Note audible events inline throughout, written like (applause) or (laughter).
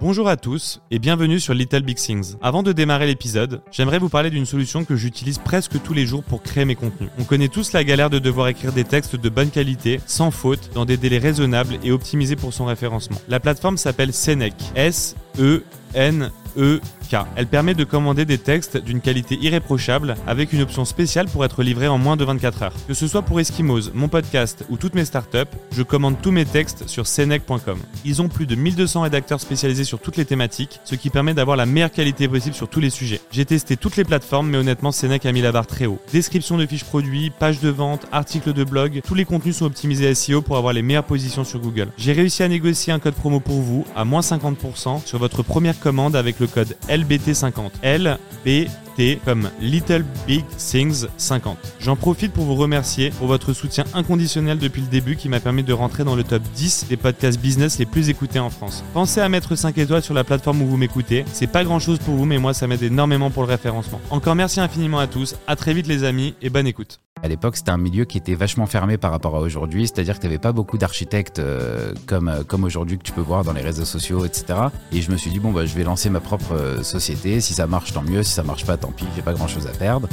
Bonjour à tous et bienvenue sur Little Big Things. Avant de démarrer l'épisode, j'aimerais vous parler d'une solution que j'utilise presque tous les jours pour créer mes contenus. On connaît tous la galère de devoir écrire des textes de bonne qualité, sans faute, dans des délais raisonnables et optimisés pour son référencement. La plateforme s'appelle Senec. S E N E Elle permet de commander des textes d'une qualité irréprochable avec une option spéciale pour être livré en moins de 24 heures. Que ce soit pour Eskimos, mon podcast ou toutes mes startups, je commande tous mes textes sur senec.com. Ils ont plus de 1200 rédacteurs spécialisés sur toutes les thématiques, ce qui permet d'avoir la meilleure qualité possible sur tous les sujets. J'ai testé toutes les plateformes, mais honnêtement, Senec a mis la barre très haut. Description de fiches produits, pages de vente, articles de blog, tous les contenus sont optimisés SEO pour avoir les meilleures positions sur Google. J'ai réussi à négocier un code promo pour vous à moins 50% sur votre première commande avec le code LBT50. Comme Little Big Things 50. J'en profite pour vous remercier pour votre soutien inconditionnel depuis le début qui m'a permis de rentrer dans le top 10 des podcasts business les plus écoutés en France. Pensez à mettre 5 étoiles sur la plateforme où vous m'écoutez. C'est pas grand chose pour vous, mais moi ça m'aide énormément pour le référencement. Encore merci infiniment à tous. À très vite les amis et bonne écoute. À l'époque, c'était un milieu qui était vachement fermé par rapport à aujourd'hui, c'est-à-dire que tu n'avais pas beaucoup d'architectes euh, comme, euh, comme aujourd'hui que tu peux voir dans les réseaux sociaux, etc. Et je me suis dit, bon, bah, je vais lancer ma propre euh, société. Si ça marche, tant mieux. Si ça marche pas, tant pis, j'ai pas grand-chose à perdre.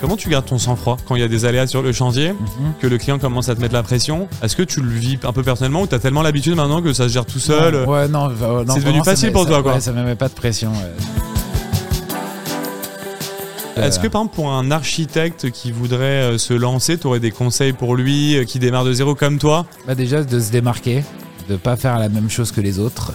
Comment tu gardes ton sang-froid quand il y a des aléas sur le chantier, que le client commence à te mettre la pression? Est-ce que tu le vis un peu personnellement ou tu as tellement l'habitude maintenant que ça se gère tout seul? Ouais, non, euh, non, C'est devenu facile pour ça- toi, quoi. ouais, ça me met pas de pression. ouais. Est-ce que par exemple pour un architecte qui voudrait euh, se lancer, tu aurais des conseils pour lui euh, qui démarre de zéro comme toi? Bah déjà de se démarquer, de pas faire la même chose que les autres.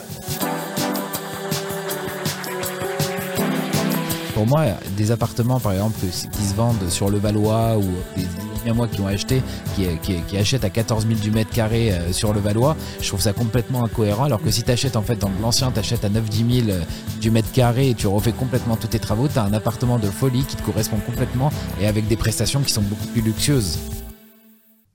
Pour moi, des appartements par exemple qui se vendent sur le Valois ou des amis à moi qui ont acheté, qui, achètent à 14 000 du mètre carré euh, sur le Valois, je trouve ça complètement incohérent. Alors que si tu achètes en fait dans l'ancien, tu achètes à 9-10 000 euh, du mètre carré et tu refais complètement tous tes travaux, tu as un appartement de folie qui te correspond complètement et avec des prestations qui sont beaucoup plus luxueuses.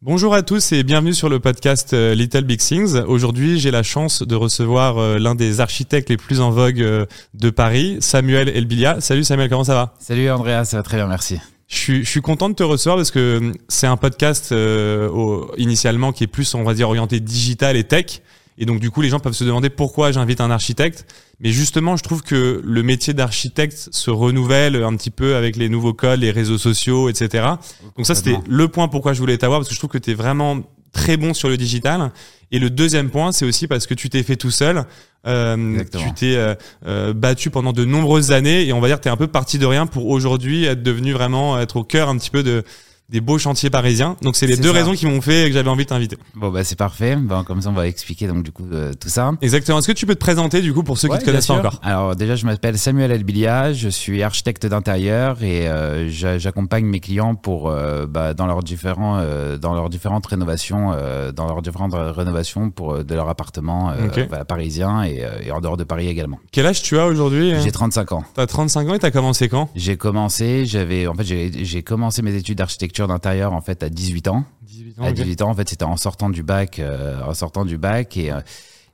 Bonjour à tous et bienvenue sur le podcast euh, Little Big Things. Aujourd'hui, j'ai la chance de recevoir euh, l'un des architectes les plus en vogue euh, de Paris, Samuel Elbilia. Salut Samuel, comment ça va? Salut Andrea, ça va très bien, merci. je suis, je suis content de te recevoir parce que c'est un podcast euh, au- initialement qui est plus, on va dire, orienté digital et tech. Et donc, du coup, les gens peuvent se demander pourquoi j'invite un architecte. Mais justement, je trouve que le métier d'architecte se renouvelle un petit peu avec les nouveaux codes, les réseaux sociaux, etc. Donc ça, c'était le point pourquoi je voulais t'avoir, parce que je trouve que tu es vraiment très bon sur le digital. Et le deuxième point, c'est aussi parce que tu t'es fait tout seul. Euh, tu t'es euh, euh, battu pendant de nombreuses années et on va dire que tu es un peu parti de rien pour aujourd'hui être devenu vraiment être au cœur un petit peu de des beaux chantiers parisiens. Donc c'est les deux ça. raisons qui m'ont fait que j'avais envie de t'inviter. Bon bah c'est parfait. Bon, comme ça on va expliquer donc du coup euh, tout ça. Exactement. Est-ce que tu peux te présenter du coup pour ceux Ouais, qui te connaissent pas encore? Alors déjà je m'appelle Samuel Elbilia, je suis architecte d'intérieur et euh, j'a- j'accompagne mes clients pour euh, bah, dans leurs différents euh, dans leurs différentes rénovations euh, dans leurs différentes rénovations pour euh, de leur appartement euh, Ok. bah, parisien et, et en dehors de Paris également. Quel âge tu as aujourd'hui J'ai 35 ans. T'as 35 ans et t'as commencé quand? J'ai commencé, j'avais en fait j'ai j'ai commencé mes études d'architecture d'intérieur en fait à 18 ans. 18 ans. À ok. 18 ans, en fait, c'était en sortant du bac, euh, en sortant du bac et, euh,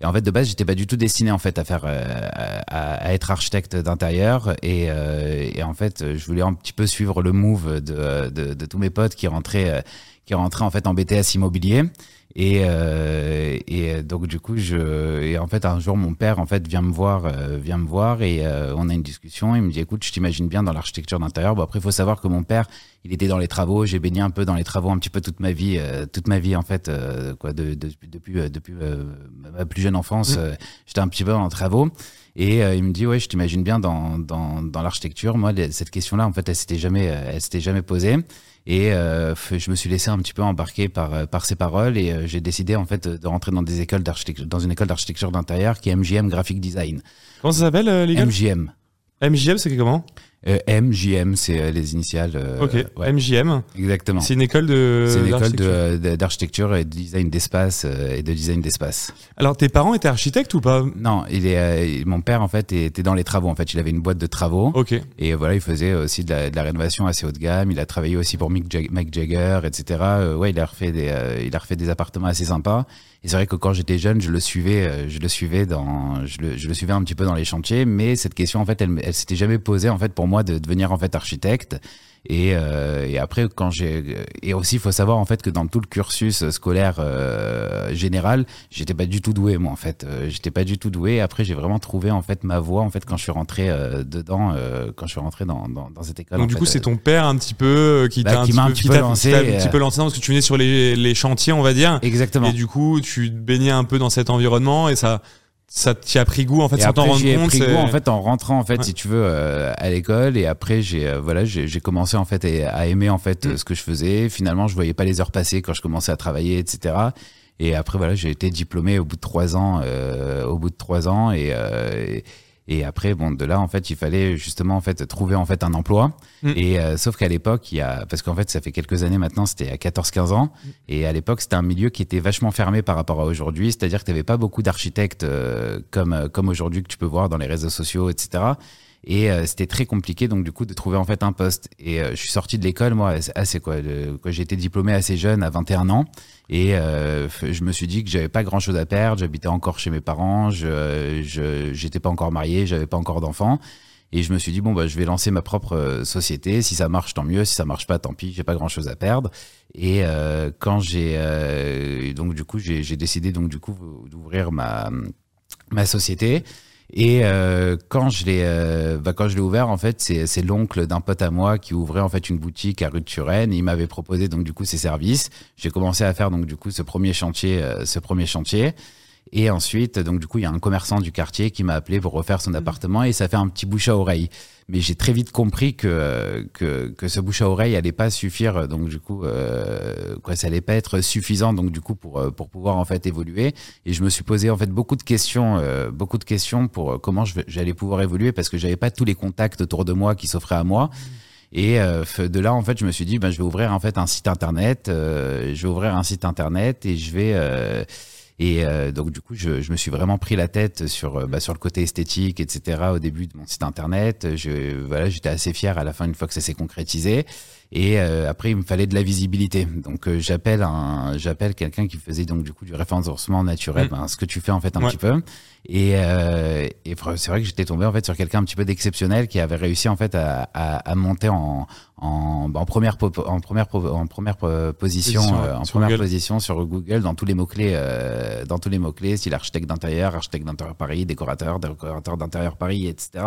et en fait de base, j'étais pas du tout destiné en fait à faire, euh, à, à être architecte d'intérieur et, euh, et en fait, je voulais un petit peu suivre le move de, de, de tous mes potes qui rentraient, euh, qui rentraient en fait en BTS immobilier. Et, euh, et donc du coup, je et en fait un jour mon père en fait vient me voir, euh, vient me voir et euh, on a une discussion. Il me dit écoute, je t'imagine bien dans l'architecture d'intérieur. Bon après, il faut savoir que mon père, il était dans les travaux. J'ai baigné un peu dans les travaux un petit peu toute ma vie, euh, toute ma vie en fait, euh, quoi, de, de- depuis euh, depuis euh, ma plus jeune enfance, Mm. euh, j'étais un petit peu dans les travaux. Et euh, il me dit ouais, je t'imagine bien dans dans, dans l'architecture. Moi, les- cette question-là, en fait, elle s'était jamais, euh, elle s'était jamais posée. Et euh, je me suis laissé un petit peu embarquer par euh, par ses paroles et euh, j'ai décidé en fait de rentrer dans des écoles dans une école d'architecture d'intérieur qui est MJM Graphic Design. Comment ça s'appelle gars? MJM. MJM, c'est comment? Euh, MJM, c'est euh, les initiales. euh, Ok. ouais, MJM. exactement. C'est une école de. C'est une école d'architecture. de- de- d'architecture et de design d'espace euh, et de design d'espace. Alors tes parents étaient architectes ou pas? Non, il est, euh, mon père en fait était dans les travaux. En fait, il avait une boîte de travaux Ok. et voilà, il faisait aussi de la, de la rénovation assez haut de gamme. Il a travaillé aussi pour Mick, Jag- Mick Jagger, etc. Euh, ouais, il a refait des, euh, il a refait des appartements assez sympas. C'est vrai que quand j'étais jeune, je le suivais, euh, je le suivais dans, je le, je le suivais un petit peu dans les chantiers. Mais cette question, en fait, elle, elle s'était jamais posée en fait pour moi de devenir en fait architecte. Et, euh, et après, quand j'ai et aussi, il faut savoir en fait que dans tout le cursus scolaire euh, général, j'étais pas du tout doué moi en fait. j'étais pas du tout doué. Après j'ai vraiment trouvé en fait ma voie en fait quand je suis rentré dedans, quand je suis rentré dans, dans, dans cette école. Donc du coup c'est ton père un petit peu qui bah, t'a un, petit, peu, peu lancé, un petit peu lancé parce que tu venais sur les, les chantiers on va dire. Exactement. Et du coup tu baignais un peu dans cet environnement et ça ça t'y a pris goût en fait sans t'en rendre compte pris goût en fait en rentrant en fait si tu veux euh, à l'école. Et après j'ai euh, voilà j'ai commencé en fait à aimer en fait mm. ce que je faisais. Finalement je voyais pas les heures passer quand je commençais à travailler etc et après voilà j'ai été diplômé au bout de trois ans euh, au bout de trois ans. Et, et et après, bon, de là, en fait, il fallait justement en fait trouver en fait un emploi. Mm. Et euh, sauf qu'à l'époque, il y a, parce qu'en fait, ça fait quelques années maintenant, c'était à 14-15 ans. Mm. Et à l'époque, c'était un milieu qui était vachement fermé par rapport à aujourd'hui. C'est-à-dire que tu n'avais pas beaucoup d'architectes euh, comme euh, comme aujourd'hui que tu peux voir dans les réseaux sociaux, etc. Et c'était très compliqué donc du coup de trouver en fait un poste. Et je suis sorti de l'école moi assez quoi, quoi j'ai diplômé assez jeune à 21 ans. Et euh, je me suis dit que j'avais pas grand chose à perdre. J'habitais encore chez mes parents. Je j'étais pas encore marié. J'avais pas encore d'enfants. Et je me suis dit bon bah je vais lancer ma propre euh, société. Si ça marche tant mieux. Si ça marche pas tant pis. J'ai pas grand chose à perdre. Et euh, quand j'ai euh, donc du coup j'ai décidé donc du coup d'ouvrir ma ma société. Et euh, quand je l'ai euh, bah, quand je l'ai ouvert en fait c'est l'oncle d'un pote à moi qui ouvrait en fait une boutique à rue de Turenne. Il m'avait proposé donc du coup ses services. J'ai commencé à faire donc du coup ce premier chantier euh, ce premier chantier. Et ensuite, donc du coup, il y a un commerçant du quartier qui m'a appelé pour refaire son mmh. appartement et ça fait un petit bouche à oreille. Mais j'ai très vite compris que, que, que ce bouche à oreille allait pas suffire. Donc du coup, euh, quoi, ça allait pas être suffisant. Donc du coup, pour euh, pour pouvoir en fait évoluer. Et je me suis posé en fait beaucoup de questions, euh, beaucoup de questions pour euh, comment j'allais pouvoir évoluer parce que j'avais pas tous les contacts autour de moi qui s'offraient à moi. Mmh. Et euh, de là, en fait, je me suis dit, ben, je vais ouvrir en fait un site internet. je vais ouvrir un site internet et je vais et euh, donc du coup, je, me suis vraiment pris la tête sur euh, bah, sur le côté esthétique, etc. Au début de mon site internet, je, voilà, j'étais assez fier à la fin une fois que ça s'est concrétisé. Et euh, après, il me fallait de la visibilité. Donc j'appelle un, j'appelle quelqu'un qui faisait donc du coup du référencement naturel, mmh. ben, ce que tu fais en fait un petit peu. Et, euh, et c'est vrai que j'étais tombé en fait sur quelqu'un un petit peu d'exceptionnel qui avait réussi en fait à, à, à monter en, en, en, première en première en première position, en première euh, position sur Google dans tous les mots clés euh, dans tous les mots clés style architecte d'intérieur architecte d'intérieur Paris décorateur décorateur d'intérieur Paris etc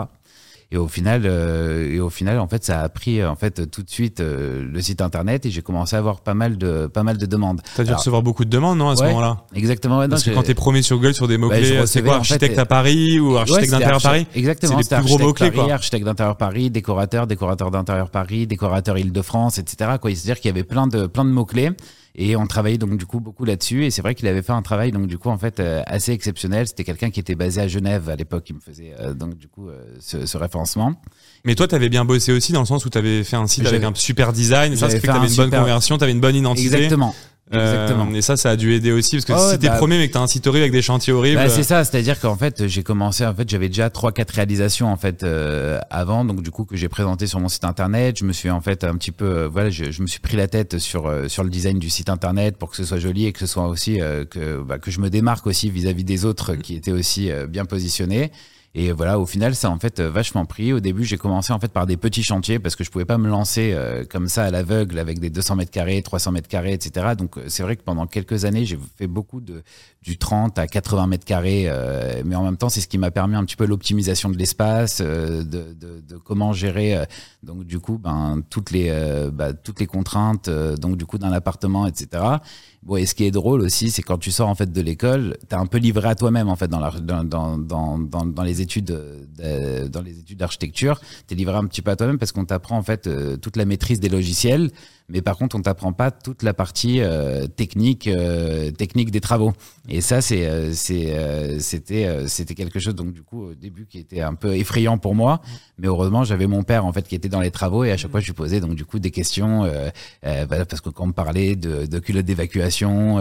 et au final, euh, et au final, en fait, ça a pris en fait tout de suite euh, le site internet et j'ai commencé à avoir pas mal de pas mal de demandes. T'as dû recevoir beaucoup de demandes, non, à ce moment-là? Exactement. Ouais, Parce que quand t'es promis sur Google sur des mots clés, bah, c'est quoi, architecte à Paris ou architecte d'intérieur Paris? Exactement. C'est les plus gros mots clés, quoi. Architecte d'intérieur Paris, décorateur, décorateur d'intérieur Paris, décorateur Île-de-France, etc. Quoi, c'est-à-dire qu'il y avait plein de plein de mots clés. Et on travaillait donc du coup beaucoup là-dessus. Et c'est vrai qu'il avait fait un travail donc du coup en fait euh, assez exceptionnel. C'était quelqu'un qui était basé à Genève à l'époque qui me faisait euh, donc du coup euh, ce, ce, référencement. Mais toi, tu avais bien bossé aussi dans le sens où tu avais fait un site avec un super design. Ça, fait que tu avais une bonne conversion, tu avais une bonne identité. Exactement. Exactement. Euh, et ça, ça a dû aider aussi parce que si t'es bah, premier mais que t'as un site horrible avec des chantiers horribles. Bah, c'est ça, c'est-à-dire qu'en fait, j'ai commencé, en fait, j'avais déjà trois, quatre réalisations en fait euh, avant, donc du coup que j'ai présenté sur mon site internet. Je me suis en fait un petit peu, euh, voilà, je, je, me suis pris la tête sur euh, sur le design du site internet pour que ce soit joli et que ce soit aussi que bah, que je me démarque aussi vis-à-vis -vis des autres qui étaient aussi bien positionnés. Et voilà, au final, ça en fait vachement pris. Au début, j'ai commencé en fait par des petits chantiers parce que je pouvais pas me lancer euh, comme ça à l'aveugle avec des 200 mètres carrés, 300 mètres carrés, etc. Donc euh, c'est vrai que pendant quelques années, j'ai fait beaucoup de du 30 à 80 mètres carrés, euh, mais en même temps, c'est ce qui m'a permis un petit peu l'optimisation de l'espace, de, de, de, comment gérer donc du coup ben toutes les bah, toutes les contraintes donc du coup d'un appartement, etc. Bon, et ce qui est drôle aussi, c'est quand tu sors en fait de l'école, t'es un peu livré à toi-même en fait dans, la, dans, dans, dans, les études de, dans les études d'architecture. T'es livré un petit peu à toi-même parce qu'on t'apprend en fait euh, toute la maîtrise des logiciels, mais par contre on t'apprend pas toute la partie euh, technique euh, technique des travaux. Et ça c'est euh, c'est c'était c'était quelque chose donc du coup au début qui était un peu effrayant pour moi, mais heureusement j'avais mon père en fait qui était dans les travaux et à chaque fois je lui posais donc du coup des questions bah, parce que quand on me parlait de, de culottes d'évacuation,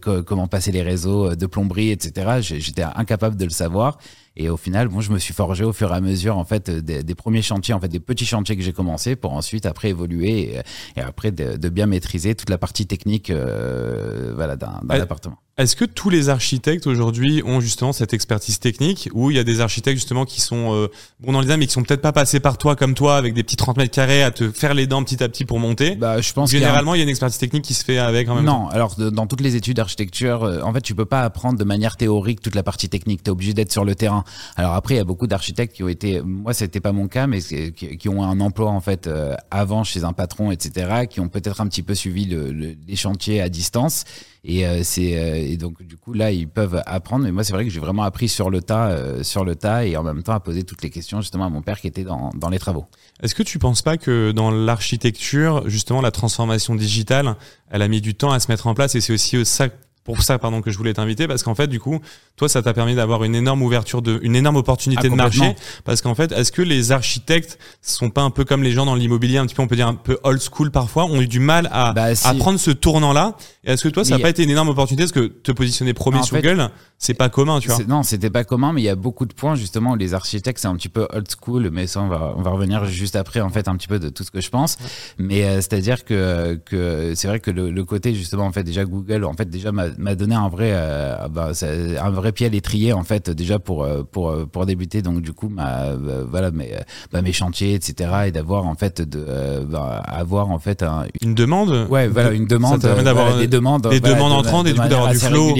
comment passer les réseaux de plomberie, etc. J'étais incapable de le savoir. Et au final, bon, je me suis forgé au fur et à mesure en fait des, des premiers chantiers, en fait des petits chantiers que j'ai commencé pour ensuite après évoluer et, et après de, de, bien maîtriser toute la partie technique euh, voilà, d'un appartement. Est-ce que tous les architectes aujourd'hui ont justement cette expertise technique ou il y a des architectes justement qui sont euh, bons dans les design mais qui sont peut-être pas passés par toi comme toi avec des petits 30 mètres carrés à te faire les dents petit à petit pour monter? Bah, je pense Généralement, il y, a... une expertise technique qui se fait avec en même non, temps. alors dans toutes les études d'architecture, euh, en fait, tu peux pas apprendre de manière théorique toute la partie technique. Tu es obligé d'être sur le terrain. Alors après, il y a beaucoup d'architectes qui ont été, moi, c'était pas mon cas, mais qui, qui, ont un emploi en fait euh, avant chez un patron, etc., qui ont peut-être un petit peu suivi le, le, les chantiers à distance et euh, c'est euh, et donc du coup là ils peuvent apprendre. Mais moi c'est vrai que j'ai vraiment appris sur le tas, euh, sur le tas et en même temps à poser toutes les questions justement à mon père qui était dans, dans les travaux. Est-ce que tu penses pas que dans l'architecture justement la transformation digitale, elle a mis du temps à se mettre en place et c'est aussi ça pour ça pardon que je voulais t'inviter parce qu'en fait du coup toi ça t'a permis d'avoir une énorme ouverture de une énorme opportunité Ah, de marché. parce qu'en fait est-ce que les architectes sont pas un peu comme les gens dans l'immobilier un petit peu on peut dire un peu old school parfois ont eu du mal à, Bah, si. à prendre ce tournant là est-ce que toi ça n'a pas été une énorme opportunité? Parce que te positionner premier sur Google c'est pas commun tu vois. C'est- Non, c'était pas commun, mais il y a beaucoup de points justement où les architectes c'est un petit peu old school, mais ça on va on va revenir juste après en fait un petit peu de tout ce que je pense. Mais euh, c'est-à-dire que que c'est vrai que le, le côté justement en fait déjà Google en fait déjà m'a m'a donné un vrai euh, bah, un vrai pied à l'étrier en fait déjà pour euh, pour euh, pour débuter donc du coup ma euh, voilà mes euh, bah, mes chantiers etc et d'avoir en fait de bah, avoir en fait un une demande Ouais, voilà, une demande. ça d'avoir voilà, des demandes, des voilà, demandes de- entrantes de et du coup d'avoir du flow.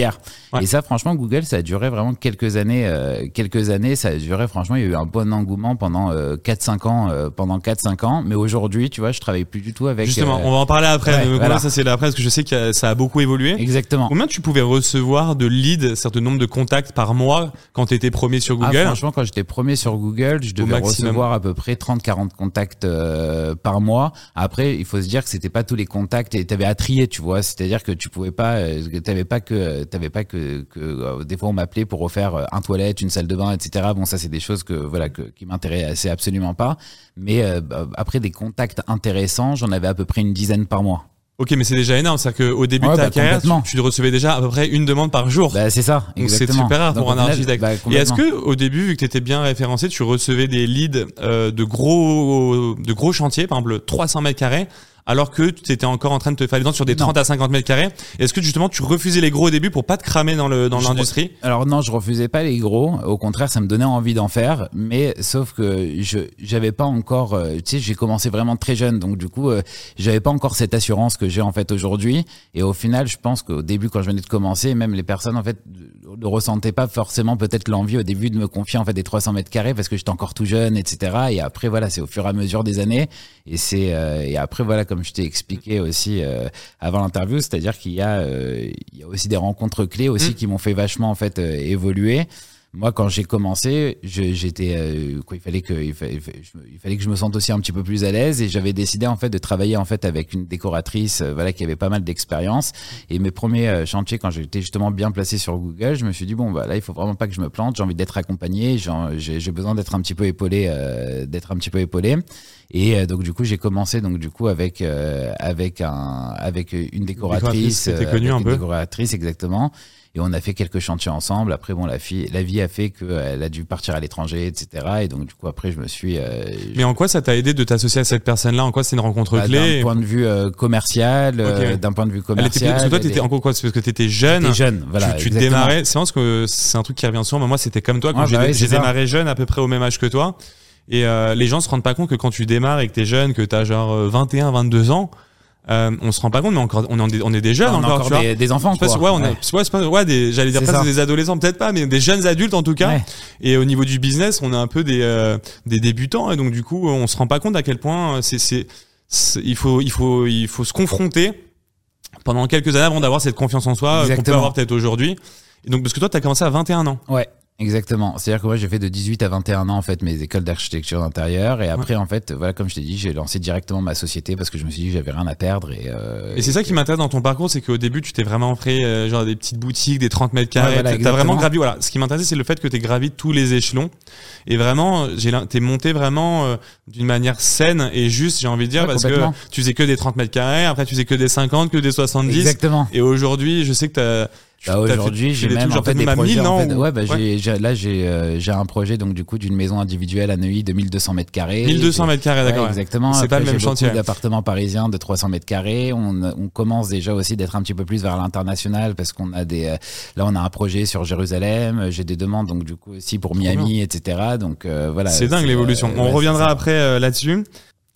Ouais. Et ça, franchement, Google, ça a duré vraiment quelques années. euh, quelques années, ça a duré, franchement, il y a eu un bon engouement pendant euh, 4-5 ans. euh, pendant 4-5 ans. Mais aujourd'hui, tu vois, je travaille plus du tout avec. justement on va en parler après ouais, voilà. voilà, ça c'est après parce que je sais que ça a beaucoup évolué Exactement. Combien tu pouvais recevoir de leads, certain nombre de contacts par mois quand tu étais premier sur Ah, Google franchement, quand j'étais premier sur Google, je devais recevoir à peu près 30-40 contacts euh, par mois. Après, il faut se dire que c'était pas tous les contacts et t'avais à trier, tu vois. C'est-à-dire que tu pouvais pas, euh, t'avais pas que, t'avais pas que, que euh, des fois on m'appelait pour refaire euh, un toilette, une salle de bain, etc. Bon, ça c'est des choses que voilà que, qui m'intéressaient absolument pas. Mais euh, bah, après des contacts intéressants, j'en avais à peu près une dizaine par mois. Ok, mais c'est déjà énorme. C'est-à-dire qu'au début Ouais, de ta bah, carrière, tu, tu recevais déjà à peu près une demande par jour. Bah, c'est ça. Donc c'est super rare Donc, pour un architecte. bah, Et est-ce que au début, vu que tu étais bien référencé, tu recevais des leads euh, de gros de gros chantiers, par exemple 300 mètres carrés, alors que tu étais encore en train de te faire les dents sur des Non. 30 à 50 mètres carrés Est-ce que justement tu refusais les gros au début pour pas te cramer dans le dans l'industrie? Alors non, je refusais pas les gros. Au contraire, ça me donnait envie d'en faire. Mais sauf que je j'avais pas encore. euh, tu sais, j'ai commencé vraiment très jeune, donc du coup, euh, j'avais pas encore cette assurance que j'ai en fait aujourd'hui. Et au final, je pense qu'au début, quand je venais de commencer, même les personnes en fait ne ressentaient pas forcément peut-être l'envie au début de me confier en fait des 300 mètres carrés parce que j'étais encore tout jeune, etc. Et après voilà, c'est au fur et à mesure des années. Et c'est euh, et après voilà, comme je t'ai expliqué aussi euh, avant l'interview, c'est-à-dire qu'il y a euh, il y a aussi des rencontres clés aussi Mm. qui m'ont fait vachement en fait euh, évoluer. Moi, quand j'ai commencé, j'étais euh, quoi, il fallait que il fallait, il fallait- que je me sente aussi un petit peu plus à l'aise et j'avais décidé en fait de travailler en fait avec une décoratrice, euh, voilà, qui avait pas mal d'expérience. Et mes premiers euh, chantiers, quand j'étais justement bien placé sur Google, je me suis dit bon bah là, il faut vraiment pas que je me plante. J'ai envie d'être accompagné, j'ai besoin d'être un petit peu épaulé, euh, d'être un petit peu épaulé. Et euh, donc du coup, j'ai commencé donc du coup avec euh, avec un avec une décoratrice décoratrice, euh, connue avec un une décoratrice exactement. Et on a fait quelques chantiers ensemble. Après, bon, la fille, la vie a fait qu'elle a dû partir à l'étranger, etc. Et donc, du coup, après, je me suis. euh, Mais en quoi ça t'a aidé de t'associer à cette personne-là? En quoi c'est une rencontre bah, clé? d'un point de vue euh, commercial, euh, Ok. d'un point de vue Elle était commercial. parce que toi t'étais en quoi? Parce que t'étais jeune. t'es jeune, voilà. tu, tu démarrais, c'est que c'est un truc qui revient souvent. mais Moi, c'était comme toi quand Ouais, j'ai bah j'ai démarré jeune, à peu près au même âge que toi. Et euh, les gens se rendent pas compte que quand tu démarres et que t'es jeune, que t'as genre euh, 21, 22 ans, euh, on se rend pas compte, mais encore, on est, on est des jeunes on a encore, encore tu vois. des, des enfants, pas quoi. ouais, on est, ouais, pas- des, j'allais dire ça. des adolescents, peut-être pas, mais des jeunes adultes en tout cas. Ouais. Et au niveau du business, on est un peu des, euh, des débutants, et donc du coup, on se rend pas compte à quel point euh, c'est, il faut, il faut, il faut se confronter pendant quelques années avant d'avoir cette confiance en soi euh, qu'on peut avoir peut-être aujourd'hui. Et donc, parce que toi, t'as commencé à 21 ans. Ouais. Exactement. C'est-à-dire que moi, j'ai fait de 18 à 21 ans, en fait, mes écoles d'architecture d'intérieur. Et après, en fait, voilà, comme je t'ai dit, j'ai lancé directement ma société parce que je me suis dit que j'avais rien à perdre. Et, euh, Et c'est ça qui m'intéresse dans ton parcours, c'est qu'au début, tu t'es vraiment fait euh, genre des petites boutiques, des 30 mètres carrés. Ouais, voilà, T'as- vraiment gravi. Voilà. Ce qui m'intéressait, c'est le fait que t'aies gravi tous les échelons. Et vraiment, t'es monté vraiment euh, d'une manière saine et juste, j'ai envie de dire, Ouais, parce que tu faisais que des 30 mètres carrés, après tu faisais que des 50, que des 70. Exactement. Et aujourd'hui, je sais que t'as Bah, aujourd'hui, j'ai même en fait des projets. 1000, en fait. ou- Ouais, bah, Ouais. j'ai- là, j'ai euh, j'ai un projet donc du coup d'une maison individuelle à Neuilly de 1200 mètres carrés. 1200 J'ai- mètres carrés, d'accord. Ouais, exactement. C'est pas le même chantier. d'appartements parisiens de 300 mètres carrés. On, on commence déjà aussi d'être un petit peu plus vers l'international parce qu'on a des. euh, là, on a un projet sur Jérusalem. J'ai des demandes donc du coup aussi pour Miami, etc. Donc euh, voilà. C'est dingue l'évolution. euh, On ouais, reviendra après euh, là-dessus.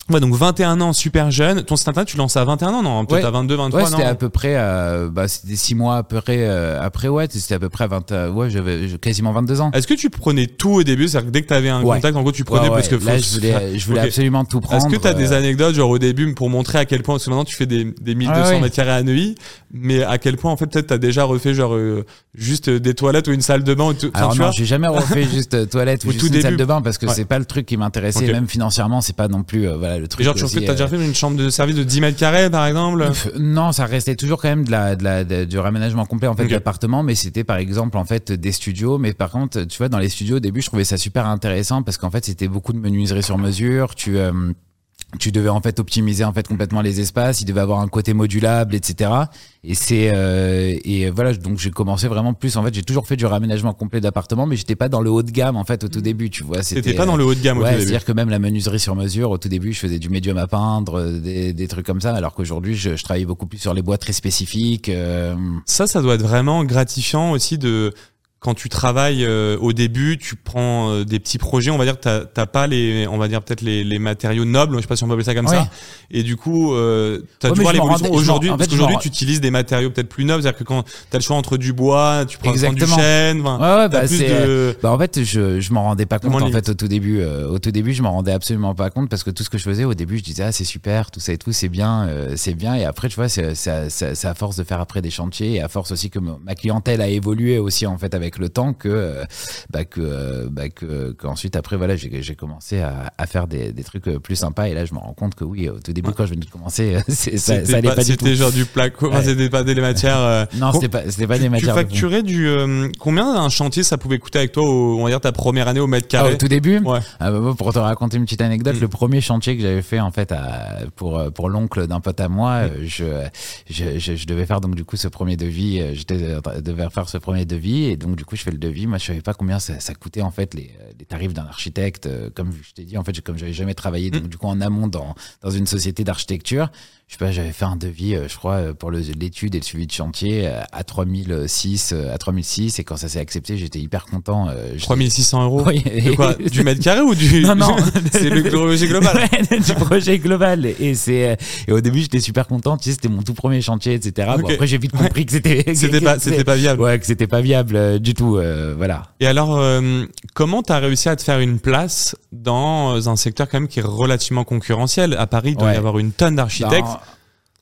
Ouais, donc 21 ans, super jeune. Ton site internet, tu lances à 21 ans, non? Peut-être Ouais. à 22, 23, Ouais, c'était à peu près, euh, bah, c'était six mois à peu près euh, après, ouais, c'était à peu près à 20, euh, ouais, j'avais quasiment 22 ans. Est-ce que tu prenais tout au début? C'est-à-dire que dès que tu avais un Ouais. contact, en gros, tu prenais parce que là, faut- je voulais, je voulais absolument tout prendre. Est-ce que tu as des euh, anecdotes, genre au début, pour montrer à quel point, parce que maintenant tu fais des, des 1200 Ah ouais. mètres carrés à Neuilly, mais à quel point, en fait, peut-être tu as déjà refait, genre, euh, juste euh, des toilettes ou une salle de bain ou tout. Alors non, j'ai jamais refait (laughs) juste toilette ou juste tout une début. salle de bain parce que c'est pas le truc qui m'intéressait. Même financièrement, c'est pas non plus euh, voilà le truc. Et genre, tu as déjà euh, fait une chambre de service de 10 mètres carrés, par exemple Non, ça restait toujours quand même de la, de la, de- du raménagement complet en fait Ok. de l'appartement, mais c'était par exemple en fait des studios. Mais par contre, tu vois, dans les studios au début, je trouvais ça super intéressant parce qu'en fait, c'était beaucoup de menuiserie sur mesure. Tu euh, tu devais en fait optimiser en fait complètement les espaces. Il devait avoir un côté modulable, etc. Et c'est euh, et voilà donc j'ai commencé vraiment plus en fait j'ai toujours fait du raménagement complet d'appartement, mais j'étais pas dans le haut de gamme en fait au tout début. Tu vois, C'était pas dans le haut de gamme au Ouais, tout début. c'est-à-dire que même la menuiserie sur mesure, au tout début, je faisais du médium à peindre, des, des trucs comme ça, alors qu'aujourd'hui, je, je travaille beaucoup plus sur les bois très spécifiques. euh, Ça, ça doit être vraiment gratifiant aussi de quand tu travailles euh, au début, tu prends euh, des petits projets, on va dire que t'as- t'as pas les, on va dire peut-être les, les matériaux nobles, je sais pas si on peut appeler ça comme Ouais. ça. Et du coup, euh, t'as Ouais, je m'en l'évolution aujourd'hui, parce qu'aujourd'hui tu utilises des matériaux peut-être plus nobles, c'est-à-dire que quand t'as le choix entre du bois, tu prends, du chêne, Ouais, ouais, bah, plus de... Bah en fait, je je m'en rendais pas compte en fait au tout début. Euh, au tout début, je m'en rendais absolument pas compte parce que tout ce que je faisais au début, je disais ah c'est super, tout ça et tout, c'est bien, euh, c'est bien. Et après, tu vois, c'est à force de faire après des chantiers et à force aussi que ma clientèle a évolué aussi en fait avec le temps que euh, bah que euh, bah que qu'ensuite après voilà j'ai j'ai commencé à, à faire des, des trucs euh, plus sympas et là je me rends compte que oui au tout début Ouais. quand je venais de commencer (laughs) ça, ça allait pas- pas, du tout. C'était genre du placo, Ouais. c'était pas des matières. euh, (laughs) Non, c'était pas c'était pas tu, des tu matières. fond. facturais du euh, combien un chantier ça pouvait coûter avec toi, au- on va dire ta première année au mètre Ah, carré? au tout début? Ouais. Ah bah, moi, pour te raconter une petite anecdote, Mm. le premier chantier que j'avais fait en fait à, pour pour l'oncle d'un pote à moi, Mm. euh, je, je, je je devais faire donc du coup ce premier devis, euh, devais faire ce premier devis et donc du coup je fais le devis. Moi je savais pas combien ça, ça coûtait en fait les, euh, les tarifs d'un architecte. euh, Comme je t'ai dit en fait, comme j'avais jamais travaillé Mm. donc du coup en amont dans dans une société d'architecture, je sais pas, j'avais fait un devis, euh, je crois, euh, pour le- l'étude et le suivi de chantier euh, à 3006 euh, à 3006 et quand ça s'est accepté, j'étais hyper content. euh, j'étais- 3600 euros. Oui. De quoi? Du mètre carré ou du (laughs) Non, non. (laughs) C'est le projet global. (laughs) Ouais, du projet global. Et c'est et au début j'étais super content. Tu sais, c'était mon tout premier chantier, etc. Bon, Ok. après j'ai vite compris que c'était C'était pas, c'était- pas viable. Ouais, que c'était pas viable euh, du tout. euh, voilà. Et alors, euh, comment t'as réussi à te faire une place dans un secteur quand même qui est relativement concurrentiel? À Paris, il doit y Ouais. avoir une tonne d'architectes.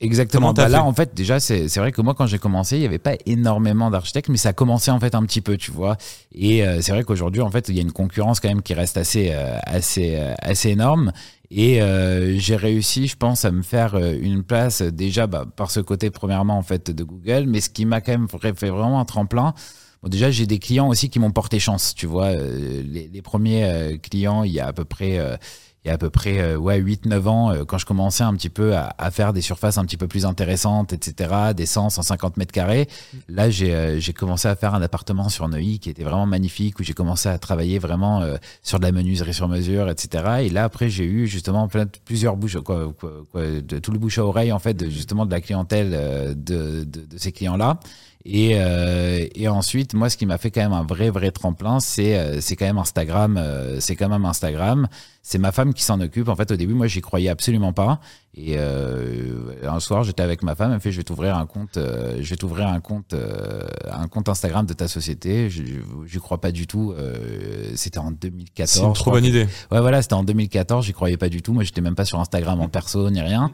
Exactement. Bah, là, en fait, déjà, c'est vrai que moi, quand j'ai commencé, il n'y avait pas énormément d'architectes, mais ça a commencé en fait un petit peu, tu vois. Et euh, c'est vrai qu'aujourd'hui, en fait, il y a une concurrence quand même qui reste assez, euh, assez, euh, assez énorme. Et euh, j'ai réussi, je pense, à me faire euh, une place déjà bah, par ce côté, premièrement, en fait, de Google, mais ce qui m'a quand même fait vraiment un tremplin. Bon, déjà, j'ai des clients aussi qui m'ont porté chance, tu vois. Euh, les, les premiers clients, il y a à peu près, euh, il y a à peu près euh, ouais, 8-9 ans, euh, quand je commençais un petit peu à, à faire des surfaces un petit peu plus intéressantes, etc., des 100, 150 mètres carrés. Là, j'ai euh, j'ai commencé à faire un appartement sur Neuilly qui était vraiment magnifique, où j'ai commencé à travailler vraiment sur de la menuiserie sur mesure, etc. Et là, après, j'ai eu justement plein plusieurs bouches, quoi, quoi, de tout le bouche à oreille, en fait, de, justement de la clientèle de, de, de ces clients-là. Et, euh, et ensuite, moi, ce qui m'a fait quand même un vrai, vrai tremplin, c'est euh, c'est quand même Instagram. euh, c'est quand même Instagram. C'est ma femme qui s'en occupe. En fait, au début, moi, j'y croyais absolument pas. Et euh, un soir, j'étais avec ma femme. Elle me fait, je vais t'ouvrir un compte. euh, je vais t'ouvrir un compte, euh, un compte Instagram de ta société. Je j'y crois pas du tout. euh, c'était en 2014. C'est une je trop bonne idée. Ouais, voilà, c'était en 2014, j'y croyais pas du tout. Moi, j'étais même pas sur Instagram en perso ni rien.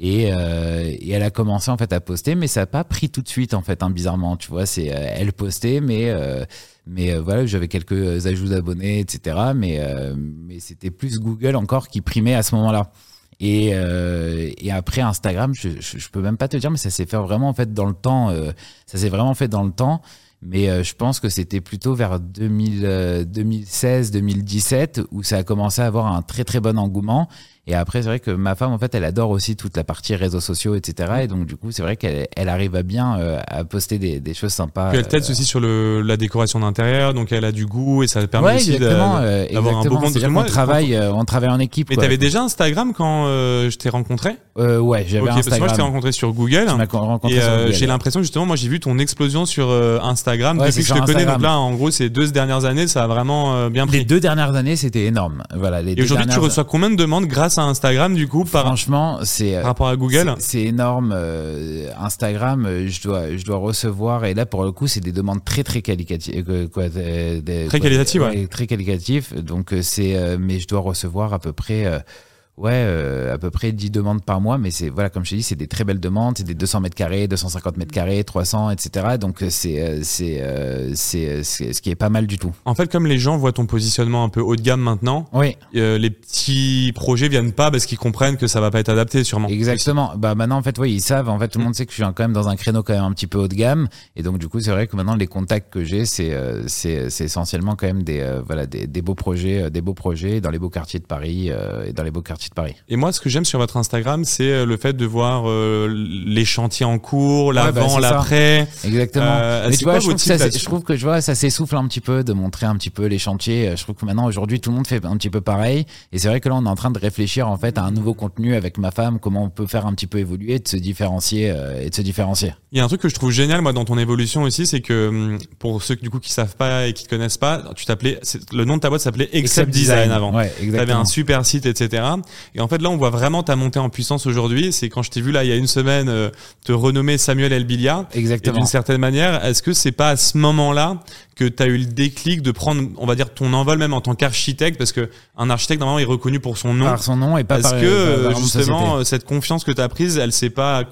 Et, euh, et elle a commencé en fait à poster, mais ça a pas pris tout de suite en fait, hein, bizarrement. Tu vois, c'est euh, elle postait, mais euh, mais euh, voilà, j'avais quelques ajouts d'abonnés, etc. Mais euh, mais c'était plus Google encore qui primait à ce moment-là. Et, euh, et après Instagram, je, je, je peux même pas te dire, mais ça s'est fait vraiment en fait dans le temps. ça s'est vraiment fait dans le temps. Mais je pense que c'était plutôt vers 2000, euh, 2016, 2017 où ça a commencé à avoir un très très bon engouement. Et après, c'est vrai que ma femme, en fait, elle adore aussi toute la partie réseaux sociaux, etc. Et donc, du coup, c'est vrai qu'elle elle arrive à bien euh, à poster des, des, choses sympas. Puis elle t'aide euh, aussi sur le, la décoration d'intérieur, donc elle a du goût et ça permet ouais, aussi exactement, d'avoir un beau compte. On travaille, on travaille en équipe. Mais t'avais déjà Instagram quand je t'ai rencontré? Euh, Ouais, j'avais okay, Instagram. Parce que moi, je t'ai rencontré sur Google. rencontré et j'ai l'impression, justement, moi, j'ai vu ton explosion sur Instagram ouais, depuis que je te connais. Donc là, en gros, ces deux dernières années, ça a vraiment bien pris. Les deux dernières années, c'était énorme. Voilà. Les et aujourd'hui, tu reçois combien de demandes grâce à Instagram, du coup, par, Franchement, c'est, par rapport à Google C'est énorme. Euh, Instagram, euh, je dois, je dois recevoir, et là, pour le coup, c'est des demandes très, très qualitatives. Euh, très qualitatives, ouais. Très qualitatives. Donc, c'est, mais je dois recevoir à peu près Ouais, euh, à peu près 10 demandes par mois, mais c'est voilà, comme je t'ai dit, c'est des très belles demandes, c'est des 200 mètres carrés, 250 mètres carrés, 300, etc. Donc euh, c'est euh, c'est c'est ce qui est pas mal du tout. En fait, comme les gens voient ton positionnement un peu haut de gamme maintenant, oui. les petits projets viennent pas parce qu'ils comprennent que ça va pas être adapté, sûrement. Exactement. Bah maintenant, en fait, oui, ils savent. En fait, tout le monde sait que je suis quand même dans un créneau quand même un petit peu haut de gamme, et donc du coup, c'est vrai que maintenant les contacts que j'ai, c'est c'est essentiellement quand même des voilà des, des, beaux projets, des beaux projets dans les beaux quartiers de Paris et dans les beaux quartiers de Paris. Et moi, ce que j'aime sur votre Instagram, c'est euh, le fait de voir euh, les chantiers en cours, l'avant, ouais, bah, l'après. Exactement. Euh, Mais tu vois, je trouve, que ça, je trouve, que je vois, ça s'essouffle un petit peu de montrer un petit peu les chantiers. Je trouve que maintenant, aujourd'hui, tout le monde fait un petit peu pareil. Et c'est vrai que là, on est en train de réfléchir en fait à un nouveau contenu avec ma femme, comment on peut faire un petit peu évoluer, de se différencier euh, et de se différencier. Il y a un truc que je trouve génial moi dans ton évolution aussi, c'est que hum, pour ceux du coup qui savent pas et qui te connaissent pas, tu t'appelais le nom de ta boîte s'appelait Except, Design, avant. Ouais, tu avais un super site, etc. Et en fait, là, on voit vraiment ta montée en puissance aujourd'hui. C'est quand je t'ai vu là il y a une semaine euh, te renommer Samuel Elbilia. Exactement. D'une certaine manière, est-ce que c'est pas à ce moment-là que tu as eu le déclic de prendre, on va dire, ton envol même en tant qu'architecte, parce que un architecte normalement est reconnu pour son nom. Par son nom et pas parce par, que par, par justement cette confiance que tu as prise, elle s'est pas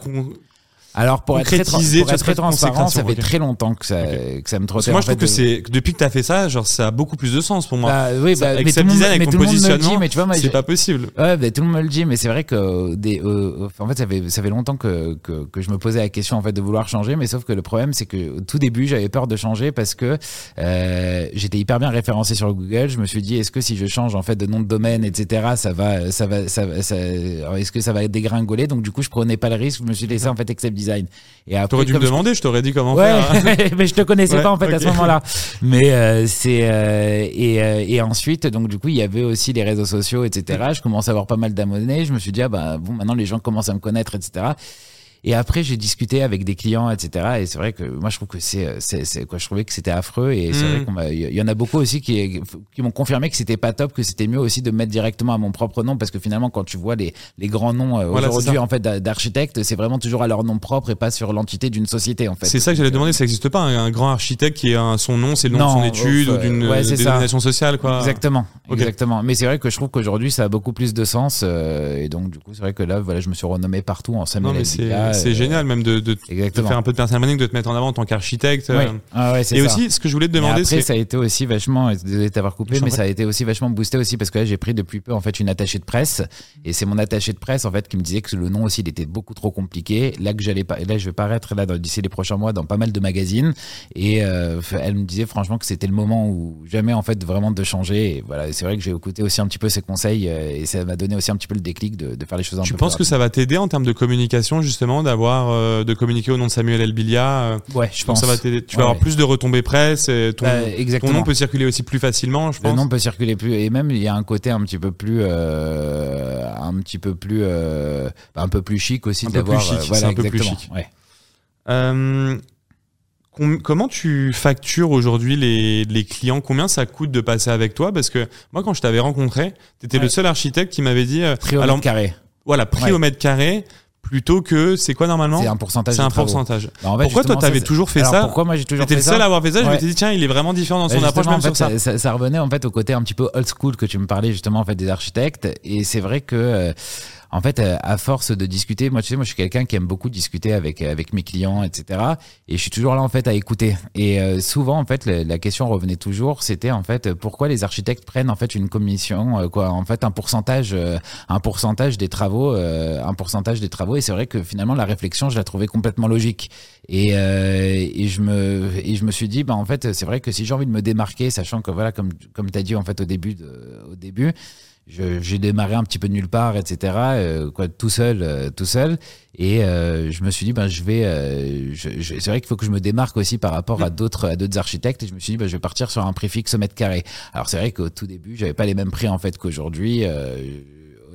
alors pour être très, pour être très transparent, ça fait très longtemps que ça, okay. que ça me trottait. Moi, je trouve que c'est depuis que tu as fait ça, genre ça a beaucoup plus de sens pour moi. Bah, oui, bah, avec mais tout, design, avec le positionnement, dit, mais tu vois, c'est pas possible. Ouais, bah, tout le monde me le dit, mais c'est vrai que des, euh, en fait, ça fait ça fait longtemps que, que, que je me posais la question en fait de vouloir changer, mais sauf que le problème c'est que au tout début j'avais peur de changer parce que euh, j'étais hyper bien référencé sur Google. Je me suis dit est-ce que si je change en fait de nom de domaine, etc., ça va, ça va, ça, ça est-ce que ça va dégringoler Donc du coup, je prenais pas le risque. Je me suis laissé en fait Except Design. Et T'aurais dû me demander, je t'aurais dit comment ouais, faire. (laughs) mais je te connaissais Ouais, pas en fait à ce moment-là. Mais euh, c'est euh, et, euh, et ensuite donc du coup il y avait aussi les réseaux sociaux etc. Je commençais à avoir pas mal d'abonnés. Je me suis dit ah bah bon maintenant les gens commencent à me connaître etc. Et après, j'ai discuté avec des clients, etc. Et c'est vrai que moi, je trouve que c'est, c'est, c'est quoi, je trouvais que c'était affreux. Et c'est Mm. vrai qu'on m'a, il y en a beaucoup aussi qui, qui m'ont confirmé que c'était pas top, que c'était mieux aussi de me mettre directement à mon propre nom, parce que finalement, quand tu vois les, les grands noms euh, Voilà, aujourd'hui en fait d'a- d'architectes, c'est vraiment toujours à leur nom propre et pas sur l'entité d'une société en fait. C'est ça que j'allais demander, ça n'existe pas un, un grand architecte qui a son nom, c'est le nom Non, de son étude ouf, ou d'une euh, ouais, dénomination sociale, quoi. Exactement, exactement. Mais c'est vrai que je trouve qu'aujourd'hui ça a beaucoup plus de sens euh, et donc du coup c'est vrai que là voilà je me suis renommé partout en Samuel Non, c'est euh, génial même de, de, faire un peu de personal branding, de te mettre en avant en tant qu'architecte. euh. Ah ouais, Et ça. aussi, ce que je voulais te demander, après, c'est ça a été aussi vachement, désolé de t'avoir coupé, mais ça a été aussi vachement boosté aussi parce que là, j'ai pris depuis peu en fait une attachée de presse et c'est mon attaché de presse en fait qui me disait que le nom aussi il était beaucoup trop compliqué. Là que j'allais pas, là je vais paraître là d'ici les prochains mois dans pas mal de magazines et euh, elle me disait franchement que c'était le moment où jamais en fait vraiment de changer. Et voilà, c'est vrai que j'ai écouté aussi un petit peu ses conseils euh, et ça m'a donné aussi un petit peu le déclic de, de faire les choses un tu peu penses que ça va t'aider en termes de communication justement d'avoir euh, de communiquer au nom de Samuel Elbilia euh. Ouais, je pense ça va. Tu Ouais, vas avoir plus de retombées presse et ton, Bah, ton nom peut circuler aussi plus facilement, je Le pense. nom peut circuler plus et même il y a un côté un petit peu plus euh, un petit peu plus euh, un peu plus chic aussi Un peu d'avoir plus chic, euh, c'est voilà un peu plus chic. Ouais. Com- comment tu factures aujourd'hui les, les clients? Combien ça coûte de passer avec toi? Parce que moi, quand je t'avais rencontré, tu étais Ouais. le seul architecte qui m'avait dit Prix au alors mètre carré. voilà, prix Ouais. au mètre carré plutôt que c'est quoi normalement C'est un pourcentage. C'est un pourcentage. Bah, en fait, Pourquoi toi, t'avais toujours fait alors, ça Pourquoi moi j'ai toujours T'étais fait le ça seul à avoir fait ça. Je Ouais. m'étais dit tiens, il est vraiment différent dans son Bah, approche même en sur fait, ça. ça, ça revenait en fait au côté un petit peu old school que tu me parlais justement en fait des architectes et c'est vrai que euh, en fait euh, à force de discuter moi tu sais moi je suis quelqu'un qui aime beaucoup discuter avec avec mes clients etc et je suis toujours là en fait à écouter. Et euh, souvent en fait la, question revenait toujours c'était en fait pourquoi les architectes prennent en fait une commission euh, quoi en fait un pourcentage euh, un pourcentage des travaux euh, un pourcentage des travaux et c'est vrai que finalement la réflexion je la trouvais complètement logique. Et, euh, et je me et je me suis dit bah en fait c'est vrai que si j'ai envie de me démarquer sachant que voilà comme comme tu as dit en fait au début de, au début j'ai démarré un petit peu de nulle part, etc. euh, quoi, tout seul, euh, tout seul. Et euh, je me suis dit, ben, je vais. euh, je- je- c'est vrai qu'il faut que je me démarque aussi par rapport à d'autres, à d'autres architectes. Et je me suis dit, ben, je vais partir sur un prix fixe au mètre carré. Alors c'est vrai qu'au tout début, j'avais pas les mêmes prix en fait qu'aujourd'hui. euh,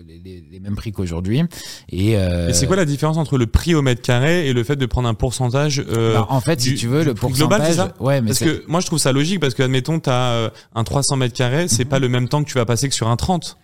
les, les- les mêmes prix qu'aujourd'hui. Et, euh, Et c'est quoi la différence entre le prix au mètre carré et le fait de prendre un pourcentage euh, bah, en fait, du- si tu veux, le global, pourcentage. c'est ça? ouais, mais Parce que moi je trouve ça logique parce que admettons tu as un 300 mètres carrés, c'est pas le même temps que tu vas passer que sur un 30.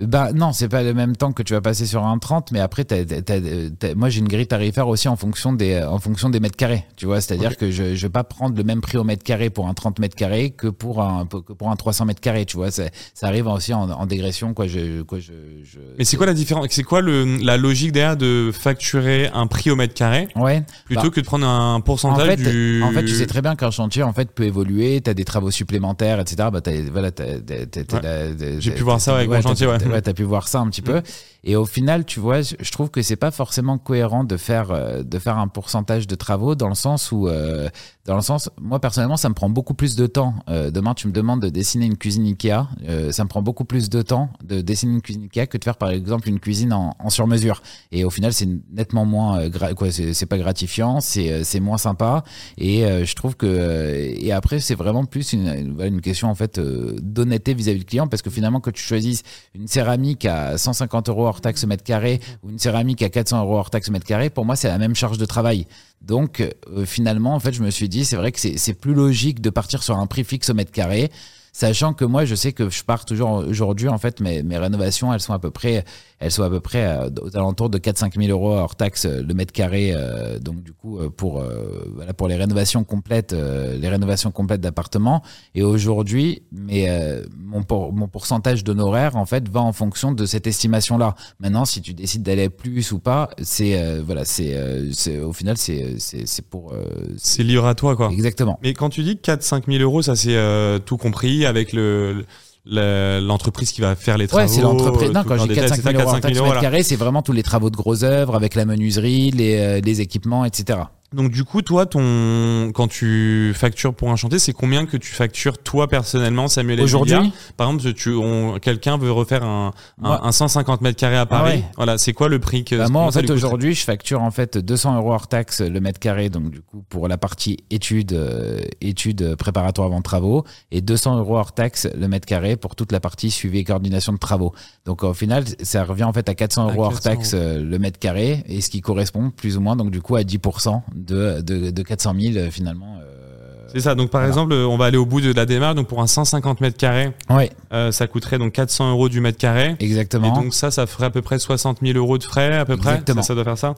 Bah non, c'est pas le même temps que tu vas passer sur un 30, mais après, t'as- t'as- t'as- t'as- moi j'ai une grille tarifaire aussi en fonction des, en fonction des mètres carrés. Tu vois, c'est-à-dire que je, je vais pas prendre le même prix au mètre carré pour un 30 mètres carrés que pour un, que pour un 300 mètres carrés. Tu vois, ça, ça arrive aussi en, en dégression. Quoi, je, quoi, je, je- Mais c'est quoi la différence? C'est quoi le, la logique derrière de facturer un prix au mètre carré? Ouais. plutôt Bah, que de prendre un En pourcentage fait, du en fait, tu sais très bien qu'un chantier en fait peut évoluer. T'as des travaux supplémentaires, etc. Bah, t'as, voilà, t'as, t'as- Ouais. J'ai pu voir ça avec mon chantier, ouais. Ouais, t'as pu voir ça un petit peu. Et au final, tu vois, je trouve que c'est pas forcément cohérent de faire euh, de faire un pourcentage de travaux dans le sens où, euh, dans le sens, moi personnellement, ça me prend beaucoup plus de temps. Euh, demain, tu me demandes de dessiner une cuisine Ikea, euh, ça me prend beaucoup plus de temps de dessiner une cuisine Ikea que de faire par exemple une cuisine en, en sur mesure. Et au final, c'est nettement moins, euh, quoi, c'est pas gratifiant, c'est euh, c'est moins sympa. Et euh, je trouve que euh, et après, c'est vraiment plus une, une, question en fait euh, d'honnêteté vis-à-vis du client parce que finalement, que tu choisisses une céramique à 150 euros hors taxe mètre carré ou une céramique à 400 euros hors taxe mètre carré, pour moi, c'est la même charge de travail. Donc, euh, finalement, en fait, je me suis dit, c'est vrai que c'est plus logique de partir sur un prix fixe au mètre carré. Sachant que moi, je sais que je pars toujours aujourd'hui, en fait, mes, mes rénovations, elles sont à peu près, elles sont à peu près euh, aux alentours de 4-5 000 euros hors taxe euh, le mètre carré. euh, donc, du coup, pour, euh, voilà, pour les rénovations complètes, euh, les rénovations complètes d'appartements. Et aujourd'hui, mais euh, mon, pour- mon pourcentage d'honoraires, en fait, va en fonction de cette estimation-là. Maintenant, si tu décides d'aller plus ou pas, c'est, euh, voilà, c'est, euh, c'est, au final, c'est, c'est, c'est pour, euh, c'est- libre à toi quoi. exactement. Mais quand tu dis 4-5 000 euros, ça c'est euh, tout compris avec le le- l'entreprise qui va faire les travaux. Ouais, c'est l'entreprise. Non, quand j'ai détail, 4-5 c'est ça, 000 euros en 4-5 taxe 000 mètre là. carré, c'est vraiment tous les travaux de gros œuvres avec la menuiserie, les, euh, les équipements, etc. Donc du coup, toi, ton quand tu factures pour un chantier, c'est combien que tu factures toi personnellement, Samuel Aujourd'hui, Par exemple, tu, on- quelqu'un veut refaire un, un, un 150 mètres carrés à Paris. Ah ouais. Voilà, c'est quoi le prix que Bah, moi, en ça fait, aujourd'hui, je facture en fait 200 euros hors taxe le mètre carré, donc du coup pour la partie études, euh, études préparatoires avant travaux, et 200 euros hors taxe le mètre carré pour toute la partie suivi et coordination de travaux. Donc au final, ça revient en fait à 400 À euros hors 400 taxe euh, le mètre carré, et ce qui correspond plus ou moins donc du coup à 10% de, de, de 400 000 euh, finalement. euh, C'est ça. Donc par Voilà. exemple, on va aller au bout de la démarche. Donc pour un 150 mètres carrés, Ouais, euh, ça coûterait donc 400 euros du mètre carré. exactement. Et donc ça, ça ferait à peu près 60 000 euros de frais, à peu près. Exactement. Ça, ça doit faire ça.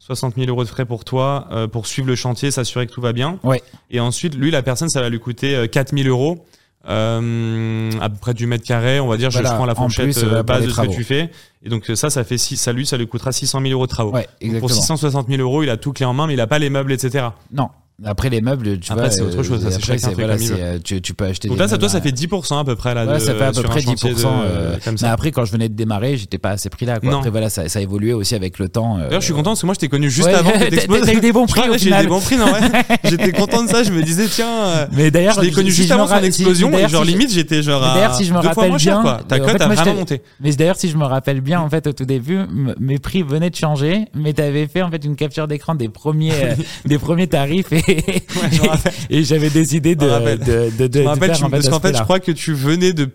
60 000 euros de frais pour toi, euh, pour suivre le chantier, s'assurer que tout va bien. Ouais. Et ensuite, lui, la personne, ça va lui coûter euh, 4 000 euros. Euh, à peu près du mètre carré, on va dire, je- Voilà, je prends la fourchette plus, euh, pour base de ce que tu fais. Et donc euh, ça, ça fait six, ça lui, ça lui coûtera 600 000 euros de travaux. Ouais, Donc, pour 660 000 euros, il a tout clé en main, mais il a pas les meubles, etc. Non. Après les meubles, tu Après, vois, c'est autre chose, ça, c'est chacun voilà, euh, tu, tu peux acheter. Donc là, ça, toi, ça à- fait 10% à peu près là. Ouais, de- ça fait à peu près chantier 10%. de- euh, comme mais après, quand je venais de démarrer, j'étais pas à ces prix-là. quoi. Non. Après, voilà, ça, ça a évolué aussi avec le temps. euh, D'ailleurs, je suis content parce que moi, je t'ai connu juste ouais, avant que (laughs) t'exploses. T'as eu des bons prix j'ai des bons prix, non, ouais. (laughs) J'étais content de ça. Je me disais, tiens. euh, Mais d'ailleurs, je l'ai connu juste avant son explosion et genre limite j'étais genre d'ailleurs, si je me rappelle bien. Ta euh, cote a vraiment t'ai- monté. Mais d'ailleurs, si je me rappelle bien, en fait, au tout début, mes prix venaient de changer, mais t'avais fait en fait une capture d'écran des premiers, euh, des premiers tarifs et, je (laughs) et j'avais décidé de, Je me rappelle. de, de, de, Je me de rappelle, faire, tu- en fait, parce qu'en fait, je crois que tu venais de,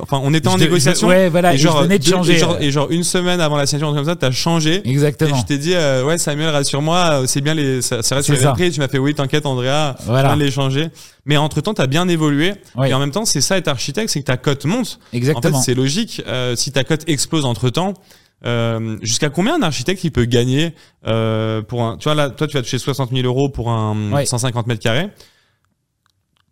enfin, on était en Je- je- négociation. ouais, voilà, et je genre, venais de changer, Et genre, et genre une semaine avant la signature, comme ça, t'as changé. Et Exactement. je t'ai dit, euh, ouais, Samuel, rassure-moi, euh, c'est bien les, ça, ça reste les mêmes ça. prix. Et tu m'as fait, oui, t'inquiète, Andrea, Voilà. je de les changer. Mais entre temps, t'as bien évolué. Oui. Et en même temps, c'est ça être architecte, c'est que ta cote monte. Exactement. En fait, c'est logique. Euh, si ta cote explose entre temps, euh, jusqu'à combien un architecte il peut gagner euh, pour un, tu vois là, toi tu vas toucher 60 000 euros pour un Ouais. 150 mètres carrés.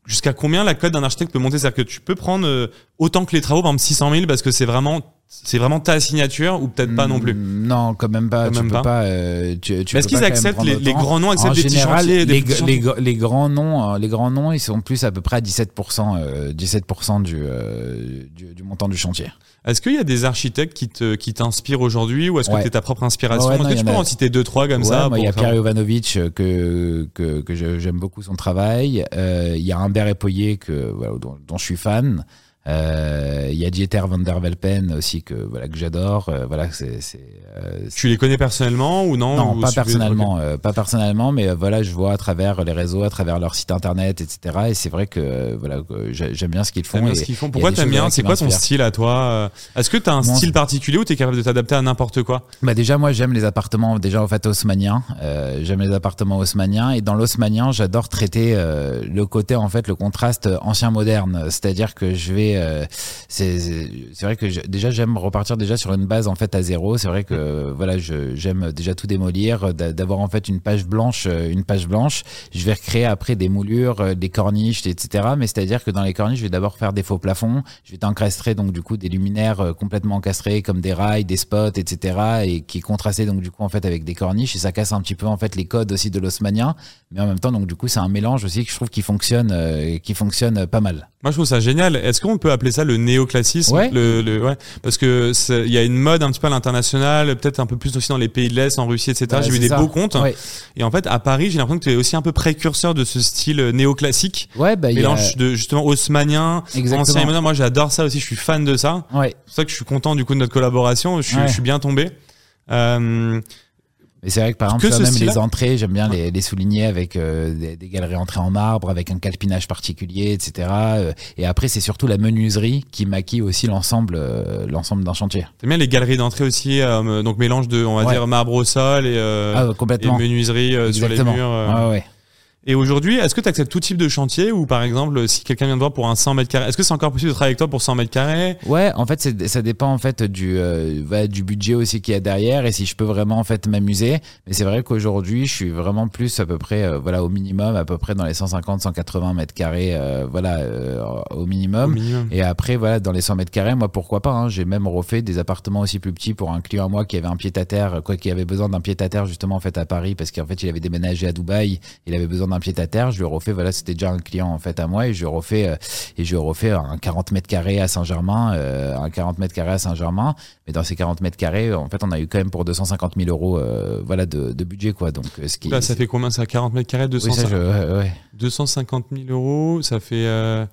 Jusqu'à combien la cote d'un architecte peut monter? C'est-à-dire que tu peux prendre euh, autant que les travaux, par exemple 600 000 parce que c'est vraiment, c'est vraiment ta signature ou peut-être pas non plus. Mm, Non, quand même pas. Quand tu même peux pas. pas. euh, tu, tu Mais est-ce qu'ils acceptent les, les grands noms acceptent En des petits général, chantiers, des les, les, les grands noms, euh, les grands noms, ils sont plus à peu près à 17%, euh, 17% du, euh, du, du montant du chantier. Est-ce qu'il y a des architectes qui te qui t'inspirent aujourd'hui ou est-ce que Ouais. tu es ta propre inspiration? Ouais, non, Est-ce que tu peux a- en citer deux trois comme Ouais, ça il y a Pierre Jovanovic euh, que, que, que j'aime beaucoup son travail. Euh, il y a Humbert Epoyer que, voilà, dont, dont je suis fan. Euh, Il y a Dieter van der Velpen aussi que voilà que j'adore. Euh, voilà, c'est euh, Tu les connais personnellement ou non non, Ou pas personnellement, euh, pas personnellement, mais euh, voilà, je vois à travers les réseaux, à travers leur site internet, etc. Et c'est vrai que voilà, j'aime bien ce qu'ils font. Et ce qu'ils font. Pourquoi t'aimes bien C'est quoi ton style à toi Est-ce que t'as un Mon- style particulier ou t'es capable de t'adapter à n'importe quoi? Bah déjà moi j'aime les appartements déjà en fait haussmanniens. Euh, j'aime les appartements haussmanniens et dans l'haussmannien j'adore traiter euh, le côté en fait le contraste ancien moderne. C'est-à-dire que je vais euh, c'est vrai que déjà j'aime repartir déjà sur une base en fait à zéro. C'est vrai que euh, voilà j'aime déjà tout démolir, d'a- d'avoir en fait une page blanche euh, une page blanche. Je vais recréer après des moulures, euh, des corniches etc. Mais c'est-à-dire que dans les corniches je vais d'abord faire des faux plafonds. Je vais encastrer donc du coup des luminaires euh, complètement encastrés comme des rails, des spots, etc. et qui est contrasté donc du coup en fait avec des corniches et ça casse un petit peu en fait les codes aussi de l'osmanien. Mais en même temps donc du coup c'est un mélange aussi que je trouve qui fonctionne, euh, qui fonctionne pas mal. Moi, je trouve ça génial. Est-ce qu'on peut appeler ça le néoclassisme Ouais. le, le- ouais. Parce que il y a une mode un petit peu à l'international, peut-être un peu plus aussi dans les pays de l'Est, en Russie, etc. J'ai vu des ça. beaux comptes. Et en fait, à Paris, j'ai l'impression que tu es aussi un peu précurseur de ce style euh, néoclassique. ouais bah y a- Mélange de justement haussmanien, Exactement. ancien et moderne. Moi, j'adore ça aussi. Je suis fan de ça. C'est pour ça que je suis content du coup de notre collaboration. Je suis, Ouais. je suis bien tombé. Euh, Mais c'est vrai que par exemple, Que même les entrées, j'aime bien les, les souligner avec euh, des, des galeries entrées en marbre, avec un calpinage particulier, etc. Euh, Et après, c'est surtout la menuiserie qui maquille aussi l'ensemble, euh, l'ensemble d'un chantier. T'aimes bien les galeries d'entrée aussi, euh, donc mélange de, on va Ouais. dire, marbre au sol et, euh, ah, et menuiserie sur les murs. ouais. Et aujourd'hui, est-ce que tu acceptes tout type de chantier ou par exemple, si quelqu'un vient te voir pour un 100 mètres carrés, est-ce que c'est encore possible de travailler avec toi pour 100 mètres carrés? Ouais, en fait, ça dépend en fait du euh, du budget aussi qu'il y a derrière et si je peux vraiment en fait m'amuser. Mais c'est vrai qu'aujourd'hui, je suis vraiment plus à peu près euh, voilà au minimum, à peu près dans les 150, 180 mètres carrés, euh, voilà euh, au au minimum. minimum Et après, voilà, dans les 100 mètres carrés, moi, pourquoi pas hein, J'ai même refait des appartements aussi plus petits pour un client à moi qui avait un pied à terre, quoi, qui avait besoin d'un pied à terre justement en fait à Paris parce qu'en fait, il avait déménagé à Dubaï, il avait besoin d'un pied à terre. Je lui ai refait, voilà, c'était déjà un client en fait à moi et je refait euh, et je refait un 40 mètres carrés à Saint-Germain, euh, un 40 mètres carrés à Saint-Germain. Mais dans ces 40 mètres carrés, en fait, on a eu quand même pour 250 000 euros, euh, voilà, de, de budget, quoi. Donc, euh, ce qui Là, ça fait combien Ça? 40 mètres carrés, 200, oui, ça, je- ouais, ouais. 250 000 euros, ça fait, euh,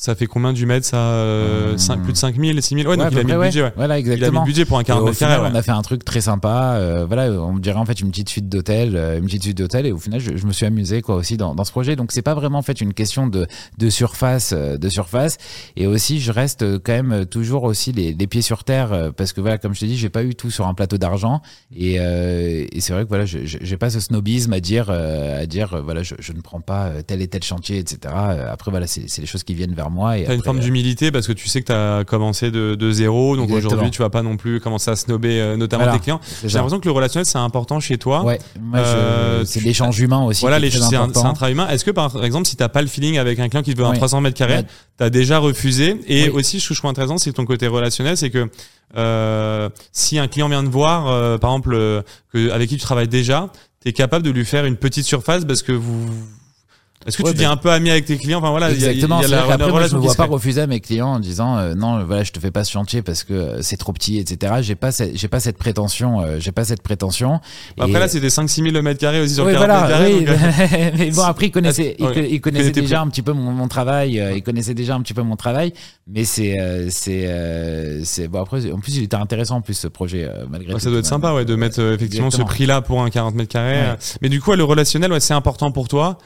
ça fait combien du mètre Ça, euh, Hum. cinq- plus de 5 000, 6 000 Ouais, Ouais, donc il a mis le budget, ouais. Voilà, Il a mis exactement. le budget pour un Et 40 au mètres carrés, on a fait un truc très sympa. euh, voilà, on dirait en fait une petite suite d'hôtel, euh, une petite suite d'hôtel. Et au final, je, je me suis amusé quoi aussi dans, dans ce projet. Donc c'est pas vraiment en fait une question de, de surface, euh, de surface. Et aussi, je reste euh, quand même toujours aussi les, les pieds sur terre parce que voilà, comme je te dis, j'ai pas eu tout sur un plateau d'argent. Et, euh, et c'est vrai que voilà, j'ai pas ce snobisme à dire, à dire voilà, je, je ne prends pas tel et tel chantier, etc. Après voilà, c'est c'est les choses qui viennent vers moi. Et T'as une après, forme euh, d'humilité parce que tu sais que t'as commencé de, de zéro, donc aujourd'hui tu vas pas non plus commencer à snober euh, notamment Voilà, tes clients. J'ai l'impression que le relationnel c'est important chez toi. Ouais, Euh, c'est tu- l'échange humain aussi. Voilà, c'est un, un travail humain. Est-ce que par exemple, si t'as pas le feeling avec un client qui te veut un Ouais. 300 mètres carrés, Ouais. t'as déjà refusé Et Oui. aussi, ce que je trouve intéressant, c'est ton côté relationnel, c'est que euh, si un client vient te voir, euh, par exemple, que, avec qui tu travailles déjà, t'es capable de lui faire une petite surface parce que vous. Est-ce que Ouais, tu deviens un peu ami avec tes clients? Enfin voilà, il y a- y a, Exactement. la, qu'après, moi, je ne vois pas refuser à mes clients en disant euh, non, voilà, je te fais pas ce chantier parce que euh, c'est trop petit, etc. J'ai pas, cette- j'ai pas cette prétention. euh, j'ai pas cette prétention. Après Et- là, c'était 5-6 000 le mètre carré aussi sur oui, 40 voilà, mètres carrés. oui, donc, euh, (laughs) mais bon, après, ils connaissaient, ils, Ouais. ils connaissaient déjà un petit peu mon, mon travail, euh, ils connaissaient déjà un petit peu mon travail, mais c'est, euh, c'est, euh, c'est, bon, après, en plus, il était intéressant, en plus, ce projet, malgré Ouais, tout. ça doit être sympa ouais, de mettre effectivement Exactement. ce prix-là pour un 40 mètres carrés. Mais du coup, le relationnel, ouais, c'est important pour toi.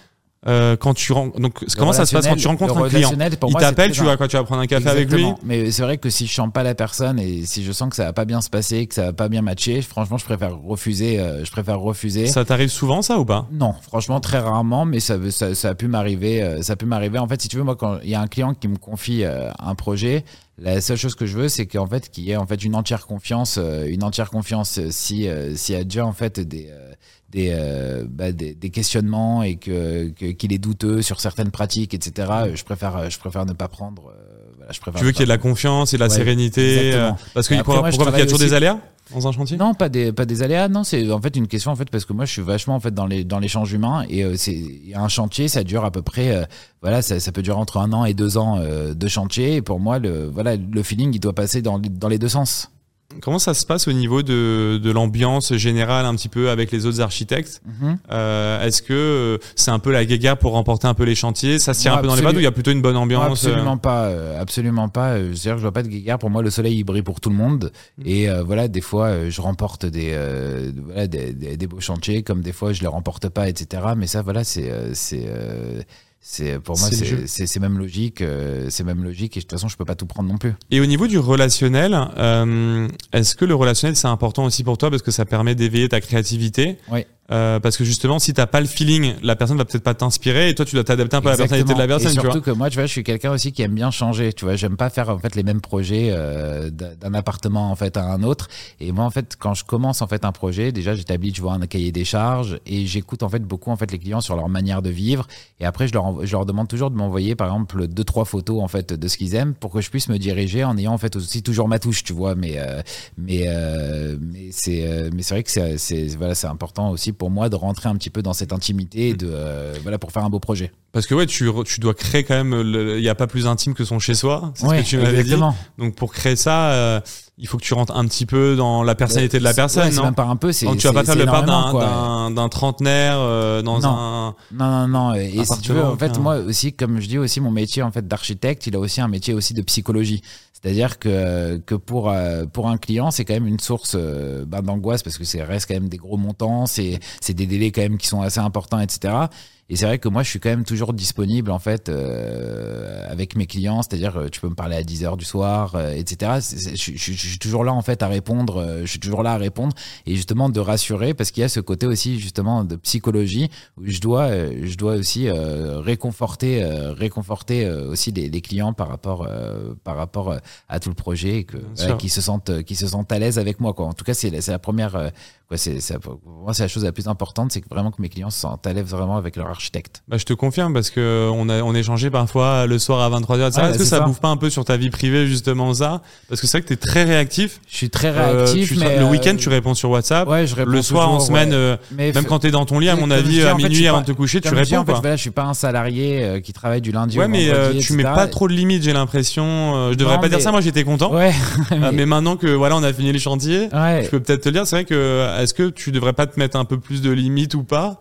Euh, quand tu ren- donc Le comment ça se passe quand tu rencontres un client pour Il t'appelle, tu vas quoi Tu vas prendre un café avec lui. Mais c'est vrai que si je sens pas la personne et si je sens que ça va pas bien se passer, que ça va pas bien matcher, franchement, je préfère refuser. euh, je préfère refuser. Ça t'arrive souvent ça ou pas? Non, franchement très rarement, mais ça, ça, ça a pu m'arriver. euh, Ça a pu m'arriver. En fait, si tu veux, moi, quand il y a un client qui me confie euh, un projet, la seule chose que je veux, c'est qu'en fait, qu'il y ait en fait une entière confiance, euh, une entière confiance. euh, Si euh, s'il y a déjà en fait des euh, des, euh, bah, des, des questionnements et que que- qu'il est douteux sur certaines pratiques, etc. euh, Je préfère je préfère ne pas prendre. euh, voilà, je préfère Tu veux qu'il y ait de la confiance et de la Ouais, sérénité euh, Parce après, pourquoi, pourquoi qu'il y a toujours des aussi- aléas dans un chantier? Non, pas des pas des aléas. Non, c'est en fait une question en fait parce que moi je suis vachement en fait dans les dans l'échange humain et euh, c'est il un chantier, ça dure à peu près euh, voilà, ça, ça peut durer entre un an et deux ans euh, de chantier. Et pour moi, le voilà, le feeling il doit passer dans dans les deux sens. Comment ça se passe au niveau de, de l'ambiance générale un petit peu avec les autres architectes Mhm. Euh, Est-ce que euh, c'est un peu la guéguerre pour remporter un peu les chantiers? Ça se tire un peu dans les pattes ou il y a plutôt une bonne ambiance euh absolument pas, euh, absolument pas. C'est-à-dire que je vois pas de guéguerre. Pour moi, le soleil il brille pour tout le monde. Mm. Et euh, voilà, des fois, je remporte des, euh, voilà, des, des, des beaux chantiers, comme des fois, je les remporte pas, etc. Mais ça, voilà, c'est, euh, c'est, pour moi, C'est le jeu. c'est, c'est, c'est même logique. euh, c'est même logique. Et de toute façon, je peux pas tout prendre non plus. Et au niveau du relationnel, euh, est-ce que le relationnel c'est important aussi pour toi parce que ça permet d'éveiller ta créativité? Oui. Euh, parce que justement, si t'as pas le feeling, la personne va peut-être pas t'inspirer et toi tu dois t'adapter un peu à la personnalité de la personne, Et tu vois. surtout que moi, tu vois, je suis quelqu'un aussi qui aime bien changer. Tu vois, j'aime pas faire en fait les mêmes projets euh, d'un appartement en fait à un autre. Et moi, en fait, quand je commence en fait un projet, déjà j'établis, tu vois, un cahier des charges et j'écoute en fait beaucoup en fait les clients sur leur manière de vivre. Et après, je leur je leur demande toujours de m'envoyer par exemple deux trois photos en fait de ce qu'ils aiment pour que je puisse me diriger en ayant en fait aussi toujours ma touche, tu vois. Mais euh, mais euh, mais c'est euh, mais c'est vrai que c'est voilà c'est important aussi pour moi de rentrer un petit peu dans cette intimité et de euh, voilà pour faire un beau projet. Parce que ouais, tu, tu dois créer quand même. Il n'y a pas plus intime que son chez soi. C'est Ouais, ce que tu m'avais dit. Donc pour créer ça, euh, il faut que tu rentres un petit peu dans la personnalité de la personne, ouais, non même pas un peu, c'est. Donc tu vas pas faire le part énormément, d'un, trentenaire euh, dans Non. un. Non, non, non. Et si tu veux, en fait, moi aussi, comme je dis aussi, mon métier en fait d'architecte, il a aussi un métier aussi de psychologie. C'est-à-dire que, que pour, euh, pour un client, c'est quand même une source euh, ben, d'angoisse parce que c'est reste quand même des gros montants, c'est c'est des délais quand même qui sont assez importants, etc. Et c'est vrai que moi, je suis quand même toujours disponible en fait euh, avec mes clients, c'est-à-dire euh, tu peux me parler à 10 heures du soir, euh, etc. Je, je- je suis toujours là en fait à répondre, euh, je suis toujours là à répondre et justement de rassurer parce qu'il y a ce côté aussi justement de psychologie où je dois, euh, je dois aussi euh, réconforter, euh, réconforter euh, aussi les, les clients par rapport, euh, par rapport à tout le projet et que voilà, qu'ils se sentent, qu'ils se sentent à l'aise avec moi quoi. En tout cas, c'est la, la première, quoi, c'est, moi c'est la chose la plus importante, c'est que vraiment que mes clients se sentent à l'aise vraiment avec leur architecte. Bah, je te confirme parce que on a on échangeait parfois le soir à 23h. Ouais, Est-ce que ça, ça. bouffe pas un peu sur ta vie privée justement ça? Parce que c'est vrai que t'es très réactif. Je suis très Euh, réactif, tu- mais le euh, week-end tu réponds sur WhatsApp. ouais, je réponds le soir en semaine, ouais. euh, Mais même quand t'es dans ton lit, à mon avis, dis, à fait, minuit avant de te coucher, tu je dis, réponds en fait, voilà, je suis pas un salarié euh, qui travaille du lundi Ouais, au mais euh, vendredi, tu mets pas trop de limites, j'ai l'impression. Euh, je devrais pas dire mais- ça, moi j'étais content. Ouais, (laughs) Euh, mais maintenant que voilà, on a fini les chantiers, je peux peut-être te dire. C'est vrai que est-ce que tu devrais pas te mettre un peu plus de limites ou pas?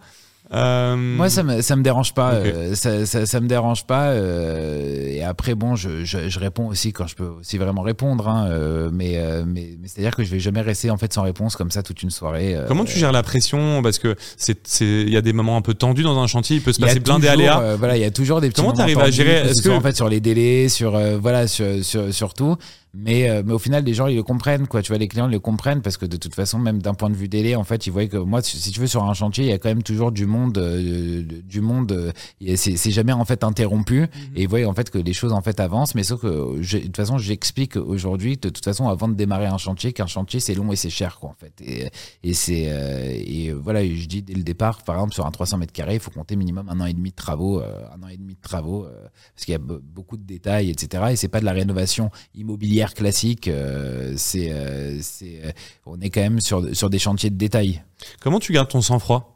Euh, Moi, ça me, ça me dérange pas. Euh, ça, ça, ça me dérange pas. euh, et après, bon, je, je, je réponds aussi quand je peux aussi vraiment répondre. hein, euh, mais mais, mais c'est-à-dire que je vais jamais rester en fait sans réponse comme ça toute une soirée. Comment tu gères la pression? Parce que c'est, c'est, il y a des moments un peu tendus dans un chantier. Il peut se passer plein d'aléas. voilà, il y a toujours des petits Comment t'arrives à gérer? Est-ce que- en fait sur les délais, sur euh, voilà, sur, sur, sur tout. Mais, euh, mais au final, les gens, ils le comprennent, quoi. Tu vois, les clients le comprennent parce que de toute façon, même d'un point de vue délai, en fait, ils voient que moi, si tu veux, sur un chantier, il y a quand même toujours du monde, euh, du monde, euh, c'est jamais en fait interrompu. Mhm. Et ils voient en fait que les choses en fait avancent. Mais sauf que, je- de toute façon, j'explique aujourd'hui, de toute façon, avant de démarrer un chantier, qu'un chantier, c'est long et c'est cher, quoi, en fait. Et, et c'est, euh, et voilà, je dis dès le départ, par exemple, sur un 300 mètres carrés, il faut compter minimum un an et demi de travaux, un an et demi de travaux, parce qu'il y a be- beaucoup de détails, etc. Et c'est pas de la rénovation immobilière classique. euh, c'est, euh, c'est, euh, on est quand même sur, sur des chantiers de détail. Comment tu gardes ton sang-froid?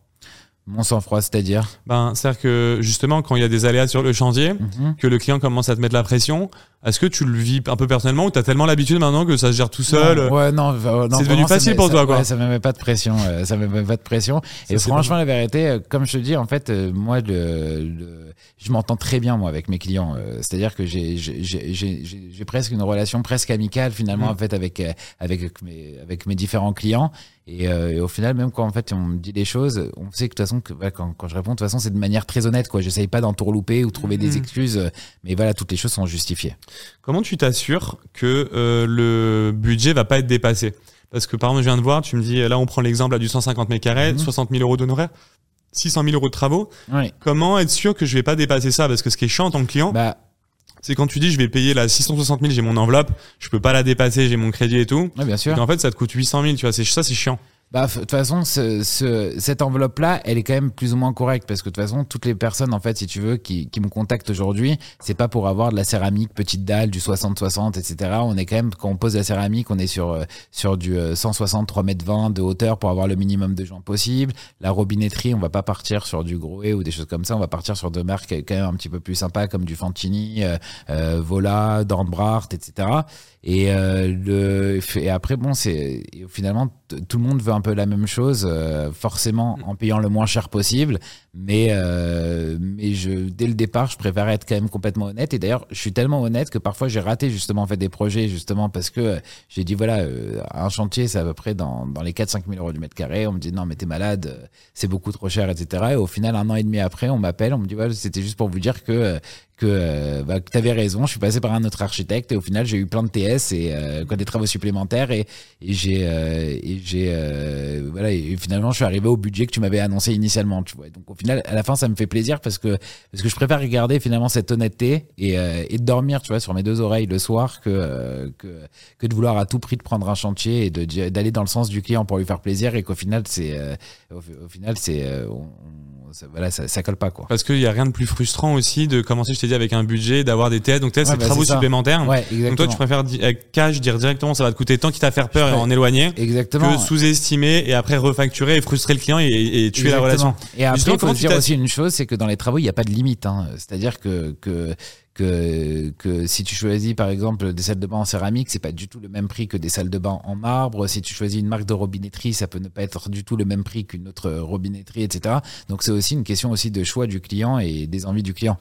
Mon sang-froid, c'est-à-dire? Ben, c'est-à-dire que justement, quand il y a des aléas sur le chantier, Mhm. que le client commence à te mettre la pression, est-ce que tu le vis un peu personnellement ou t'as tellement l'habitude maintenant que ça se gère tout seul? Non, ouais, non, euh, non, C'est devenu facile pour toi, quoi. ouais, ça me met pas de pression. euh, ça me met pas de pression. Ça, Et franchement, la vérité, euh, comme je te dis, en fait, euh, moi, le, le- je m'entends très bien moi avec mes clients. euh, C'est-à-dire que j'ai presque une relation presque amicale finalement Mhm. en fait avec euh, avec mes avec mes différents clients. Et, euh, et au final, même quand en fait on me dit des choses, on sait que de toute façon, que, ouais, quand, quand je réponds, de toute façon, c'est de manière très honnête. quoi. J'essaye pas d'entourlouper ou trouver des excuses, euh, mais voilà, toutes les choses sont justifiées. Comment tu t'assures que euh, le budget va pas être dépassé? Parce que par exemple, je viens de voir, tu me dis, là on prend l'exemple là, du 150 mètres carrés, Mhm. 60 000 euros d'honoraires, 600 000 euros de travaux. Ouais. Comment être sûr que je vais pas dépasser ça? Parce que ce qui est chiant en tant que client, Bah, c'est quand tu dis je vais payer la 660 000, j'ai mon enveloppe, je peux pas la dépasser, j'ai mon crédit et tout. ouais, bien sûr. Et en fait, ça te coûte 800 000, tu vois, c'est ça, c'est chiant. Bah, de toute façon, ce, ce, cette enveloppe-là, elle est quand même plus ou moins correcte parce que de toute façon, toutes les personnes, en fait, si tu veux, qui, qui me contactent aujourd'hui, c'est pas pour avoir de la céramique petite dalle, du 60-60, etc. On est quand même, quand on pose la céramique, on est sur, euh, sur du 160, 3 mètres 20 de hauteur pour avoir le minimum de gens possible. La robinetterie, on va pas partir sur du Groé ou des choses comme ça. On va partir sur deux marques quand même un petit peu plus sympas comme du Fantini, euh, euh, Vola, Dornbracht, etc. Et, euh, le, et après, bon, c'est finalement tout le monde veut peu la même chose, euh, forcément en payant le moins cher possible. Mais, euh, mais je, dès le départ, je préfère être quand même complètement honnête. Et d'ailleurs, je suis tellement honnête que parfois j'ai raté justement en fait des projets justement parce que j'ai dit voilà, un chantier c'est à peu près dans, dans les 4-5 000 euros du mètre carré. On me dit non mais t'es malade, c'est beaucoup trop cher, etc. Et au final, un an et demi après, on m'appelle, on me dit voilà, c'était juste pour vous dire que que, euh, bah, que tu avais raison, je suis passé par un autre architecte et au final j'ai eu plein de TS et euh, des travaux supplémentaires et, et j'ai euh, j'ai voilà et finalement je suis arrivé au budget que tu m'avais annoncé initialement, tu vois. Donc au final à la fin ça me fait plaisir parce que parce que je préfère regarder finalement cette honnêteté et, et dormir, tu vois, sur mes deux oreilles le soir que que que de vouloir à tout prix de prendre un chantier et de d'aller dans le sens du client pour lui faire plaisir et qu'au final c'est au, au, final c'est voilà, ça, ça, colle pas quoi. Parce qu'il y a rien de plus frustrant aussi de commencer, je t'ai dit, avec un budget, d'avoir des TS. Donc TS, ouais, c'est bah, travaux supplémentaires. Ouais, donc toi, tu préfères avec cash dire directement, ça va te coûter tant qu'il t'a faire peur et en éloigner. Exactement. Que sous-estimer et après refacturer et frustrer le client et, et tuer exactement. la relation. Et après, il faut dire aussi une chose, c'est que dans les travaux, il n'y a pas de limite. Hein. C'est-à-dire que, que que, que si tu choisis par exemple des salles de bain en céramique, c'est pas du tout le même prix que des salles de bain en marbre. Si tu choisis une marque de robinetterie, ça peut ne pas être du tout le même prix qu'une autre robinetterie, etc. Donc c'est aussi une question aussi de choix du client et des envies du client.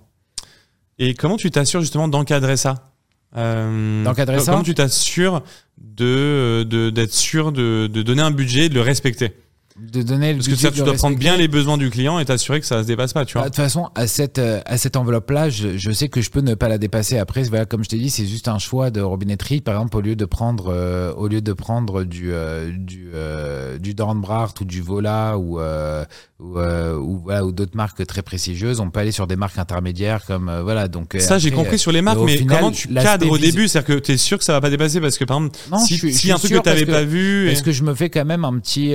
Et comment tu t'assures justement d'encadrer ça euh, D'encadrer ça Comment tu t'assures de d'être sûr de, de donner un budget et de le respecter? De donner le parce que ça, tu dois prendre bien les besoins du client et t'assurer que ça se dépasse pas tu vois. bah, de toute façon à cette euh, à cette enveloppe là je, je, sais que je peux ne pas la dépasser. Après voilà comme je t'ai dit c'est juste un choix de robinetterie. Par exemple au lieu de prendre euh, au lieu de prendre du euh, du euh, du Dornbracht ou du Vola ou ou, ou voilà ou d'autres marques très prestigieuses on peut aller sur des marques intermédiaires comme voilà donc ça j'ai compris sur les marques mais, final, comment tu cadres au début? C'est à dire que tu es sûr que ça va pas dépasser parce que par exemple non, si, je, si un truc que tu n'avais pas vu est-ce que je me fais quand même un petit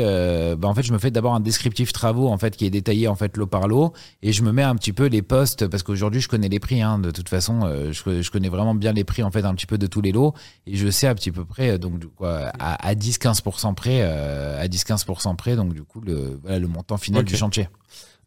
bah, en fait, je me fais d'abord un descriptif travaux en fait qui est détaillé en fait lot par lot et je me mets un petit peu les postes parce qu'aujourd'hui je connais les prix. Hein, de toute façon, euh, je, je, connais vraiment bien les prix en fait un petit peu de tous les lots et je sais à petit peu près donc quoi à, à 10-15% près, euh, à 10-15% près donc du coup le voilà le montant final okay. Du chantier.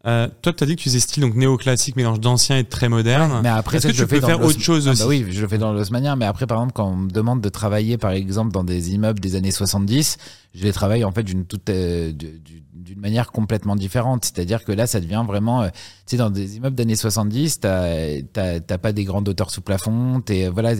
Euh, toi, tu as dit que tu faisais style donc néoclassique, mélange d'ancien et de très moderne. Ouais, mais après, est-ce que tu peux faire autre chose ah, aussi bah Oui, je le fais dans l'osmanien. Mais après, par exemple, quand on me demande de travailler, par exemple, dans des immeubles des années 70, je les travaille en fait d'une toute euh, d'une manière complètement différente. C'est-à-dire que là, ça devient vraiment, euh, tu sais, dans des immeubles d'années 70, t'as pas des grandes hauteurs sous plafond. T'es voilà,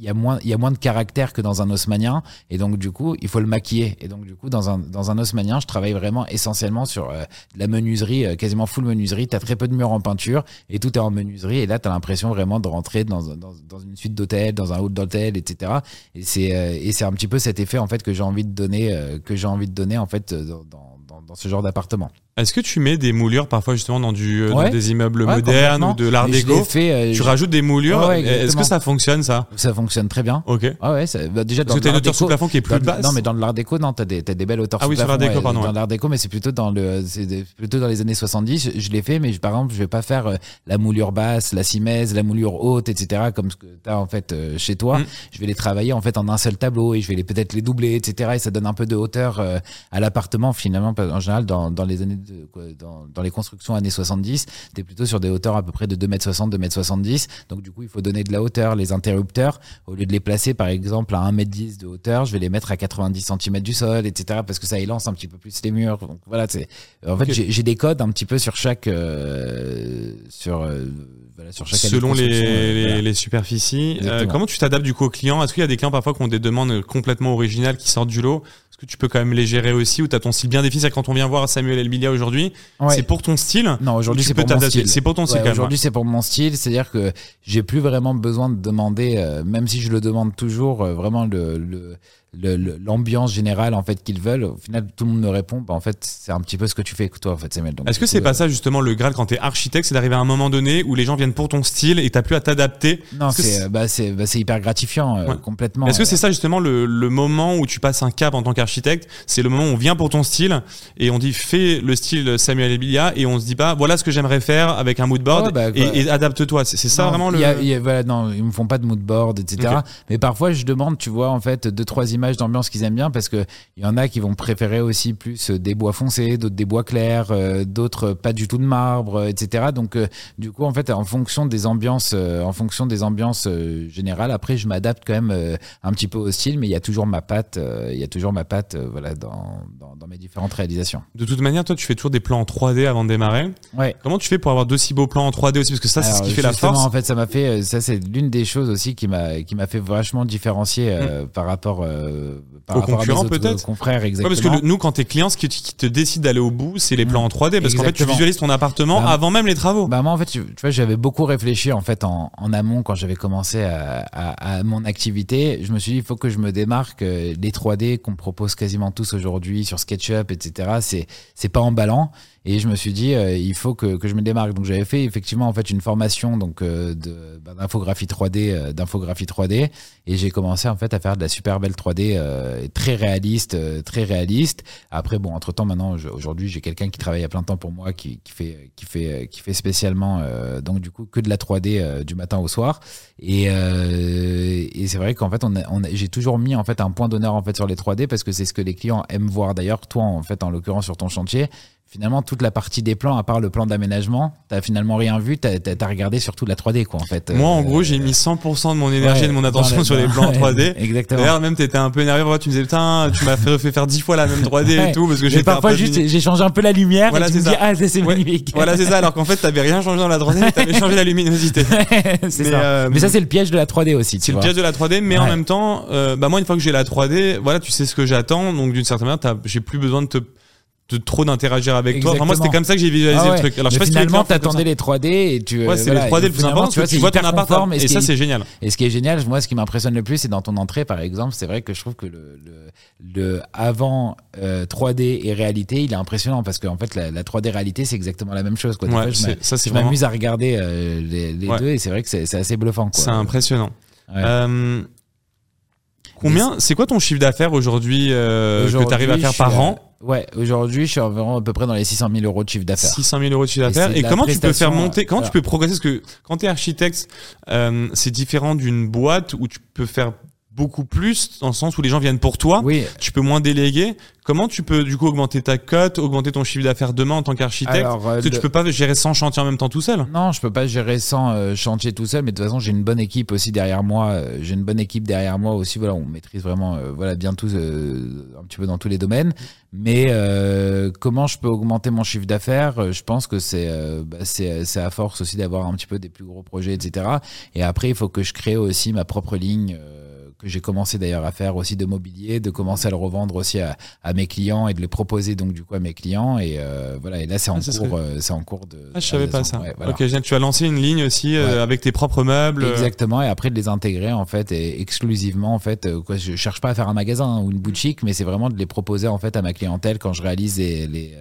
il y a moins il y a moins de caractère que dans un haussmannien. Et donc du coup, il faut le maquiller. Et donc du coup, dans un dans un haussmannien, je travaille vraiment essentiellement sur euh, la menuiserie, euh, quasiment full menuiserie. T'as très peu de murs en peinture et tout est en menuiserie. Et là, t'as l'impression vraiment de rentrer dans dans, dans une suite d'hôtels, dans un hall d'hôtel, etc. Et c'est euh, et c'est un petit peu cet effet en fait que j'ai envie de donner que j'ai envie de donner en fait dans, dans, dans ce genre d'appartement. Est-ce que tu mets des moulures parfois justement dans, du, ouais. dans des immeubles ouais, modernes ou de l'art déco euh, Tu rajoutes des moulures. Ouais, Est-ce que ça fonctionne ça? Ça fonctionne très bien. Ok. Ah ouais, ça, bah, déjà dans Parce que t'as une hauteur sous plafond qui est plus dans, basse. Non, mais dans l'art déco, non, t'as des, as des belles hauteurs ah, sous oui, plafond. Ah oui, sur l'art déco, pardon. Dans l'art déco, mais c'est plutôt dans le, c'est plutôt dans les années 70. Je, je l'ai fait, mais par exemple, je vais pas faire euh, la moulure basse, la simèse, la moulure haute, etc. Comme ce que t'as en fait euh, chez toi. Mm. Je vais les travailler en fait en un seul tableau et je vais les peut-être les doubler, etc. Et ça donne un peu de hauteur euh, à l'appartement finalement. En général, dans, dans les années, de, quoi, dans, dans les constructions années 70, t'es plutôt sur des hauteurs à peu près de 2m60, 2m70. Donc du coup, il faut donner de la hauteur. Les interrupteurs, au lieu de les placer par exemple à 1m10 de hauteur, je vais les mettre à 90 cm du sol, etc. Parce que ça élance un petit peu plus les murs. Donc voilà, c'est. En fait, j'ai des codes un petit peu sur chaque euh, sur euh, voilà, sur chaque selon les, les, voilà. les, superficies. Euh, comment tu t'adaptes du coup aux clients? Est-ce qu'il y a des clients parfois qui ont des demandes complètement originales qui sortent du lot? Que tu peux quand même les gérer aussi ou tu as ton style bien défini C'est quand on vient voir Samuel Elbilia aujourd'hui, ouais. c'est pour ton style Non, aujourd'hui c'est pour mon style. C'est pour ton style Aujourd'hui c'est pour mon style, c'est-à-dire que j'ai plus vraiment besoin de demander, euh, même si je le demande toujours, euh, vraiment le, le l'ambiance générale en fait qu'ils veulent. Au final, tout le monde me répond. Bah, en fait, c'est un petit peu ce que tu fais toi, en fait, Samuel. Est-ce que c'est pas ça justement le grade quand tu es architecte, c'est d'arriver à un moment donné où les gens viennent pour ton style et t'as plus à t'adapter? Non, c'est bah, bah, hyper gratifiant euh, complètement. Est-ce que c'est ça justement le, le, moment où tu passes un cap en tant qu'architecte? C'est le moment où on vient pour ton style et on dit fais le style Samuel Ebilia et on se dit pas voilà ce que j'aimerais faire avec un mood board bah, et, adapte-toi. C'est ça vraiment le. Y voilà, non, ils me font pas de mood board, etc. Mais parfois je demande, tu vois, en fait, deux trois images d'ambiance qu'ils aiment bien parce que il y en a qui vont préférer aussi plus des bois foncés, d'autres des bois clairs, euh, d'autres pas du tout de marbre, etc. Donc euh, du coup, en fait, en fonction des ambiances, euh, en fonction des ambiances générales, après je m'adapte quand même un petit peu au style, mais il y a toujours ma patte, il y a toujours ma patte, voilà, dans, dans, dans, mes différentes réalisations. De toute manière, toi, tu fais toujours des plans en 3D avant de démarrer. Ouais. Comment tu fais pour avoir de si beaux plans en 3D aussi? Parce que ça, c'est ce qui fait la force. En fait, ça m'a fait, ça c'est l'une des choses aussi qui m'a qui m'a fait vachement différencier hmm. par rapport par aux concurrents peut-être confrères exactement. parce que nous, quand t'es client, ce qui, te décide d'aller au bout, c'est les plans en 3D, parce qu'en fait, tu visualises ton appartement bah, avant même les travaux. Bah moi, en fait, tu, vois, j'avais beaucoup réfléchi en fait en, en amont quand j'avais commencé à, à, à, mon activité. Je me suis dit, il faut que je me démarque. Euh, les 3D qu'on propose quasiment tous aujourd'hui sur SketchUp, etc. C'est c'est pas emballant. Et je me suis dit, euh, il faut que, que, je me démarque. Donc j'avais fait effectivement en fait une formation donc euh, bah, d'infographie 3D, euh, d'infographie 3D, et j'ai commencé en fait à faire de la super belle 3D très réaliste, très réaliste. Après bon, entre temps maintenant, aujourd'hui j'ai quelqu'un qui travaille à plein temps pour moi, qui, qui fait qui fait qui fait spécialement donc du coup que de la 3D du matin au soir. Et, et c'est vrai qu'en fait on, on j'ai toujours mis en fait un point d'honneur en fait sur les 3D parce que c'est ce que les clients aiment voir. D'ailleurs toi en fait en l'occurrence sur ton chantier finalement toute la partie des plans à part le plan d'aménagement t'as finalement rien vu t'as as, regardé surtout la 3D quoi en fait. Moi en gros j'ai mis 100% de mon énergie et de mon attention sur les plans 3D (laughs) exactement. D'ailleurs même t'étais un peu énervé tu me disais putain tu m'as fait, fait faire 10 fois la même 3D et (laughs) tout parce que j'ai parfois juste j'ai changé un peu la lumière voilà, et tu me dis ah c'est magnifique. Voilà c'est ça alors qu'en fait t'avais rien changé dans la 3D (laughs) t'avais changé la luminosité. C'est ça. euh, mais ça c'est le piège de la 3D aussi c'est le piège de la 3D mais en même temps euh, bah moi une fois que j'ai la 3D voilà tu sais ce que j'attends donc d'une certaine manière j'ai plus besoin de te de trop d'interagir avec toi. Enfin, moi, c'était comme ça que j'ai visualisé ah le truc. Alors, je sais finalement, t'attendais les 3D et tu. Ouais, c'est les 3D le plus important. Tu vois, tu vois ton appart et, ça, c'est génial. Et ce qui est génial, moi, ce qui m'impressionne le plus, c'est dans ton entrée, par exemple. C'est vrai que je trouve que le, le, avant 3D euh, et réalité, il est impressionnant parce qu'en fait, la, 3D réalité, c'est exactement la même chose. Quoi. Ouais, ça, je m'amuse à regarder euh, les, deux et c'est vrai que c'est assez bluffant. C'est impressionnant. Euh, combien, c'est quoi ton chiffre d'affaires aujourd'hui que tu arrives à faire par an Ouais, aujourd'hui, je suis environ à peu près dans les 600 000 euros de chiffre d'affaires. 600 000 euros de chiffre d'affaires. Et, comment tu peux faire monter, comment tu peux progresser Parce que quand tu es architecte, euh, c'est différent d'une boîte où tu peux faire beaucoup plus dans le sens où les gens viennent pour toi. Oui. Tu peux moins déléguer. Comment tu peux du coup augmenter ta cote, augmenter ton chiffre d'affaires demain en tant qu'architecte euh, Tu peux pas gérer 100 chantiers en même temps tout seul Non, je peux pas gérer 100 euh, chantiers tout seul, mais de toute façon j'ai une bonne équipe aussi derrière moi. Euh, j'ai une bonne équipe derrière moi aussi. Voilà, on maîtrise vraiment voilà bien tous un petit peu dans tous les domaines. Mais comment je peux augmenter mon chiffre d'affaires? Je pense que c'est bah, c'est à force aussi d'avoir un petit peu des plus gros projets, etc. Et après il faut que je crée aussi ma propre ligne que j'ai commencé d'ailleurs à faire aussi de mobilier, de commencer à le revendre aussi à, à, mes clients et de le proposer donc du coup à mes clients. Et euh, voilà. Et là c'est en ah, cours euh, c'est en cours de ah je savais pas ça. Ok tu as lancé une ligne aussi euh, avec tes propres meubles exactement. Et après de les intégrer en fait et exclusivement en fait quoi je cherche pas à faire un magasin ou une boutique mais c'est vraiment de les proposer en fait à ma clientèle quand je réalise les, les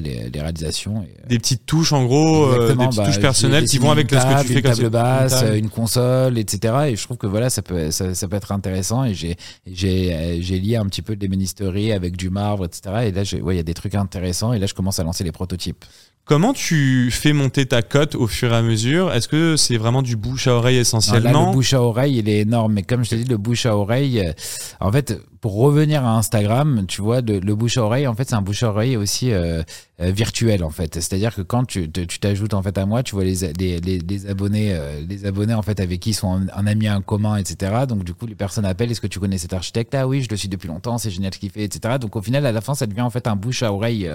les, réalisations. Euh, des petites touches en gros, euh, des petites bah, touches personnelles qui vont avec ce que tu fais. Une table basse, une, console, etc. Et je trouve que voilà, ça peut, ça, ça peut être intéressant. Et j'ai, j'ai, j'ai lié un petit peu de l'ébénisterie avec du marbre, etc. Et là, il ouais, y a des trucs intéressants. Et là, je commence à lancer les prototypes. Comment tu fais monter ta cote au fur et à mesure? Est-ce que c'est vraiment du bouche à oreille essentiellement Le bouche à oreille, il est énorme. Mais comme je t'ai dit, le bouche à oreille, euh, en fait, pour revenir à Instagram, tu vois, le, bouche à oreille, en fait, c'est un bouche à oreille aussi euh, euh, virtuel, en fait. C'est-à-dire que quand tu t'ajoutes en fait à moi, tu vois les, les, les, abonnés, les abonnés en fait avec qui ils sont un, ami en commun, etc. Donc du coup, les personnes appellent. Est-ce que tu connais cet architecte? Ah oui, je le suis depuis longtemps. C'est génial ce qu'il fait, etc. Donc au final, à la fin, ça devient en fait un bouche à oreille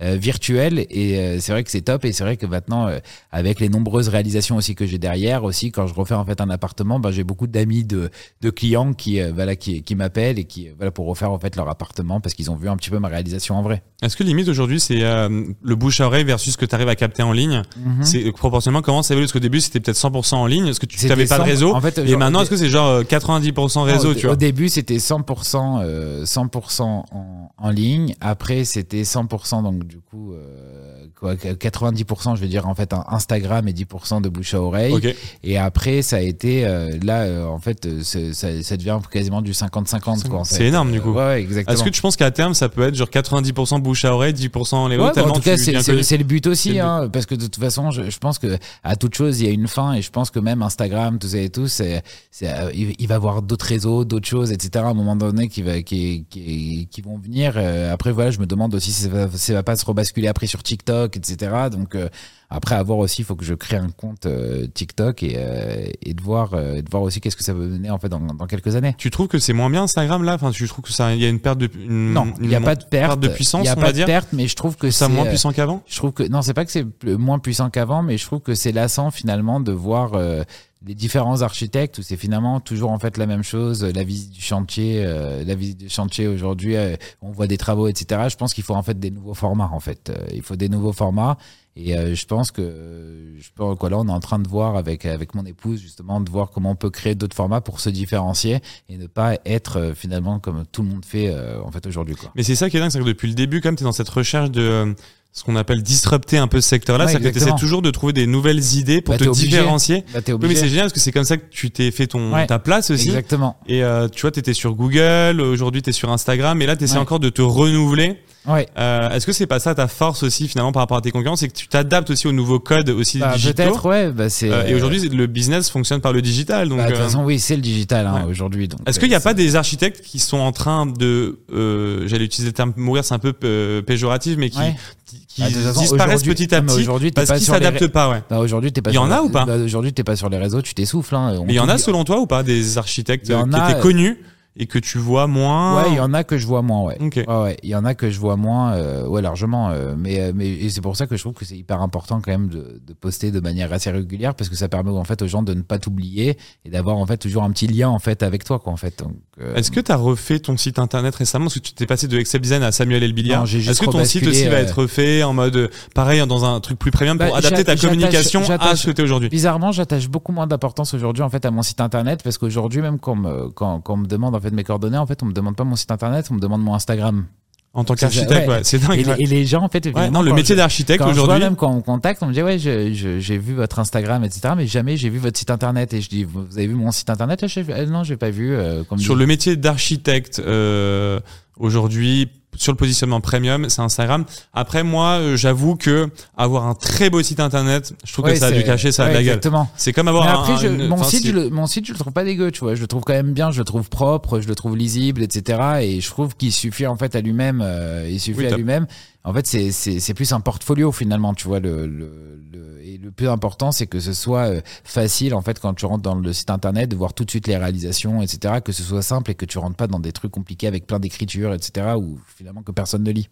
virtuel et c'est vrai que c'est top et c'est vrai que maintenant euh, avec les nombreuses réalisations aussi que j'ai derrière aussi quand je refais en fait un appartement ben, j'ai beaucoup d'amis de, de clients qui euh, voilà qui, qui m'appellent et qui voilà pour refaire en fait leur appartement parce qu'ils ont vu un petit peu ma réalisation en vrai. Est-ce que limite aujourd'hui c'est euh, le bouche à oreille versus ce que tu arrives à capter en ligne Mhm. C'est proportionnellement comment ça évolue? Parce qu'au début c'était peut-être 100% en ligne. Est-ce que tu n'avais pas de 100 réseau en fait, Et maintenant est-ce que c'est genre euh, 90% réseau au, tu vois? au début, c'était 100%, euh, 100% en, en ligne. Après, c'était 100%, donc du coup, euh, quoi, 90%, je vais dire, en fait, Instagram et 10% de bouche à oreille. Ok. Et après, ça a été, euh, là, euh, en fait, euh, c'est- ça, ça devient quasiment du 50-50. quoi, en C'est fait. énorme, du coup. Ouais, ouais, exactement. Est-ce que tu penses qu'à terme ça peut être genre 90% bouche à oreille, 10% les Ouais, autres bah, en tout cas, c'est c'est- c'est le but C'est aussi, le but. hein, parce que de toute façon, je, je pense que à toute chose, il y a une fin, et je pense que même Instagram, tout ça et tout, c'est, c'est, euh, il, va y avoir d'autres réseaux, d'autres choses, etc. À un moment donné, qui va, qui, qui, qui vont venir. Euh, après, voilà, je me demande aussi si ça va, ça va pas se rebasculer après sur TikTok, etc. Donc euh, après, à voir aussi, il faut que je crée un compte euh, TikTok et, euh, et de voir, de voir aussi qu'est-ce que ça va donner en fait dans, dans quelques années. Tu trouves que c'est moins bien Instagram là? Enfin, tu trouves que ça, il y a une perte de, une- Non, il n'y a pas de perte. de puissance, Il n'y a on pas va de dire? perte, mais je trouve que c'est moins puissant qu'avant? Je trouve que non, c'est pas que c'est moins puissant qu'avant, mais je trouve que c'est lassant finalement de voir euh, les différents architectes où c'est finalement toujours en fait la même chose, la visite du chantier, euh, la visite du chantier aujourd'hui, euh, on voit des travaux, etc. Je pense qu'il faut en fait des nouveaux formats en fait. Euh, il faut des nouveaux formats et euh, je pense que euh, je pense quoi là on est en train de voir avec avec mon épouse justement de voir comment on peut créer d'autres formats pour se différencier et ne pas être euh, finalement comme tout le monde fait en fait aujourd'hui quoi. Mais c'est ça qui est dingue, c'est que depuis le début, quand même, tu es dans cette recherche de ce qu'on appelle disrupter un peu ce secteur-là. Ouais, c'est-à-dire que tu essaies exactement. toujours de trouver des nouvelles idées pour Bah, te différencier. Bah, Oui, mais c'est génial parce que c'est comme ça que tu t'es fait ton, Ouais. ta place aussi. Exactement. Et euh, tu vois, tu étais sur Google, aujourd'hui tu es sur Instagram, et là tu essaies Ouais. encore de te renouveler. Ouais. Euh, Est-ce que c'est pas ça ta force aussi finalement par rapport à tes concurrents C'est que tu t'adaptes aussi aux nouveaux codes aussi Bah, peut-être, ouais. Bah, Euh, et aujourd'hui, le business fonctionne par le digital. Donc, bah, de toute euh, façon, oui, c'est le digital hein, ouais. aujourd'hui. Est-ce euh, qu'il n'y a c'est- pas des architectes qui sont en train de, euh, j'allais utiliser le terme mourir, c'est un peu euh, péjoratif, mais qui, Ouais. qui, qui Bah, façon, disparaissent petit à petit parce qu'ils les s'adaptent pas, ouais. Bah, aujourd'hui, t'es pas Il y en a ou pas bah, Aujourd'hui, t'es pas sur les réseaux, tu t'essouffles. Hein, Mais il y en a selon toi ou pas des architectes qui étaient euh, connus et que tu vois moins Ouais, il y en a que je vois moins, ouais. Ok. Ouais, ouais, il y en a que je vois moins, euh, ouais, largement. euh, mais, euh, mais et c'est pour ça que je trouve que c'est hyper important quand même de, de poster de manière assez régulière parce que ça permet en fait aux gens de ne pas t'oublier et d'avoir en fait toujours un petit lien en fait avec toi, quoi, en fait. Euh, Est-ce que tu as refait ton site internet récemment? Parce que tu t'es passé de Excel Design à Samuel Elbilia. Non, j'ai juste Est-ce que ton site aussi va euh, être refait en mode pareil dans un truc plus premium pour Bah, adapter ta communication à ce que tu es aujourd'hui? Bizarrement, j'attache beaucoup moins d'importance aujourd'hui en fait à mon site internet parce qu'aujourd'hui même quand, on me- quand, quand on me demande en fait mes coordonnées, en fait on me demande pas mon site internet, on me demande mon Instagram. en tant qu'architecte ouais. C'est dingue. Et, les- ouais. et les gens en fait, Ouais, non, le métier d'architecte aujourd'hui. même quand on contacte, on me dit ouais, j'ai vu votre Instagram, etc. Mais jamais j'ai vu votre site internet. Et je dis, vous avez vu mon site internet? Ah, euh, Non, j'ai pas vu. euh, comme Sur dit. le métier d'architecte euh, aujourd'hui, sur le positionnement premium, c'est Instagram. Après, moi, euh, j'avoue que avoir un très beau site internet, je trouve Ouais, que ça a dû cacher ça ouais, de la gueule. Exactement. C'est comme avoir Mais un- après, je- une- mon, enfin, site, je le, mon site, je le trouve pas dégueu, tu vois. Je le trouve quand même bien, je le trouve propre, je le trouve lisible, etc. Et je trouve qu'il suffit en fait à lui-même, euh, il suffit Oui, à lui-même. En fait, c'est c'est c'est plus un portfolio finalement, tu vois. Le, le, le- et le plus important, c'est que ce soit euh, facile en fait quand tu rentres dans le site internet de voir tout de suite les réalisations, etc. Que ce soit simple et que tu rentres pas dans des trucs compliqués avec plein d'écriture, etc. Ou finalement que personne ne lit.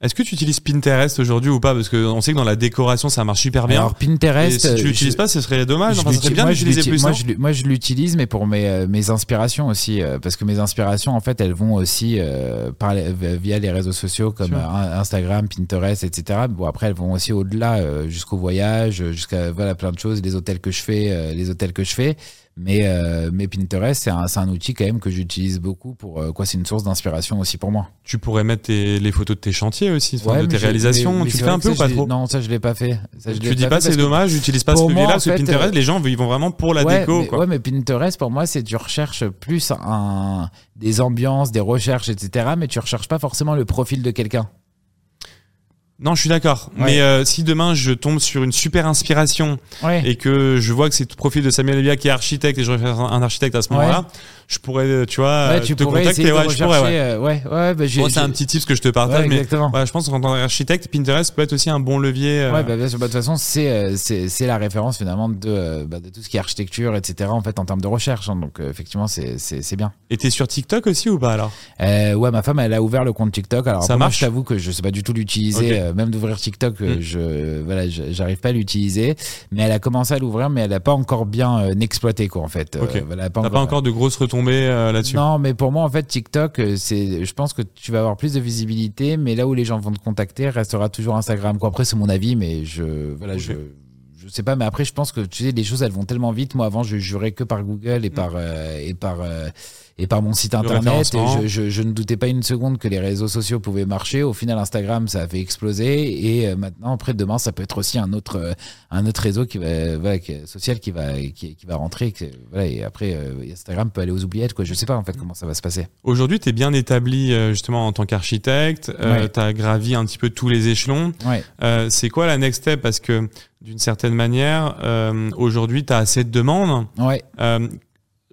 Est-ce que tu utilises Pinterest aujourd'hui ou pas? Parce qu'on sait que dans la décoration, ça marche super bien. Alors Et Pinterest, si tu euh, l'utilises pas, ce serait dommage. Enfin, serait bien moi, je d'utiliser plus. moi, je, l'u- moi, je l'utilise, mais pour mes, euh, mes inspirations aussi, euh, parce que mes inspirations, en fait, elles vont aussi euh, par les- via les réseaux sociaux comme Instagram, Pinterest, etc. Bon, après, elles vont aussi au-delà, jusqu'au voyage, jusqu'à voilà plein de choses, les hôtels que je fais, les hôtels que je fais. Mais, euh, mais Pinterest, c'est un, outil quand même que j'utilise beaucoup pour euh, quoi, c'est une source d'inspiration aussi pour moi. Tu pourrais mettre tes- les photos de tes chantiers aussi, Ouais, de tes réalisations. mais- mais tu le fais un peu ou pas trop? Non, ça je l'ai pas fait. Ça, je l'ai Tu dis pas c'est dommage, j'utilise pas ce levier-là, parce que Pinterest, euh, les gens ils vont vraiment pour la ouais, déco. mais, quoi. ouais, mais Pinterest, pour moi, c'est tu recherches plus un, des ambiances, des recherches, etc. Mais tu recherches pas forcément le profil de quelqu'un. Non, je suis d'accord. Ouais. Mais euh, si demain je tombe sur une super inspiration Ouais. et que je vois que c'est le profil de Samuel Elia qui est architecte et je recherche un architecte à ce moment-là, je pourrais, euh, tu vois, Ouais, tu te pourrais contacter. Ouais, je pourrais, ouais. euh, ouais, ouais, bah, j'ai- Bon, c'est un petit tips que je te partage, Ouais, mais exactement. ouais, je pense qu'en tant qu'architecte, Pinterest peut être aussi un bon levier. euh, Ouais, bah, bien sûr. Bah, de toute façon, c'est euh, c'est c'est la référence finalement de, bah, de tout ce qui est architecture, etc. En fait, en termes de recherche. hein. donc, effectivement, c'est c'est c'est bien. Et t'es sur TikTok aussi ou pas alors? Euh, ouais, ma femme, elle a ouvert le compte TikTok. Alors, Ça après, moi, marche? je t'avoue que je sais pas du tout l'utiliser. Euh, même d'ouvrir TikTok, Mm. je voilà, j'arrive pas à l'utiliser. Mais elle a commencé à l'ouvrir, mais elle a pas encore bien exploité quoi en fait. Euh, Ok. voilà, elle a T'as pas encore de grosses retombées tomber euh, là-dessus. Non, mais pour moi, en fait, TikTok, euh, c'est, je pense que tu vas avoir plus de visibilité, mais là où les gens vont te contacter, restera toujours Instagram. Quoi. Après, c'est mon avis, mais je, voilà, je, je sais pas. Mais après, je pense que tu sais, les choses, elles vont tellement vite. Moi, avant, je jurais que par Google et Mm. par euh, et par euh, et par mon site internet. Et je, je, je ne doutais pas une seconde que les réseaux sociaux pouvaient marcher. Au final, Instagram, ça a fait exploser. Et euh, maintenant, après demain, ça peut être aussi un autre euh, un autre réseau qui va, voilà, est social qui va qui, qui va rentrer. voilà, et après, euh, Instagram peut aller aux oubliettes. Quoi. Je sais pas en fait comment ça va se passer. Aujourd'hui, tu es bien établi euh, justement en tant qu'architecte. Euh, Ouais. Tu as gravi un petit peu tous les échelons. Ouais. Euh, c'est quoi la next step? Parce que d'une certaine manière, euh, aujourd'hui, tu as assez de demandes. Ouais.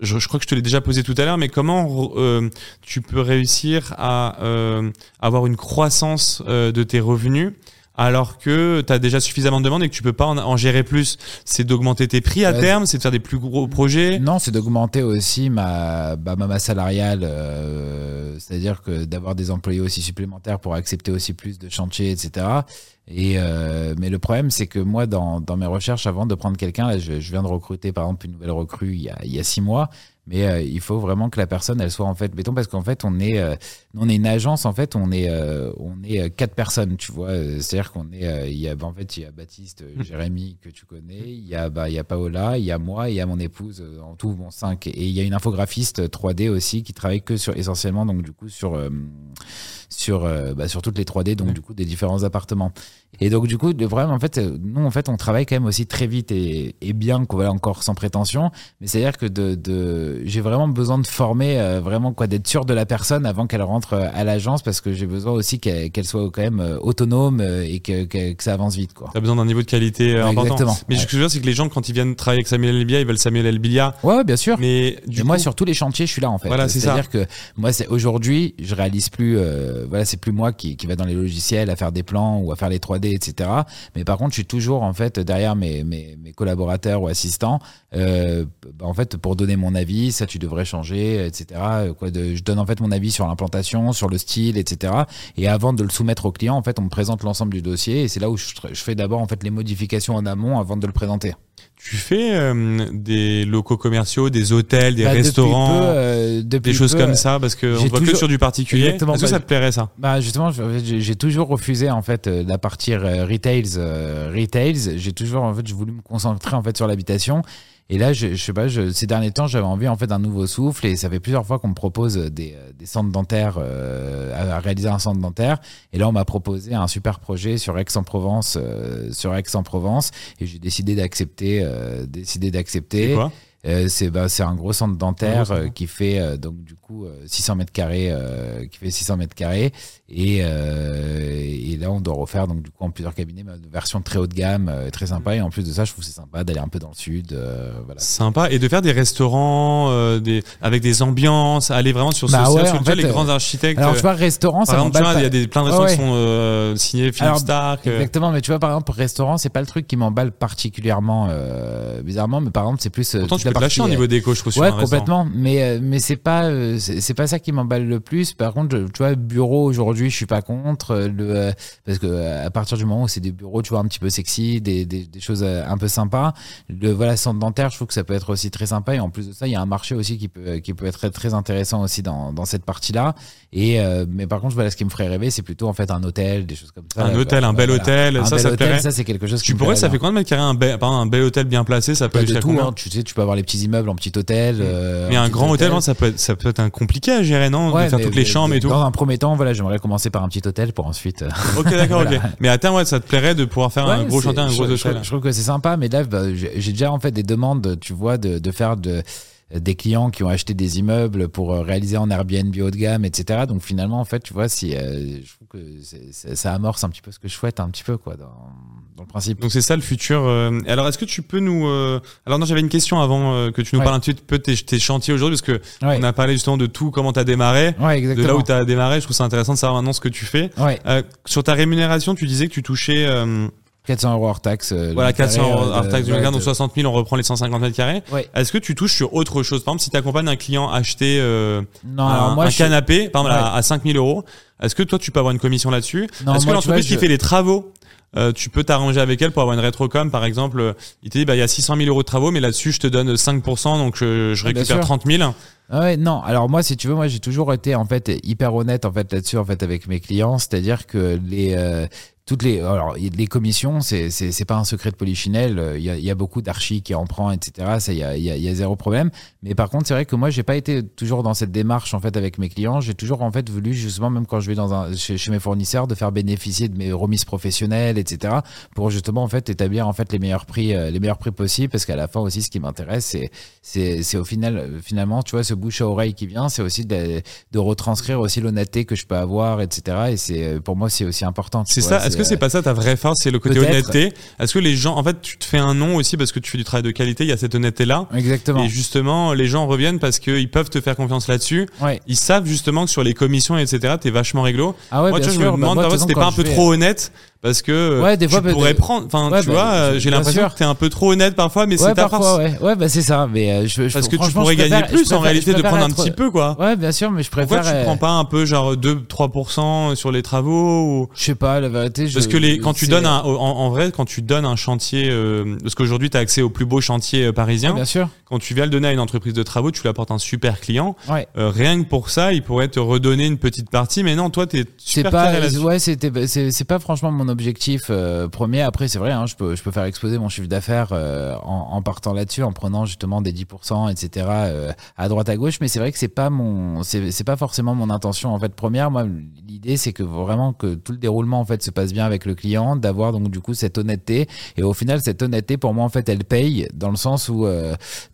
Je, je crois que je te l'ai déjà posé tout à l'heure, mais comment euh, tu peux réussir à euh, avoir une croissance euh, de tes revenus alors que tu as déjà suffisamment de demandes et que tu peux pas en, en gérer plus C'est d'augmenter tes prix à Ouais. terme, c'est de faire des plus gros projets Non, c'est d'augmenter aussi ma, bah, ma masse salariale, euh, c'est-à-dire que d'avoir des employés aussi supplémentaires pour accepter aussi plus de chantiers, etc. Et euh, mais le problème, c'est que moi, dans, dans mes recherches, avant de prendre quelqu'un, je, je viens de recruter par exemple une nouvelle recrue il y a, il y a six mois. Mais euh, il faut vraiment que la personne, elle soit en fait béton, parce qu'en fait, on est, euh, on est une agence, en fait, on est, euh, on est euh, quatre personnes, tu vois. Euh, C'est-à-dire qu'on est, euh, il y a, bah, en fait, il y a Baptiste, euh, Jérémy que tu connais, il y a, bah, il y a Paola, il y a moi, il y a mon épouse, en tout, bon, cinq. Et il y a une infographiste 3D aussi qui travaille que sur, essentiellement, donc du coup, sur, euh, sur, bah, sur toutes les 3D, donc Ouais. du coup, des différents appartements. Et donc, du coup, le problème, en fait, nous, en fait, on travaille quand même aussi très vite et, et bien, voilà, encore sans prétention. Mais c'est-à-dire que de, de, j'ai vraiment besoin de former, vraiment, quoi, d'être sûr de la personne avant qu'elle rentre euh, à l'agence parce que j'ai besoin aussi qu'elle, soit quand même euh, autonome euh, et que, que, que ça avance vite, quoi. Tu as besoin d'un niveau de qualité Ouais, important. exactement. Mais Ouais. ce que je veux dire, c'est que les gens, quand ils viennent travailler avec Samuel Elbia, ils veulent Samuel Elbia. Ouais, bien sûr. Mais du et moi, coup, sur tous les chantiers, je suis là en fait. Voilà, c'est ça. C'est-à-dire que moi, c'est aujourd'hui, je réalise plus. euh, voilà, c'est plus moi qui, qui va dans les logiciels à faire des plans ou à faire les 3D, etc. Mais par contre, je suis toujours en fait derrière mes, mes, mes collaborateurs ou assistants. euh, bah, en fait, pour donner mon avis, ça tu devrais changer, etc. Quoi de, je donne en fait mon avis sur l'implantation, sur le style, etc. Et avant de le soumettre au client, en fait, on me présente l'ensemble du dossier et c'est là où je, je fais d'abord en fait les modifications en amont avant de le présenter. tu fais euh, des locaux commerciaux, des hôtels, des Bah, depuis restaurants, peu, euh, depuis des choses peu, comme euh, ça, parce qu'on j'ai voit que sur du particulier. Est-ce que bah, ça te plairait ça? Bah justement, j'ai toujours refusé en fait euh, la partie euh, retails. euh, retails, j'ai toujours en fait, voulu me concentrer en fait sur l'habitation. Et là, je, je sais pas, je- ces derniers temps, j'avais envie en fait d'un nouveau souffle et ça fait plusieurs fois qu'on me propose des, euh, des centres dentaires, euh, à, réaliser un centre dentaire. Et là, on m'a proposé un super projet sur Aix-en-Provence, euh, sur Aix-en-Provence, et j'ai décidé d'accepter, euh, décidé C'est d'accepter. Euh, c'est bah, c'est un gros centre dentaire centre. euh, qui fait euh, donc du coup euh, 600 mètres carrés euh, qui fait 600 mètres carrés et, euh, et là on doit refaire donc du coup en plusieurs cabinets mais une version très haut de gamme euh, très sympa et en plus de ça je trouve c'est sympa d'aller un peu dans le sud euh, voilà Sympa. Et de faire des restaurants euh, des, avec des ambiances, aller vraiment sur Bah social, ouais, vois, fait, les euh, grands architectes. alors euh, tu vois restaurant par ça exemple, tu vois, il y a des, plein de restaurants Ouais, qui sont euh, signés Philippe Alors, Stark. euh, Exactement, mais tu vois, par exemple, restaurant, c'est pas le truc qui m'emballe particulièrement euh, bizarrement, mais par exemple, c'est plus. euh, Pourtant, tu peux te lâcher au niveau déco, je trouve, sur Ouais, restaurant. complètement. Mais euh, mais c'est pas euh, c'est pas ça qui m'emballe le plus. Par contre, tu vois, bureau aujourd'hui, je suis pas contre euh, le euh, parce que euh, à partir du moment où c'est des bureaux, tu vois, un petit peu sexy, des des, des choses un peu sympas. Le voilà centre dentaire, je trouve que ça peut être aussi très sympa. Et en plus de ça, il y a un marché aussi qui peut qui peut être très, très intéressant aussi dans dans cette partie-là. Et euh, mais par contre, voilà, ce qui me ferait rêver, c'est plutôt en fait un hôtel, des choses comme ça. Un hôtel, un bel hôtel, ça, ça plairait ça c'est quelque chose. Tu pourrais, ça fait combien de mètres carrés un bel, un bel hôtel bien placé, ça peut aller de jusqu'à tout, combien hein. tu sais, tu peux avoir les petits immeubles en petit hôtel. Mais un grand hôtel, ça peut être, ça peut être un compliqué à gérer, non? Faire toutes les chambres et tout. Dans un premier temps, voilà, j'aimerais commencer par un petit hôtel pour ensuite. euh, Ok, d'accord, (laughs) Voilà. ok. Mais à terme, ouais, ça te plairait de pouvoir faire un gros chantier, un je- gros je, hôtel. Je, trouve que c'est sympa, mais là, bah, j'ai déjà en fait des demandes, tu vois, de, de faire de des clients qui ont acheté des immeubles pour euh, réaliser en Airbnb haut de gamme, etc. Donc finalement, en fait, tu vois, si euh, je trouve que ça amorce un petit peu ce que je souhaite, un petit peu quoi, dans, dans le principe. Donc c'est ça le futur. euh. Alors est-ce que tu peux nous... euh, Alors non, j'avais une question avant euh, que tu nous Ouais. parles un petit peu de tes, tes chantiers aujourd'hui, parce que Ouais, on a parlé justement de tout, comment tu as démarré. ouais De là où tu as démarré, je trouve ça intéressant de savoir maintenant ce que tu fais. Ouais, Euh, sur ta rémunération, tu disais que tu touchais... euh, 400 euros hors taxe. euh, Voilà, le mètre 400 carré, euros euh, hors taxe du mètre donc de- 60 000, on reprend les 150 mètres carrés. Ouais. Est-ce que tu touches sur autre chose? Par exemple, si tu accompagnes un client acheter euh, Non, un, alors moi, un je suis- canapé, par exemple, à, à 5 000 euros, est-ce que toi, tu peux avoir une commission là-dessus? Est-ce que l'entreprise qui je- fait les travaux euh, tu peux t'arranger avec elle pour avoir une rétrocom, par exemple. euh, Il te dit, bah, il y a 600 000 euros de travaux, mais là-dessus, je te donne 5%, donc je, je Ah, récupère sûr. 30 000. Ah Ouais, non. Alors moi, si tu veux, moi j'ai toujours été en fait hyper honnête en fait là-dessus en fait avec mes clients, c'est-à-dire que les euh, toutes les alors les commissions, c'est pas un secret de polichinelle. euh, Il y a, il y a beaucoup d'archis qui en prend, etc. Ça, il y a, il y a il y a zéro problème. Mais par contre, c'est vrai que moi, j'ai pas été toujours dans cette démarche en fait avec mes clients. J'ai toujours en fait voulu justement, même quand je vais dans un chez, chez mes fournisseurs, de faire bénéficier de mes remises professionnelles, etc. Pour justement en fait établir en fait les meilleurs prix, euh, les meilleurs prix possibles, parce qu'à la fin aussi, ce qui m'intéresse, c'est c'est au final euh, finalement tu vois ce bouche à oreille qui vient c'est aussi de, de retranscrire aussi l'honnêteté que je peux avoir etc et c'est pour moi c'est aussi important C'est ça. Est-ce que c'est pas ça ta vraie force, c'est le côté honnêteté? Est-ce que les gens, en fait, tu te fais un nom aussi parce que tu fais du travail de qualité, il y a cette honnêteté-là. exactement Et justement, les gens reviennent parce qu'ils peuvent te faire confiance là-dessus. ouais Ils savent justement que sur les commissions, etc., t'es vachement réglo. ah ouais moi, tu vois, je me Bah, demande moi, de toute si t'es pas un peu trop honnête? Parce que Ouais, des tu bah, pourrais prendre. Enfin, Ouais, tu bah, vois, euh, j'ai l'impression que t'es un peu trop honnête parfois, mais ouais c'est ta parfois force. ouais bah c'est ça mais euh, je, je- Parce que tu pourrais gagner préfère- plus en réalité de prendre un petit peu, quoi. ouais bien sûr mais je préfère Pourquoi tu euh, prends pas un peu genre 2-3% sur les travaux ou... je sais pas la vérité je- Parce que les, quand tu donnes un, en, en vrai, quand tu donnes un chantier, euh, parce qu'aujourd'hui tu as accès au plus beau chantier euh, parisien, bien sûr quand tu viens le donner à une entreprise de travaux, tu lui apportes un super client. ouais Euh, rien que pour ça, il pourrait te redonner une petite partie, mais non, toi t'es super ouais c'était c'est c'est pas franchement mon objectif euh, premier. Après c'est vrai hein, je peux je peux faire exploser mon chiffre d'affaires euh, en, partant là-dessus en prenant justement des 10% etc euh, à droite à gauche. Mais c'est vrai que c'est pas mon pas forcément mon intention en fait première. Moi l'idée c'est que vraiment que tout le déroulement en fait se passe bien avec le client d'avoir donc du coup cette honnêteté. Et au final cette honnêteté pour moi en fait elle paye dans le sens où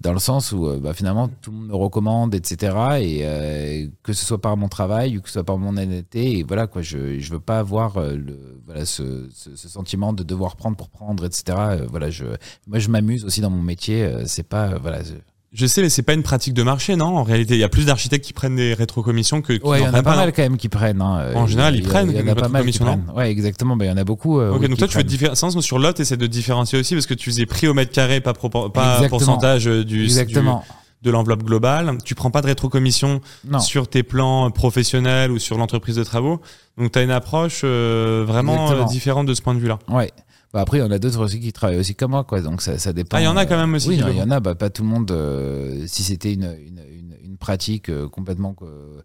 dans le sens où bah, finalement tout le monde me recommande etc et que ce soit par mon travail ou que ce soit par mon honnêteté et voilà quoi je je veux pas avoir le voilà ce, ce, ce sentiment de devoir prendre pour prendre etc Euh, voilà je moi je m'amuse aussi dans mon métier euh, c'est pas euh, voilà je- sais, mais c'est pas une pratique de marché, non En réalité, il y a plus d'architectes qui prennent des rétrocommissions que ouais il y en a pas mal quand même qui prennent hein. En général, ils prennent il y en a pas mal qui prennent ouais exactement bah il y en a beaucoup euh, Ok, oui, donc toi, tu fais prennent. différence sur l'autre, et de différencier aussi parce que tu faisais prix au mètre carré, pas, pas Exactement. pourcentage du, exactement du- de l'enveloppe globale. Tu prends pas de rétrocommission non sur tes plans professionnels ou sur l'entreprise de travaux. Donc, tu as une approche euh, vraiment Exactement. euh, différente de ce point de vue-là. Ouais. Bah après, il y en a d'autres aussi qui travaillent aussi comme moi, quoi. Donc ça, ça dépend. Ah, il y en a quand même aussi Oui, il y en a. Bah, pas tout le monde. euh, si c'était une, une, une, une pratique euh, complètement euh,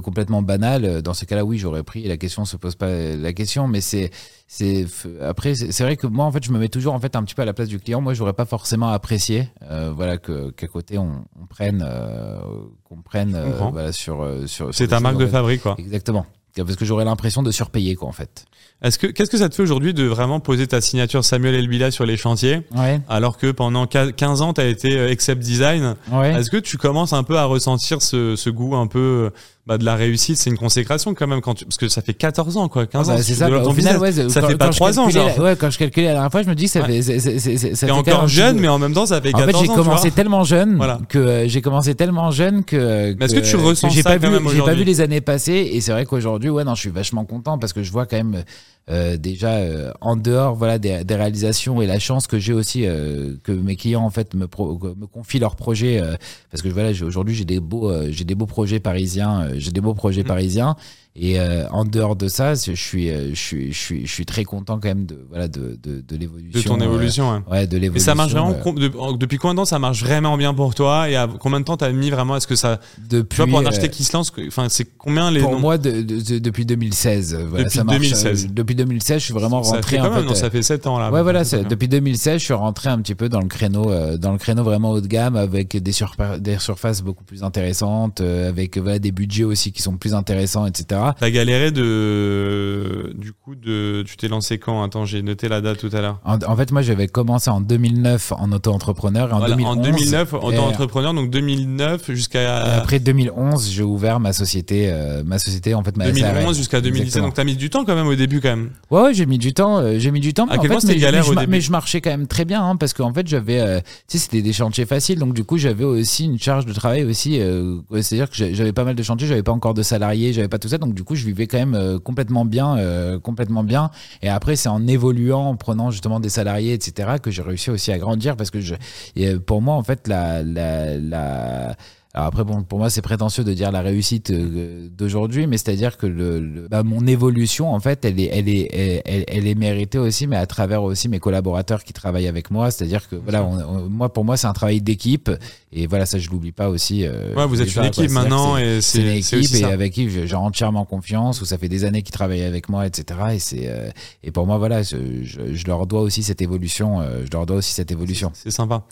complètement banale, euh, dans ce cas-là, oui, j'aurais pris. La question se pose pas la question, mais c'est c'est après c'est vrai que moi en fait je me mets toujours en fait un petit peu à la place du client. Moi, j'aurais pas forcément apprécié, euh, voilà que qu'à côté on, on prenne euh, qu'on prenne euh, voilà sur euh, sur. C'est choses, marque de fabrique, quoi. Exactement. Parce que j'aurais l'impression de surpayer, quoi, en fait. Est-ce que, qu'est-ce que ça te fait aujourd'hui de vraiment poser ta signature Samuel Elbila sur les chantiers, Ouais. alors que pendant 15 ans, tu as été euh, Except Design? Ouais. Est-ce que tu commences un peu à ressentir ce, ce goût un peu euh, bah, de la réussite C'est une consécration quand même, quand tu... parce que ça fait 14 ans, quoi. 15 Ah bah, ans, c'est tu ça. bah, au final, ouais, ça quand- fait pas quand je 3 ans, genre. la- ouais, quand je calculais la dernière fois, je me dis que ça Ouais. fait. c'est- c'est- c'est- ça T'es fait encore un jeune, mais en même temps, ça fait En 14 fait, j'ai ans. tu commencé vois. tellement jeune Voilà. que euh, j'ai commencé tellement jeune que. Est-ce que tu ressens j'ai ça pas quand vu, même J'ai pas vu les années passer et c'est vrai qu'aujourd'hui, ouais, non, je suis vachement content parce que je vois quand même euh, déjà euh, en dehors, voilà, des, des réalisations et la chance que j'ai aussi euh, que mes clients en fait me pro- me confient leurs projets euh, parce que voilà, j'ai- aujourd'hui j'ai des beaux euh, j'ai des beaux projets parisiens, euh, j'ai des beaux projets Mhm. parisiens et euh, en dehors de ça, je suis euh, je suis je suis je suis très content quand même de voilà de de, de l'évolution. De ton euh, évolution, ouais. Ouais, de Et l'évolution. ça marche vraiment euh, depuis combien de temps ça marche vraiment bien pour toi et à combien de temps t'as mis vraiment est-ce que ça depuis, tu vois pour un euh, architecte qui se lance enfin c'est combien les pour noms moi, de- de- de- depuis 2016. euh, Voilà, Depuis ça marche, 2016. euh, depuis 2016, je suis vraiment ça rentré fait quand en même fait. non, euh, ça fait 7 ans là Ouais, voilà, c'est- depuis 2016, je suis rentré un petit peu dans le créneau, euh, dans le créneau vraiment haut de gamme, avec des, surpa- des surfaces beaucoup plus intéressantes, euh, avec voilà, des budgets aussi qui sont plus intéressants, etc. T'as galéré de du coup de tu t'es lancé quand? Attends j'ai noté la date tout à l'heure En, en fait, moi, j'avais commencé en 2009 en auto-entrepreneur et en, Voilà, 2011, en 2009 et- auto-entrepreneur donc 2009 et jusqu'à après 2011, j'ai ouvert ma société, euh, ma société en fait ma 2011 SARL. jusqu'à 2017 Exactement. donc t'as mis du temps quand même au début quand même Ouais, ouais, j'ai mis du temps. euh, j'ai mis du temps. À mais en fait, mais, galère mais je au ma- début mais je marchais quand même très bien hein, parce qu'en fait, j'avais, euh, tu sais, c'était des chantiers faciles, donc du coup, j'avais aussi une charge de travail aussi. euh, C'est-à-dire que j'avais pas mal de chantiers, j'avais pas encore de salariés, j'avais pas tout ça, donc du coup, je vivais quand même euh, complètement bien, euh, complètement bien. Et après, c'est en évoluant, en prenant justement des salariés, etc., que j'ai réussi aussi à grandir parce que je, euh, pour moi, en fait, la, la, la Alors après, bon, pour moi, c'est prétentieux de dire la réussite euh, d'aujourd'hui, mais c'est-à-dire que le, le- bah, mon évolution, en fait, elle est, elle est, elle, elle est méritée aussi, mais à travers aussi mes collaborateurs qui travaillent avec moi. C'est-à-dire que voilà, on- on- moi, pour moi, c'est un travail d'équipe, et voilà, ça, je l'oublie pas aussi. euh, Ouais, vous êtes une équipe maintenant c'est- et c'est une équipe aussi et avec qui j'ai j'ai entièrement confiance, où ça fait des années qu'ils travaillent avec moi, etc. Et c'est euh, et pour moi, voilà, je, je, je leur dois aussi cette évolution. euh, je leur dois aussi cette évolution. C'est sympa.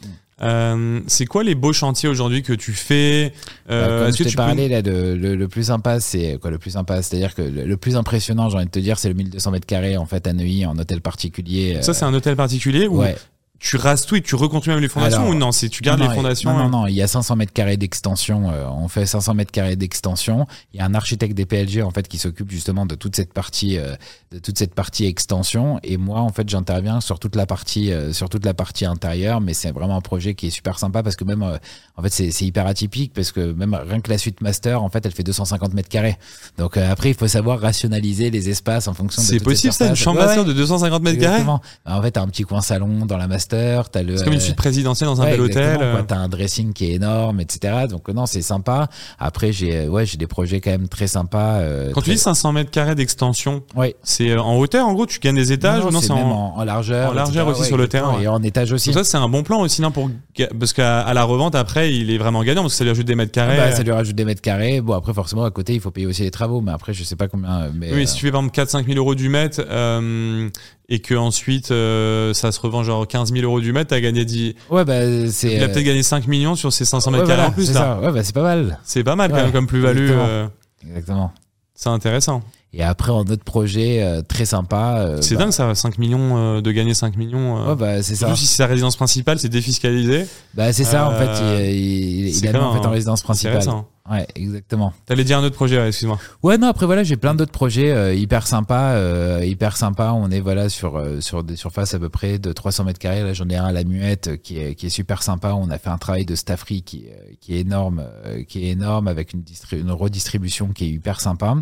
Euh, c'est quoi les beaux chantiers aujourd'hui que tu fais Bah, Euh, comme je que t'ai tu peux- parlé, là, de- le, le plus sympa, c'est quoi le plus sympa C'est-à-dire que le, le plus impressionnant, j'ai envie de te dire, c'est le 1200 mètres carrés en fait à Neuilly en hôtel particulier. Ça, c'est un hôtel particulier euh, où ouais. Tu rases tout et tu reconstruis même les fondations Alors, ou non C'est tu gardes Non, les non, fondations. Non, euh, non, non, il y a 500 mètres carrés d'extension. euh, on fait 500 mètres carrés d'extension. Il y a un architecte des PLG en fait qui s'occupe justement de toute cette partie, euh, de toute cette partie extension. Et moi, en fait, j'interviens sur toute la partie, euh, sur toute la partie intérieure. Mais c'est vraiment un projet qui est super sympa parce que même, euh, en fait, c'est hyper atypique parce que même rien que la suite master, en fait, elle fait 250 mètres carrés. Donc euh, après, il faut savoir rationaliser les espaces en fonction de. C'est possible ça, une chambre Ouais, master de 250 mètres carrés? Exactement. En fait, t'as un petit coin salon dans la master. C'est comme une euh, suite présidentielle dans un Ouais, bel hôtel. euh. T'as un dressing qui est énorme, etc. Donc non, c'est sympa. Après, j'ai euh, ouais, j'ai des projets quand même très sympas. euh, Quand tu dis 500 mètres carrés d'extension, ouais. c'est en hauteur en gros Tu gagnes des étages Non, c'est en... en, en largeur, en largeur etc. aussi sur le terrain, et en étage aussi. Donc ça c'est un bon plan aussi non pour parce qu'à la revente après il est vraiment gagnant parce que ça lui ajoute des mètres Ah carrés. bah, ça lui rajoute des mètres carrés. Bon, après, forcément, à côté, il faut payer aussi les travaux. Mais après, je sais pas combien. Mais, Oui, euh, si tu fais par exemple 4-5 000 euros du mètre et que ensuite euh, ça se revend genre 15 000 euros du mètre, t'as gagné 10... ouais, bah, c'est. Il a euh, peut-être gagné 5 millions sur ces 500 mètres ouais, carrés voilà, en plus là. ça. Ouais, bah, c'est pas mal. C'est pas mal quand même comme plus-value. exactement. euh, Exactement. c'est intéressant. Et après, en autre projet euh, très sympa. euh, C'est bah, dingue ça, 5 millions, euh, de gagner 5 millions. euh. Ouais, bah, c'est ça. Si c'est sa résidence principale, c'est défiscalisé. Bah, c'est ça, en fait. Euh, Il, il, il a mis en fait en résidence C'est principale. Ouais, exactement. T'allais dire un autre projet, excuse-moi. Ouais, non, après voilà, j'ai plein d'autres projets euh, hyper sympas, euh, hyper sympas. On est voilà sur euh, sur des surfaces à peu près de 300 mètres carrés. Là, j'en ai un à la Muette euh, qui est qui est super sympa. On a fait un travail de stafferie qui est- qui est énorme, euh, qui est énorme avec une une redistribution qui est hyper sympa.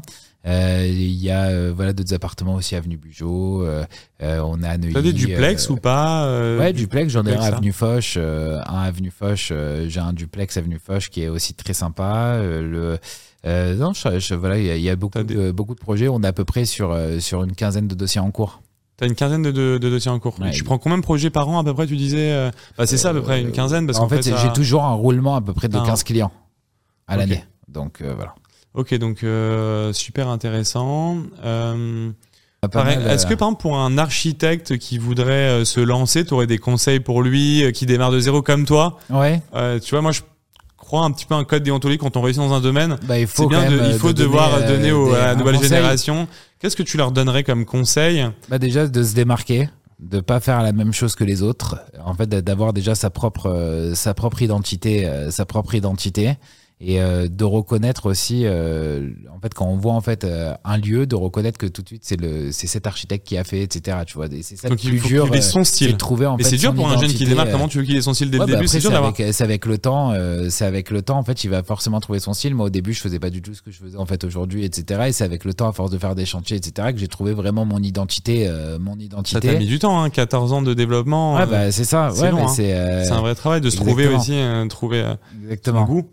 Euh, Il y a euh, voilà d'autres appartements aussi avenue Bugeaud. euh, euh, on a Neuilly. T'as des duplex euh, ou pas euh, Ouais, duplex, j'en ai un duplex, hein. avenue Foch, euh, un avenue Foch, euh, j'ai un duplex avenue Foch qui est aussi très sympa. Euh, le euh, non, je, je- voilà, il y a, il y a beaucoup des- de, beaucoup de projets. On est à peu près sur euh, sur une quinzaine de dossiers en cours. T'as une quinzaine de, de, de dossiers en cours. Ouais. tu prends combien de projets par an à peu près Tu disais. euh, Bah, c'est ça à peu près, une quinzaine parce en qu'en fait, fait. ça- j'ai toujours un roulement à peu près de Ah. 15 clients à l'année. Donc voilà. Ok, donc super intéressant. Est-ce que par exemple pour un architecte qui voudrait se lancer, tu aurais des conseils pour lui qui démarre de zéro comme toi? Ouais, Tu vois, moi je crois un petit peu un code déontologique quand on réussit dans un domaine. bah, il C'est bien de, il faut devoir donner, au- à la nouvelle génération. Qu'est-ce que tu leur donnerais comme conseil? Bah déjà de se démarquer, de pas faire la même chose que les autres. En fait, d'avoir déjà sa propre euh, sa propre identité, euh, sa propre identité et euh, de reconnaître aussi euh, en fait quand on voit en fait euh, un lieu de reconnaître que tout de suite c'est le c'est cet architecte qui a fait etc tu vois et c'est ça Donc le plus faut dur euh, son style. de trouver en c'est dur pour un jeune qui démarre. euh, Comment tu veux qu'il ait son style dès Ouais, le bah début? C'est dur c'est d'avoir. avec, c'est avec le temps, euh, c'est avec le temps en fait, il va forcément trouver son style. Moi au début, je faisais pas du tout ce que je faisais en fait aujourd'hui, etc. Et c'est avec le temps, à force de faire des chantiers, etc., que j'ai trouvé vraiment mon identité, euh, mon Ça identité. t'a mis du temps, hein, 14 ans de développement. Ouais, euh, bah c'est ça. c'est Ouais, hein. c'est euh, un vrai travail de se trouver aussi, euh, trouver euh, son exactement. goût.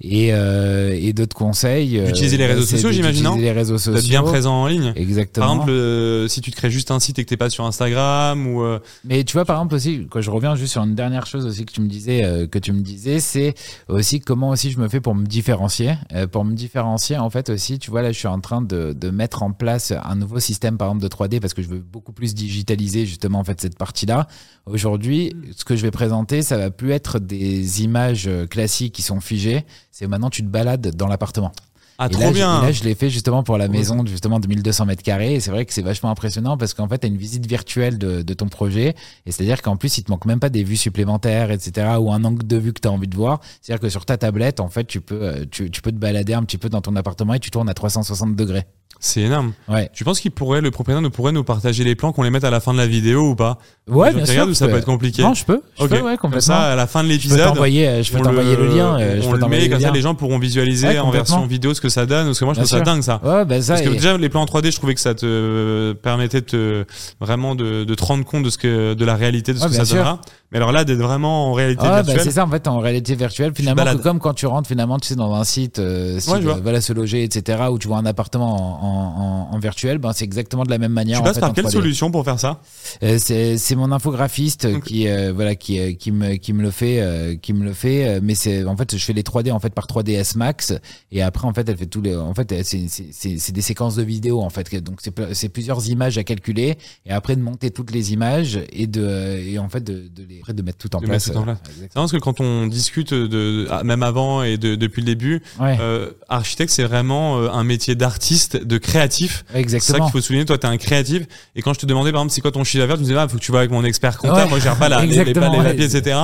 Et euh, et d'autres conseils. euh, D'utiliser les bah, réseaux c'est sociaux, j'imagine, d'utiliser les réseaux sociaux. D'être bien présent en ligne. Exactement. Par exemple, euh, si tu te crées juste un site et que t'es pas sur Instagram ou euh, Mais tu vois, par exemple aussi, quand je reviens juste sur une dernière chose aussi que tu me disais, euh, que tu me disais, c'est aussi comment aussi je me fais pour me différencier. Euh, pour me différencier, en fait aussi, tu vois, là, je suis en train de, de mettre en place un nouveau système, par exemple, de 3D parce que je veux beaucoup plus digitaliser justement en fait cette partie-là. Aujourd'hui, ce que je vais présenter, ça va plus être des images classiques qui sont figées. C'est maintenant tu te balades dans l'appartement. ah Et trop là, je- bien. et là, je l'ai fait justement pour la maison justement de 1200 mètres carrés. Et c'est vrai que c'est vachement impressionnant parce qu'en fait, tu as une visite virtuelle de, de ton projet. Et c'est-à-dire qu'en plus, il te manque même pas des vues supplémentaires, etc. ou un angle de vue que tu as envie de voir. C'est-à-dire que sur ta tablette, en fait, tu peux, euh, tu, tu peux te balader un petit peu dans ton appartement et tu tournes à 360 degrés. C'est énorme. Ouais, Tu penses qu'il pourrait, le propriétaire nous pourrait nous partager les plans qu'on les mette à la fin de la vidéo ou pas ouais bien sûr. ou ça peux- peut être compliqué Non, je peux. Je Ok. peux, ouais, Comme complètement. ça, à la fin de je peux l'épisode, t'envoyer, euh, je peux t'envoyer le, lien. euh, je on peux le met, le comme ça lien. les gens pourront visualiser Ouais, en version vidéo ce que ça donne. Parce que moi, je Bien trouve ça dingue ça. Ouais, bah ça. Parce que et- déjà les plans en 3D, je trouvais que ça te permettait de te, vraiment de, de te rendre compte de ce que de la réalité de ce que ça donnera. Mais alors là, d'être vraiment en réalité Ah, bah, virtuelle. c'est ça, en fait, en réalité virtuelle, finalement, que comme quand tu rentres, finalement, tu sais, dans un site, euh, style, Ouais, voilà, se loger, etc., où tu vois un appartement en, en, en- virtuel, ben, c'est exactement de la même manière. tu passes par quelle 3D. solution pour faire ça? Euh, c'est mon infographiste qui euh, voilà qui euh, qui me qui me le fait euh, qui me le fait euh, mais c'est en fait je fais les 3D en fait par 3ds Max et après en fait elle fait tous les en fait c'est des séquences de vidéos en fait donc c'est plusieurs images à calculer et après de monter toutes les images et de et en fait de de les après de mettre tout en De place. tout en euh, place. C'est exactement. parce que quand on discute de, ah, même avant et de- depuis le début, Ouais, euh, architecte c'est vraiment euh, un métier d'artiste, de créatif. C'est ça exactement. qu'il faut souligner. Toi, t'es un créatif. Et quand je te demandais, par exemple, c'est quoi ton chiffre d'affaires, tu me disais, ah, faut que tu vas avec mon expert comptable. Ouais. Moi, je gère pas la, les, les, Exactement, les ouais. papiers, etc.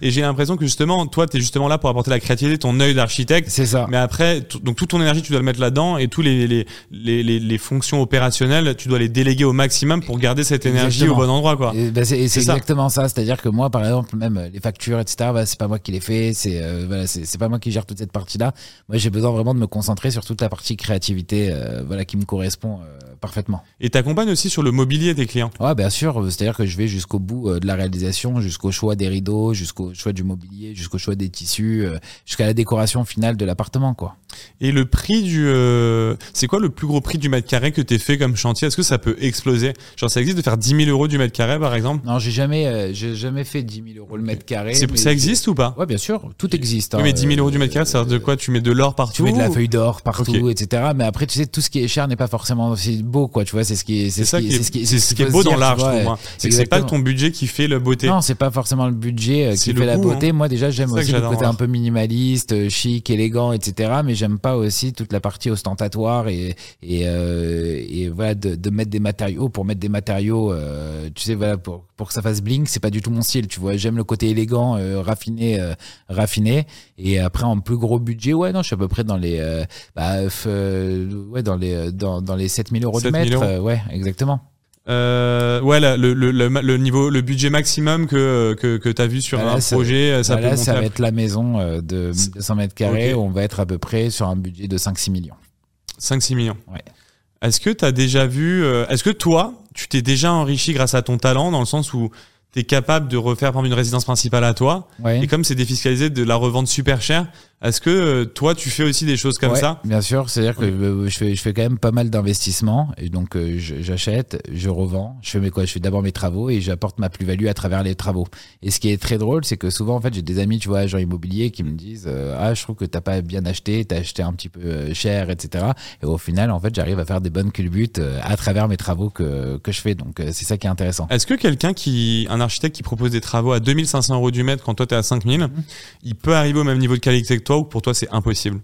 Et j'ai l'impression que justement, toi, t'es justement là pour apporter la créativité, ton œil d'architecte. C'est ça. Mais après, donc toute ton énergie, tu dois le mettre là-dedans et tous les, les, les, les, fonctions opérationnelles, tu dois les déléguer au maximum pour garder cette énergie Exactement. au bon endroit, quoi. Et bah, c'est c'est ça. exactement ça. C'est-à-dire que moi, par exemple, même euh, les factures, etc., c'est pas moi qui les fais. C'est euh, c'est pas moi qui gère toute cette partie-là. Moi, j'ai besoin vraiment de me concentrer sur toute la partie créativité, euh, voilà, qui me correspond parfaitement. Et t'accompagnes aussi sur le mobilier tes clients. Ouais, bien sûr. C'est-à-dire que je vais jusqu'au bout euh, de la réalisation, jusqu'au choix des rideaux, jusqu'au choix du mobilier, jusqu'au choix des tissus, euh, jusqu'à la décoration finale de l'appartement, quoi. Et le prix du, euh, c'est quoi le plus gros prix du mètre carré que t'es fait comme chantier? Est-ce que ça peut exploser? Genre, ça existe de faire 10 000 euros du mètre carré, par exemple? Non, j'ai jamais, euh, j'ai jamais fait 10 000 euros le mètre carré. C'est- mais Ça existe ou pas? Ouais, bien sûr. Tout existe. Oui, hein, mais 10 000 euros du mètre carré, ça veut dire de quoi? Tu mets de l'or partout Tu mets de la feuille d'or partout, etc. Mais après, tu sais, tout ce qui est cher n'est pas forcément aussi beau, quoi. Tu vois, c'est ce qui est, C'est ça qui est, ce qui ce qui est beau dans l'art, je trouve. moi. C'est que c'est pas ton budget qui fait la beauté. Non, c'est pas forcément le budget euh, qui le fait la goût, hein. beauté. Moi, déjà, j'aime aussi le côté voir. un peu minimaliste, euh, chic, élégant, etc. Mais j'aime pas aussi toute la partie ostentatoire et et, euh, et voilà de, de mettre des matériaux pour mettre des matériaux. euh, tu sais, voilà pour pour que ça fasse bling, c'est pas du tout mon style. Tu vois, j'aime le côté élégant, euh, raffiné, euh, raffiné. Et après, en plus gros budget, ouais, non, je suis à peu près dans les, euh, bah, euh, ouais, dans les, dans, dans les 7000 euros du 7000 mètre. euros. euh, ouais, exactement. Euh, ouais, là, le, le, le, le niveau, le budget maximum que, que, que t'as vu sur Bah un ça- projet, euh, ça Bah peut ça va être la maison de 1200 mètres carrés. Ok. où On va être à peu près sur un budget de 5-6 millions. 5-6 millions. Ouais. Est-ce que tu déjà vu, euh, est-ce que toi, tu t'es déjà enrichi grâce à ton talent dans le sens où tu es capable de refaire par une résidence principale à toi Ouais. et comme c'est défiscalisé de la revente super cher, est-ce que euh, toi tu fais aussi des choses comme Ouais, ça? Bien sûr, c'est-à-dire que euh, je fais, je fais quand même pas mal d'investissements et donc euh, j'achète, je revends, je fais mes quoi, je fais d'abord mes travaux et j'apporte ma plus-value à travers les travaux. Et ce qui est très drôle, c'est que souvent en fait j'ai des amis, tu vois, agents immobiliers qui me disent euh, ah je trouve que t'as pas bien acheté, t'as acheté un petit peu cher, etc. Et au final en fait j'arrive à faire des bonnes culbutes à travers mes travaux que que je fais. Donc euh, c'est ça qui est intéressant. Est-ce que quelqu'un qui, un architecte qui propose des travaux à 2500 euros du mètre quand toi t'es à 5000, Mhm. il peut arriver au même niveau de qualité que toi ou pour toi c'est impossible?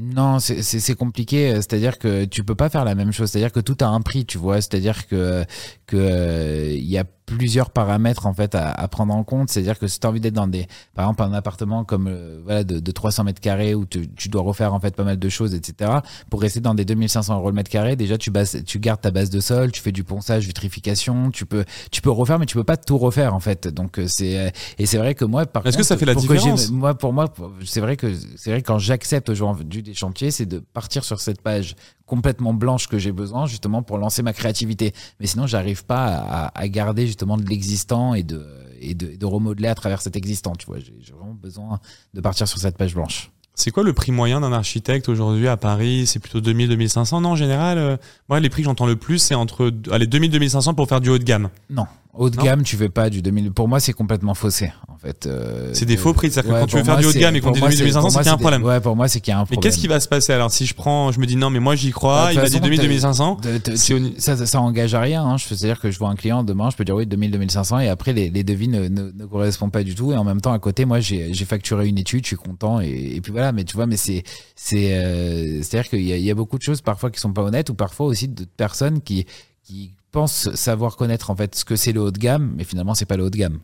Non, c'est- compliqué. euh, C'est-à-dire que tu peux pas faire la même chose. C'est-à-dire que tout a un prix, tu vois. C'est-à-dire que que euh, il y a plusieurs paramètres en fait à, à prendre en compte. C'est-à-dire que si tu as envie d'être dans des, par exemple, un appartement comme euh, voilà de, de 300 mètres carrés où tu, tu dois refaire en fait pas mal de choses, etc. Pour rester dans des 2500 euros le mètre carré, déjà tu bases, tu gardes ta base de sol, tu fais du ponçage, vitrification, tu peux tu peux refaire, mais tu peux pas tout refaire en fait. Donc euh, c'est euh, et c'est vrai que moi par Est-ce que ça fait la différence? moi pour moi c'est vrai que c'est vrai que quand j'accepte aujourd'hui des chantiers c'est de partir sur cette page complètement blanche que j'ai besoin justement pour lancer ma créativité. Mais sinon j'arrive pas à, à garder justement de l'existant et de et de, de remodeler à travers cet existant tu vois. J'ai j'ai vraiment besoin de partir sur cette page blanche. C'est quoi le prix moyen d'un architecte aujourd'hui à Paris? C'est plutôt 2000, 2500 Non, en général, euh, moi les prix que j'entends le plus c'est entre allez 2000, 2500 pour faire du haut de gamme. non haut de Non. gamme tu fais pas du 2000 pour moi c'est complètement faussé en fait euh, C'est des faux prix, c'est-à-dire que quand tu veux faire du haut de gamme et qu'on pour dit moi, 2000, 2500, pour c'est qu'il y a un problème. ouais pour moi c'est qu'il y a un Mais problème qu'est-ce qui va se passer alors si je prends, je me dis non mais moi j'y crois, Bah, il toute a dit façon, 2000, t'as- 2500. De- de- C'est au- ça, engage à rien. Hein. C'est-à-dire que je vois un client demain, je peux dire oui 2000, 2500 et après les, les devis ne, ne, ne correspondent pas du tout. Et en même temps à côté, moi j'ai facturé une étude, je suis content et, et puis voilà. Mais tu vois, mais c'est c'est euh, c'est-à-dire qu'il y y a beaucoup de choses parfois qui sont pas honnêtes ou parfois aussi de personnes qui qui pensent savoir connaître en fait ce que c'est le haut de gamme, mais finalement c'est pas le haut de gamme.